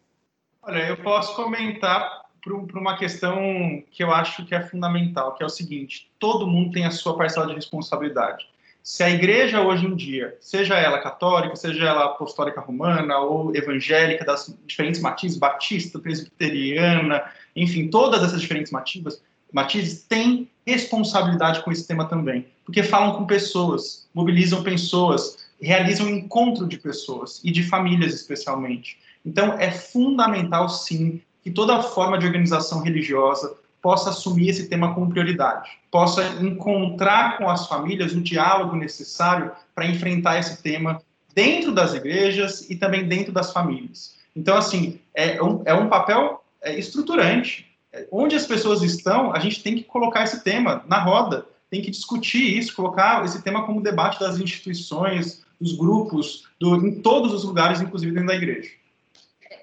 Olha, eu posso comentar por, uma questão que eu acho que é fundamental, que é o seguinte: todo mundo tem a sua parcela de responsabilidade. Se a igreja hoje em dia, seja ela católica, seja ela apostólica romana ou evangélica, das diferentes matizes, batista, presbiteriana, enfim, todas essas diferentes matizes, matizes têm responsabilidade com esse tema também, porque falam com pessoas, mobilizam pessoas, realizam um encontro de pessoas e de famílias especialmente. Então, é fundamental, sim, que toda forma de organização religiosa possa assumir esse tema como prioridade, possa encontrar com as famílias o diálogo necessário para enfrentar esse tema dentro das igrejas e também dentro das famílias. Então, assim, é um, é um papel é, estruturante. Onde as pessoas estão, a gente tem que colocar esse tema na roda, tem que discutir isso, colocar esse tema como debate das instituições, dos grupos, do, em todos os lugares, inclusive dentro da igreja.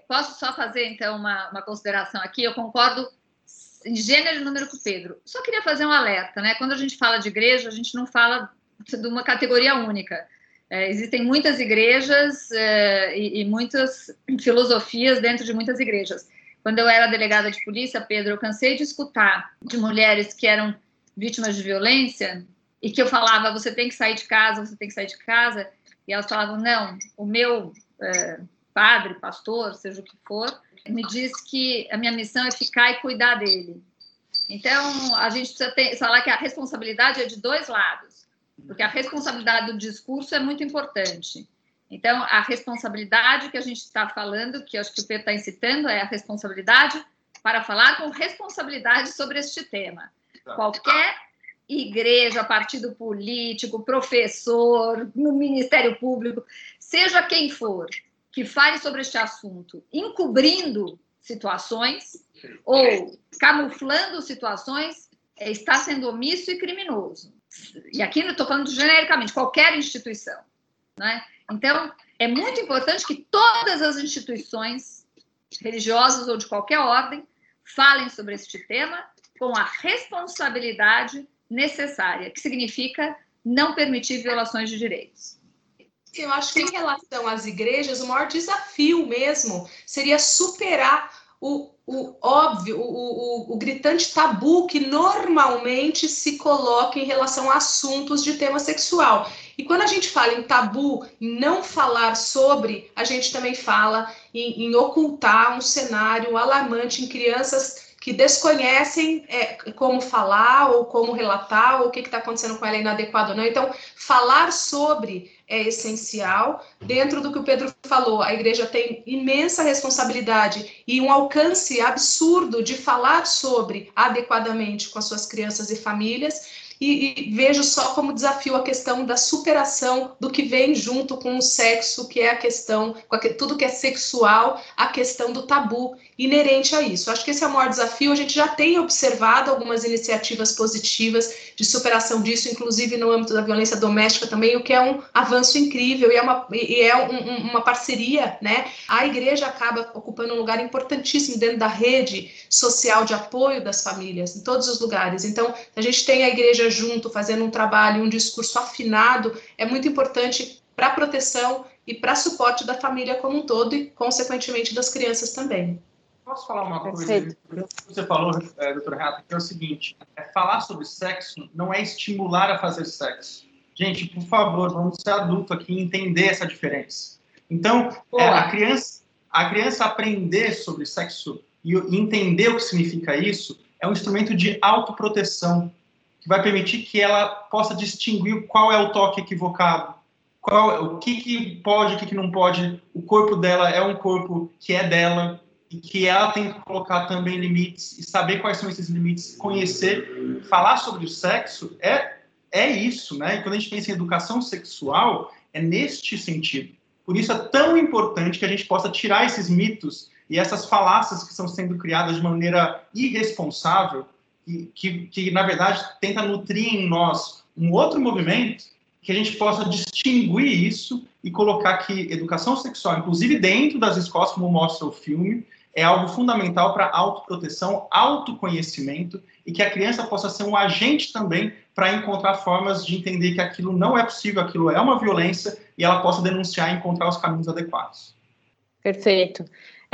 Posso só fazer, então, uma, uma consideração aqui? Eu concordo em gênero e número com o Pedro. Só queria fazer um alerta, né? Quando a gente fala de igreja, a gente não fala de uma categoria única. É, existem muitas igrejas é, e, e, muitas filosofias dentro de muitas igrejas. Quando eu era delegada de polícia, Pedro, eu cansei de escutar de mulheres que eram vítimas de violência e que eu falava, você tem que sair de casa, você tem que sair de casa, e elas falavam: não, o meu é, padre, pastor, seja o que for, me diz que a minha missão é ficar e cuidar dele. Então, a gente precisa ter, falar que a responsabilidade é de dois lados, porque a responsabilidade do discurso é muito importante. Então, a responsabilidade que a gente está falando, que acho que o Pedro está incitando, é a responsabilidade para falar com responsabilidade sobre este tema. Qualquer igreja, partido político, professor, no Ministério Público, seja quem for, que fale sobre este assunto, encobrindo situações ou camuflando situações, é, está sendo omisso e criminoso. E aqui eu estou falando genericamente, qualquer instituição. Né? Então, é muito importante que todas as instituições religiosas ou de qualquer ordem falem sobre este tema com a responsabilidade necessária, que significa não permitir violações de direitos. Eu acho que em relação às igrejas, o maior desafio mesmo seria superar o, o óbvio, o, o, o, gritante tabu que normalmente se coloca em relação a assuntos de tema sexual. E quando a gente fala em tabu, em não falar sobre, a gente também fala em, em ocultar um cenário alarmante em crianças que desconhecem é, como falar ou como relatar ou o que está acontecendo com ela é inadequado ou não. Então, falar sobre é essencial. Dentro do que o Pedro falou, a igreja tem imensa responsabilidade e um alcance absurdo de falar sobre adequadamente com as suas crianças e famílias e, e, vejo só como desafio a questão da superação do que vem junto com o sexo, que é a questão, com a, tudo que é sexual, a questão do tabu inerente a isso. Acho que esse é o maior desafio. A gente já tem observado algumas iniciativas positivas de superação disso, inclusive no âmbito da violência doméstica também, o que é um avanço incrível e é uma, e é um, uma parceria, né? A igreja acaba ocupando um lugar importantíssimo dentro da rede social de apoio das famílias, em todos os lugares. Então, a gente tem a igreja junto, fazendo um trabalho, um discurso afinado, é muito importante para a proteção e para suporte da família como um todo e, consequentemente, das crianças também. Posso falar uma coisa? Você falou, é, doutora Renata, que é o seguinte: é, falar sobre sexo não é estimular a fazer sexo. Gente, por favor, vamos ser adulto aqui e entender essa diferença. Então, é, a, criança, a criança aprender sobre sexo e entender o que significa isso é um instrumento de autoproteção que vai permitir que ela possa distinguir qual é o toque equivocado, qual, o que, que pode, o que, que não pode. O corpo dela é um corpo que é dela e que ela tem que colocar também limites e saber quais são esses limites, conhecer, falar sobre o sexo é é isso, né? E quando a gente pensa em educação sexual, é neste sentido. Por isso é tão importante que a gente possa tirar esses mitos e essas falácias que estão sendo criadas de maneira irresponsável, que, que, que na verdade tenta nutrir em nós um outro movimento, que a gente possa distinguir isso e colocar que educação sexual, inclusive dentro das escolas, como mostra o filme, é algo fundamental para autoproteção, autoconhecimento e que a criança possa ser um agente também para encontrar formas de entender que aquilo não é possível, aquilo é uma violência e ela possa denunciar e encontrar os caminhos adequados. Perfeito.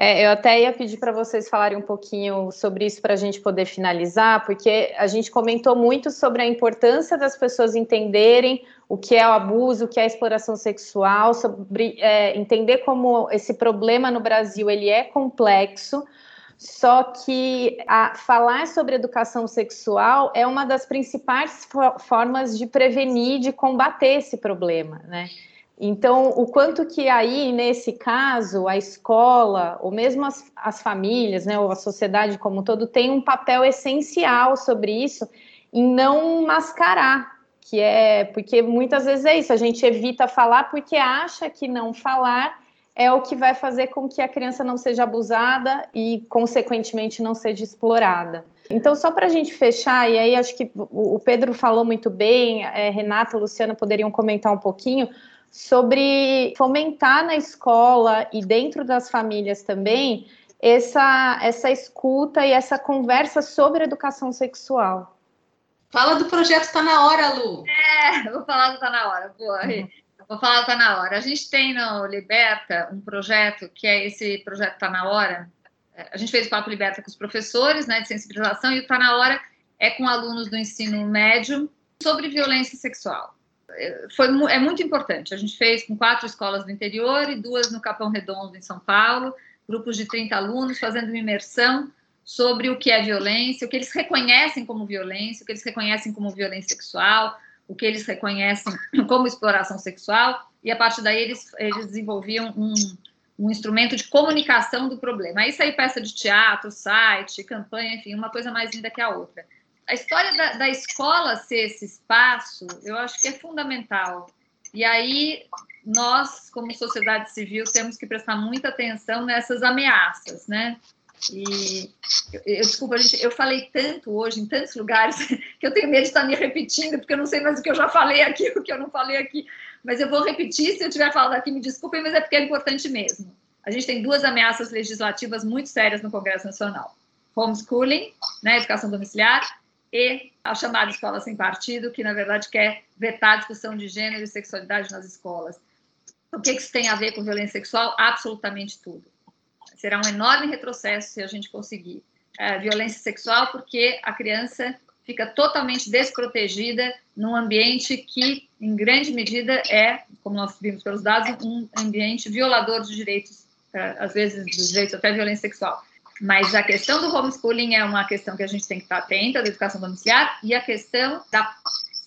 É, eu até ia pedir para vocês falarem um pouquinho sobre isso para a gente poder finalizar, porque a gente comentou muito sobre a importância das pessoas entenderem o que é o abuso, o que é a exploração sexual, sobre é, entender como esse problema no Brasil ele é complexo. Só que a, falar sobre educação sexual é uma das principais formas de prevenir, de combater esse problema, né? Então, o quanto que aí, nesse caso, a escola, ou mesmo as, as famílias, né, ou a sociedade como um todo, tem um papel essencial sobre isso em não mascarar, que é porque muitas vezes é isso, a gente evita falar porque acha que não falar é o que vai fazer com que a criança não seja abusada e, consequentemente, não seja explorada. Então, só para a gente fechar, e aí acho que o Pedro falou muito bem, é, Renata Luciana poderiam comentar um pouquinho, sobre fomentar na escola e dentro das famílias também essa, essa escuta e essa conversa sobre educação sexual. Fala do projeto Tá na Hora, Lu. É, vou falar do Tá na Hora. Boa, uhum. Vou falar do Tá na Hora. A gente tem no Liberta um projeto que é esse projeto Tá na Hora. A gente fez o Papo Liberta com os professores né, de sensibilização e o Tá na Hora é com alunos do ensino médio sobre violência sexual foi, é muito importante. A gente fez com quatro escolas do interior e duas no Capão Redondo, em São Paulo, grupos de 30 alunos fazendo uma imersão sobre o que é violência, o que eles reconhecem como violência, o que eles reconhecem como violência sexual, o que eles reconhecem como exploração sexual, e a partir daí eles, eles desenvolviam um, um instrumento de comunicação do problema. Aí saiu peça de teatro, site, campanha, enfim, uma coisa mais linda que a outra a história da, da escola ser esse espaço, eu acho que é fundamental. E aí, nós, como sociedade civil, temos que prestar muita atenção nessas ameaças, né? E eu, eu, desculpa, gente, eu falei tanto hoje em tantos lugares que eu tenho medo de estar me repetindo, porque eu não sei mais o que eu já falei aqui, o que eu não falei aqui. Mas eu vou repetir, se eu tiver falado aqui, me desculpem, mas é porque é importante mesmo. A gente tem duas ameaças legislativas muito sérias no Congresso Nacional: homeschooling, né, educação domiciliar, e a chamada escola sem partido, que na verdade quer vetar a discussão de gênero e sexualidade nas escolas. O que isso tem a ver com violência sexual? Absolutamente tudo. Será um enorme retrocesso se a gente conseguir é, violência sexual, porque a criança fica totalmente desprotegida num ambiente que, em grande medida, é, como nós vimos pelos dados, um ambiente violador de direitos, é, às vezes dos direitos até violência sexual. Mas a questão do homeschooling é uma questão que a gente tem que estar atenta, da educação domiciliar, e a questão da,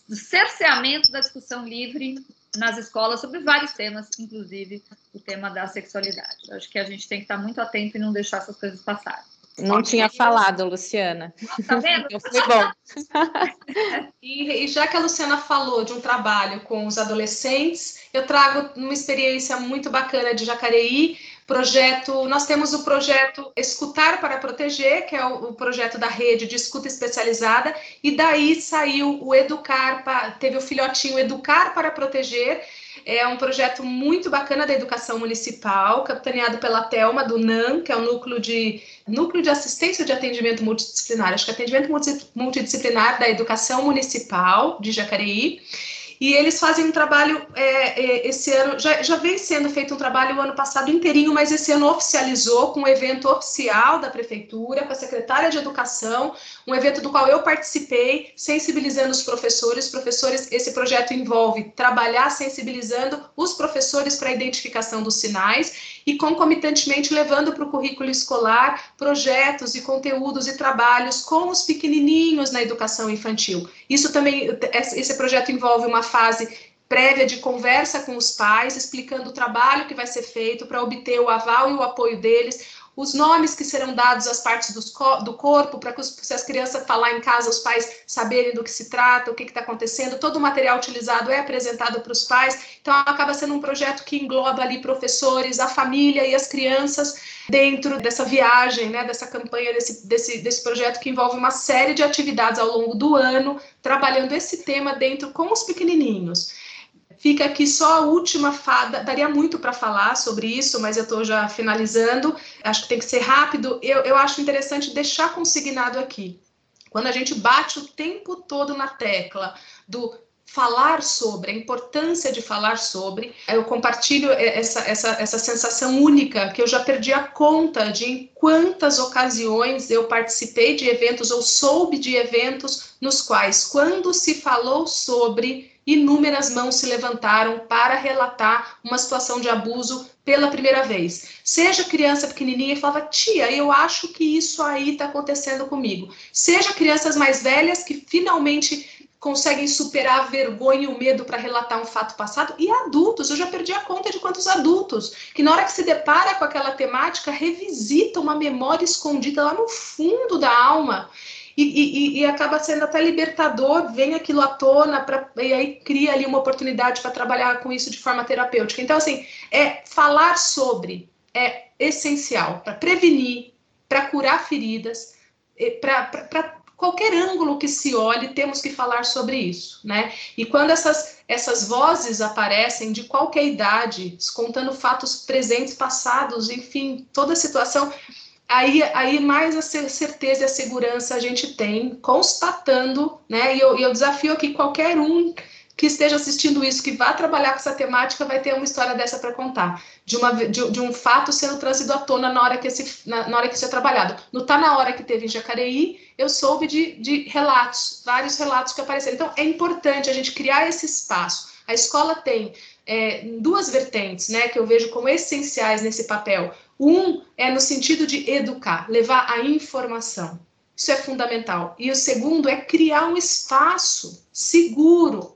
do cerceamento da discussão livre nas escolas sobre vários temas, inclusive o tema da sexualidade. Eu acho que a gente tem que estar muito atento e não deixar essas coisas passarem. Não tinha falado, Luciana. Tá vendo? Foi bom. e, e, já que a Luciana falou de um trabalho com os adolescentes, eu trago uma experiência muito bacana de Jacareí, Projeto, nós temos o projeto Escutar para Proteger, que é o, o projeto da rede de escuta especializada, e daí saiu o Educar, teve o filhotinho Educar para Proteger, é um projeto muito bacana da educação municipal, capitaneado pela Telma do NAM, que é o núcleo de núcleo de assistência de atendimento multidisciplinar, acho que é atendimento multidisciplinar da educação municipal de Jacareí. E eles fazem um trabalho é, é, esse ano, já, já vem sendo feito um trabalho o ano passado inteirinho, mas esse ano oficializou com um evento oficial da prefeitura, com a secretária de educação, um evento do qual eu participei, sensibilizando os professores. Professores, esse projeto envolve trabalhar sensibilizando os professores para a identificação dos sinais e concomitantemente levando para o currículo escolar projetos e conteúdos e trabalhos com os pequenininhos na educação infantil. Isso também, esse projeto envolve uma fase prévia de conversa com os pais, explicando o trabalho que vai ser feito para obter o aval e o apoio deles, os nomes que serão dados às partes do corpo, para que os, se as crianças falar em casa, os pais saberem do que se trata, o que está acontecendo, todo o material utilizado é apresentado para os pais, então acaba sendo um projeto que engloba ali professores, a família e as crianças dentro dessa viagem, né, dessa campanha, desse, desse, desse projeto que envolve uma série de atividades ao longo do ano, trabalhando esse tema dentro com os pequenininhos. Fica aqui só a última fada, daria muito para falar sobre isso, mas eu estou já finalizando, acho que tem que ser rápido. Eu, eu acho interessante deixar consignado aqui. Quando a gente bate o tempo todo na tecla do falar sobre, a importância de falar sobre. Eu compartilho essa, essa, essa sensação única que eu já perdi a conta de em quantas ocasiões eu participei de eventos ou soube de eventos nos quais, quando se falou sobre, inúmeras mãos se levantaram para relatar uma situação de abuso pela primeira vez. Seja criança pequenininha e falava, tia, eu acho que isso aí está acontecendo comigo. Seja crianças mais velhas que finalmente conseguem superar a vergonha e o medo para relatar um fato passado, e adultos, eu já perdi a conta de quantos adultos, que na hora que se depara com aquela temática, revisita uma memória escondida lá no fundo da alma. E, e, e acaba sendo até libertador, vem aquilo à tona, pra, e aí cria ali uma oportunidade para trabalhar com isso de forma terapêutica. Então, assim, é falar sobre é essencial para prevenir, para curar feridas, para qualquer ângulo que se olhe, temos que falar sobre isso, né? E quando essas, essas vozes aparecem de qualquer idade, contando fatos presentes, passados, enfim, toda a situação, aí, aí mais a certeza e a segurança a gente tem, constatando, né? E eu, eu desafio aqui qualquer um que esteja assistindo isso, que vá trabalhar com essa temática, vai ter uma história dessa para contar, de, uma, de, de, um fato sendo trazido à tona na hora que, esse, na, na hora que isso é trabalhado. No Tá Na Hora que teve em Jacareí, eu soube de, de relatos, vários relatos que apareceram. Então, é importante a gente criar esse espaço. A escola tem é, duas vertentes, né, que eu vejo como essenciais nesse papel. Um é no sentido de educar, levar a informação. Isso é fundamental. E o segundo é criar um espaço seguro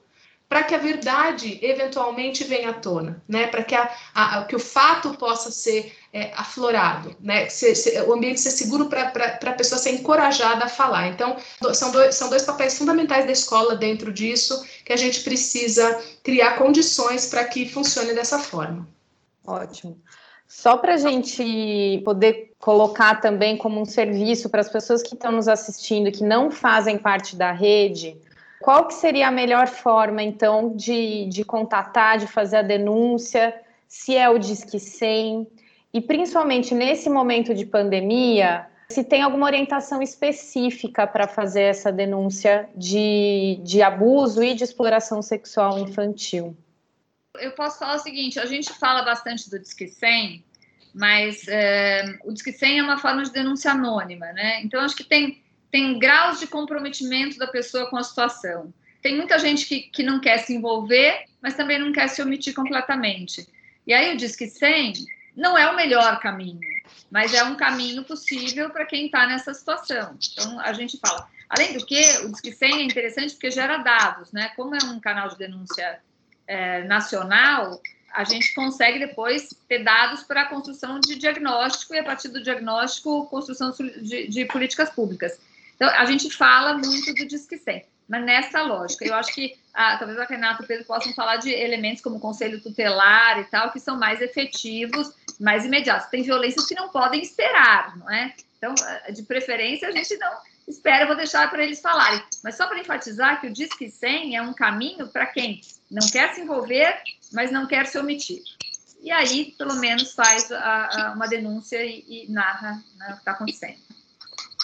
para que a verdade eventualmente venha à tona, né? Para que, a, a, que o fato possa ser é, aflorado, né? Se, se, o ambiente ser seguro para a pessoa ser encorajada a falar. Então, são dois, são dois papéis fundamentais da escola dentro disso que a gente precisa criar condições para que funcione dessa forma. Ótimo. Só para a gente poder colocar também como um serviço para as pessoas que estão nos assistindo que não fazem parte da rede, qual que seria a melhor forma, então, de, de contatar, de fazer a denúncia? Se é o Disque 100? E principalmente nesse momento de pandemia, se tem alguma orientação específica para fazer essa denúncia de, de abuso e de exploração sexual infantil? Eu posso falar o seguinte: a gente fala bastante do Disque 100, mas é, o Disque 100 é uma forma de denúncia anônima, né? Então, acho que tem tem graus de comprometimento da pessoa com a situação. Tem muita gente que, que não quer se envolver, mas também não quer se omitir completamente. E aí o Disque 100 não é o melhor caminho, mas é um caminho possível para quem está nessa situação. Então a gente fala. Além do que, o Disque 100 é interessante porque gera dados, né? Como é um canal de denúncia é, nacional, a gente consegue depois ter dados para a construção de diagnóstico e, a partir do diagnóstico, construção de, de políticas públicas. Então, a gente fala muito do Disque 100, mas nessa lógica. Eu acho que ah, talvez a Renata e o Pedro possam falar de elementos como conselho tutelar e tal, que são mais efetivos, mais imediatos. Tem violências que não podem esperar, não é? Então, ah, de preferência, a gente não espera, vou deixar para eles falarem. Mas só para enfatizar que o Disque 100 é um caminho para quem não quer se envolver, mas não quer se omitir. E aí, pelo menos, faz a, a, uma denúncia e, e narra né, o que está acontecendo.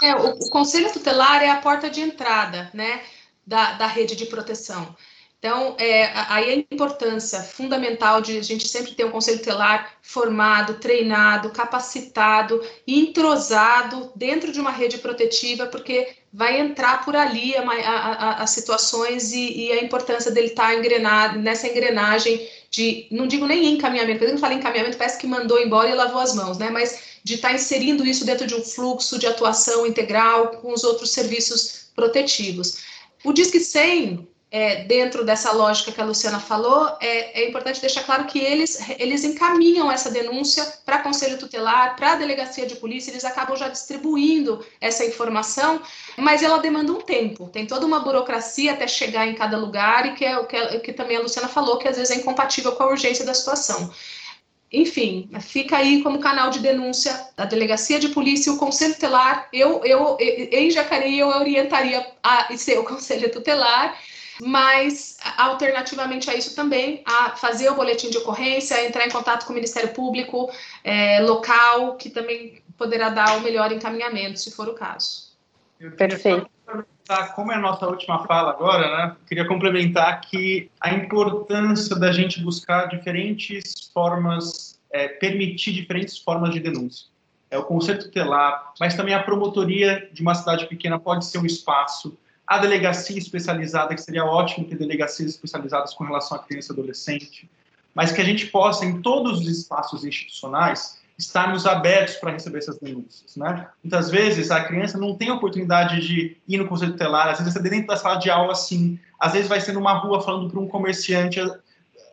É, o, o, conselho tutelar é a porta de entrada, né, da, da rede de proteção. Então, é, aí a importância fundamental de a gente sempre ter um conselho tutelar formado, treinado, capacitado entrosado dentro de uma rede protetiva, porque vai entrar por ali as situações e, e, a importância dele estar tá engrenado nessa engrenagem de, não digo nem encaminhamento, porque eu falo encaminhamento, parece que mandou embora e lavou as mãos, né? Mas de estar tá inserindo isso dentro de um fluxo de atuação integral com os outros serviços protetivos. O Disque 100 é, dentro dessa lógica que a Luciana falou, é, é, importante deixar claro que eles, eles encaminham essa denúncia para conselho tutelar, para a delegacia de polícia, eles acabam já distribuindo essa informação, mas ela demanda um tempo, tem toda uma burocracia até chegar em cada lugar, e que é o que, que também a Luciana falou, que às vezes é incompatível com a urgência da situação. Enfim, fica aí como canal de denúncia da delegacia de polícia e o conselho tutelar. Eu, eu, em Jacareí, eu orientaria a ser o conselho tutelar mas alternativamente a isso também, a fazer o boletim de ocorrência, entrar em contato com o Ministério Público é, local, que também poderá dar o melhor encaminhamento, se for o caso. Perfeito. Como é a nossa última fala agora, né? Queria complementar que a importância da gente buscar diferentes formas, é, permitir diferentes formas de denúncia. É o conceito tutelar, mas também a promotoria de uma cidade pequena pode ser um espaço a delegacia especializada, que seria ótimo ter delegacias especializadas com relação à criança e adolescente, mas que a gente possa, em todos os espaços institucionais, estarmos abertos para receber essas denúncias. Né? Muitas vezes a criança não tem oportunidade de ir no conselho tutelar, às vezes ser dentro da sala de aula assim, às vezes vai ser numa rua falando para um comerciante.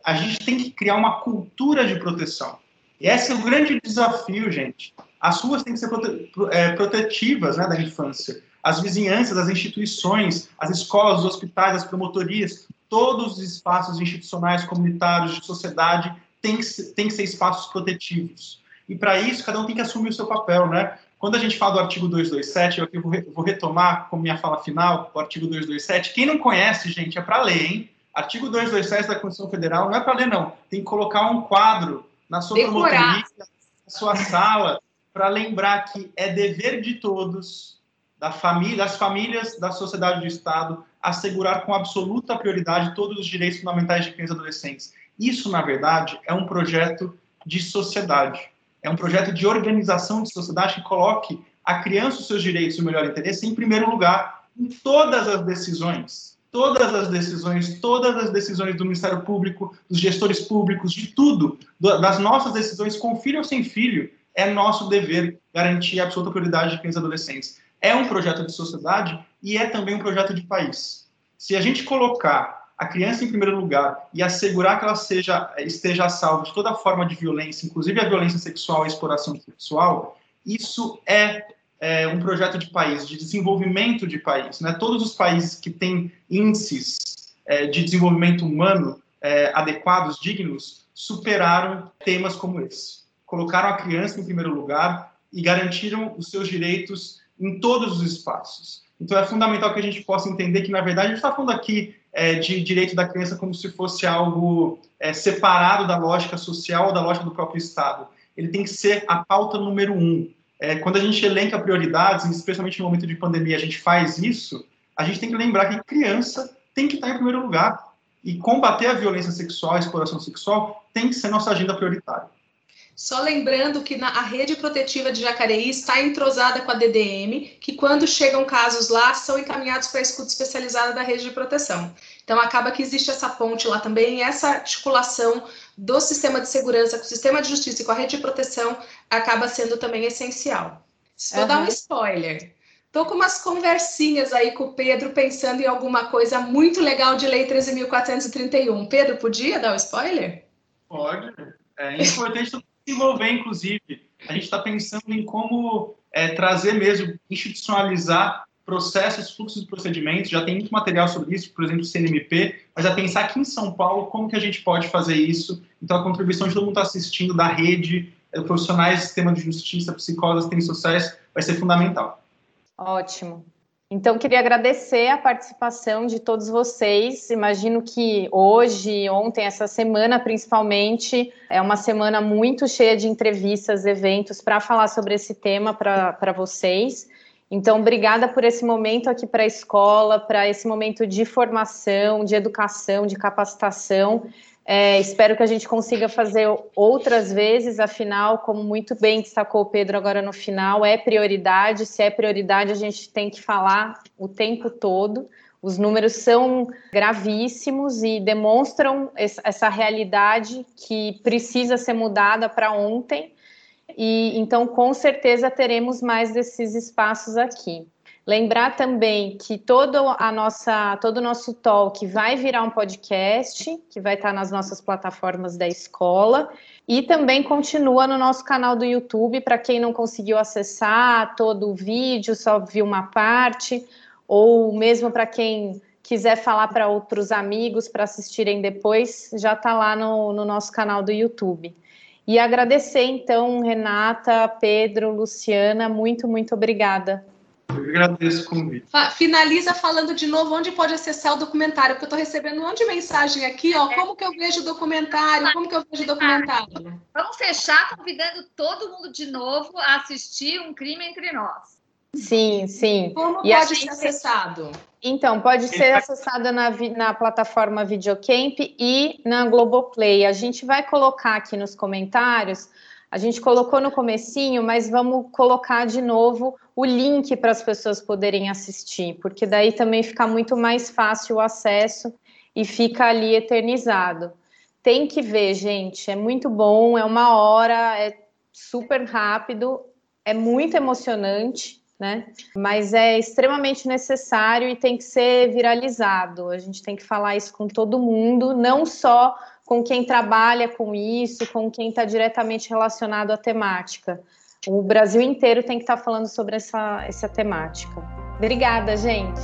A gente tem que criar uma cultura de proteção. E esse é o grande desafio, gente. As ruas têm que ser prote é, protetivas né, da infância as vizinhanças, as instituições, as escolas, os hospitais, as promotorias, todos os espaços institucionais, comunitários, de sociedade, têm que, ser, têm que ser espaços protetivos. E para isso, cada um tem que assumir o seu papel, né? Quando a gente fala do artigo 227, eu aqui vou retomar como minha fala final, o artigo 227. Quem não conhece, gente, é para ler, hein? Artigo 227 da Constituição Federal não é para ler, não. Tem que colocar um quadro na sua promotoria, na sua sala, para lembrar que é dever de todos da família, das famílias, da sociedade do Estado, assegurar com absoluta prioridade todos os direitos fundamentais de crianças e adolescentes. Isso, na verdade, é um projeto de sociedade. É um projeto de organização de sociedade que coloque a criança os seus direitos e o melhor interesse em primeiro lugar em todas as decisões. Todas as decisões, todas as decisões do Ministério Público, dos gestores públicos, de tudo, das nossas decisões, com filho ou sem filho, é nosso dever garantir a absoluta prioridade de crianças e adolescentes é um projeto de sociedade e é também um projeto de país. Se a gente colocar a criança em primeiro lugar e assegurar que ela seja, esteja a salvo de toda forma de violência, inclusive a violência sexual e a exploração sexual, isso é, é, um projeto de país, de desenvolvimento de país. Né? Todos os países que têm índices é, de desenvolvimento humano é, adequados, dignos, superaram temas como esse. Colocaram a criança em primeiro lugar e garantiram os seus direitos em todos os espaços. Então é fundamental que a gente possa entender que, na verdade, a gente está falando aqui é, de direito da criança como se fosse algo é, separado da lógica social ou da lógica do próprio Estado. Ele tem que ser a pauta número um. É, quando a gente elenca prioridades, especialmente no momento de pandemia, a gente faz isso, a gente tem que lembrar que criança tem que estar em primeiro lugar. E combater a violência sexual, a exploração sexual, tem que ser nossa agenda prioritária. Só lembrando que na, a rede protetiva de Jacareí está entrosada com a DDM, que quando chegam casos lá, são encaminhados para a escuta especializada da rede de proteção. Então, acaba que existe essa ponte lá também, e essa articulação do sistema de segurança com o sistema de justiça e com a rede de proteção acaba sendo também essencial. Vou uhum. dar um spoiler. Tô com umas conversinhas aí com o Pedro, pensando em alguma coisa muito legal de Lei 13.431. Pedro, podia dar um spoiler? Pode. É importante desenvolver, inclusive. A gente está pensando em como é, trazer mesmo, institucionalizar processos, fluxos e procedimentos. Já tem muito material sobre isso, por exemplo, o CNMP, mas a pensar aqui em São Paulo como que a gente pode fazer isso. Então, a contribuição de todo mundo está assistindo, da rede, é, profissionais do sistema de justiça, psicólogos, assistentes sociais, vai ser fundamental. Ótimo. Então, queria agradecer a participação de todos vocês. Imagino que hoje, ontem, essa semana principalmente, é uma semana muito cheia de entrevistas, eventos para falar sobre esse tema para vocês. Então, obrigada por esse momento aqui para a escola, para esse momento de formação, de educação, de capacitação. É, espero que a gente consiga fazer outras vezes, afinal, como muito bem destacou o Pedro agora no final, é prioridade. Se é prioridade, a gente tem que falar o tempo todo. Os números são gravíssimos e demonstram essa realidade que precisa ser mudada para ontem. E então, com certeza, teremos mais desses espaços aqui. Lembrar também que todo a nossa, todo o nosso talk vai virar um podcast, que vai estar nas nossas plataformas da escola, e também continua no nosso canal do YouTube, para quem não conseguiu acessar todo o vídeo, só viu uma parte, ou mesmo para quem quiser falar para outros amigos para assistirem depois, já está lá no, no nosso canal do YouTube. E agradecer, então, Renata, Pedro, Luciana, muito, muito obrigada. Eu agradeço o convite. Finaliza falando de novo onde pode acessar o documentário, porque eu estou recebendo um monte de mensagem aqui, ó. Como que eu vejo o documentário? Como que eu vejo o documentário? Vamos fechar convidando todo mundo de novo a assistir Um Crime Entre Nós. Sim, sim. Como E pode gente- ser acessado? Então, pode ser acessada na, na plataforma Videocamp e na Globoplay. A gente vai colocar aqui nos comentários, a gente colocou no comecinho, mas vamos colocar de novo o link para as pessoas poderem assistir, porque daí também fica muito mais fácil o acesso e fica ali eternizado. Tem que ver, gente, é muito bom, é uma hora, é super rápido, é muito emocionante, né? Mas é extremamente necessário e tem que ser viralizado. A gente tem que falar isso com todo mundo, não só com quem trabalha com isso, com quem está diretamente relacionado à temática. O Brasil inteiro tem que estar falando sobre essa, essa temática. Obrigada, gente.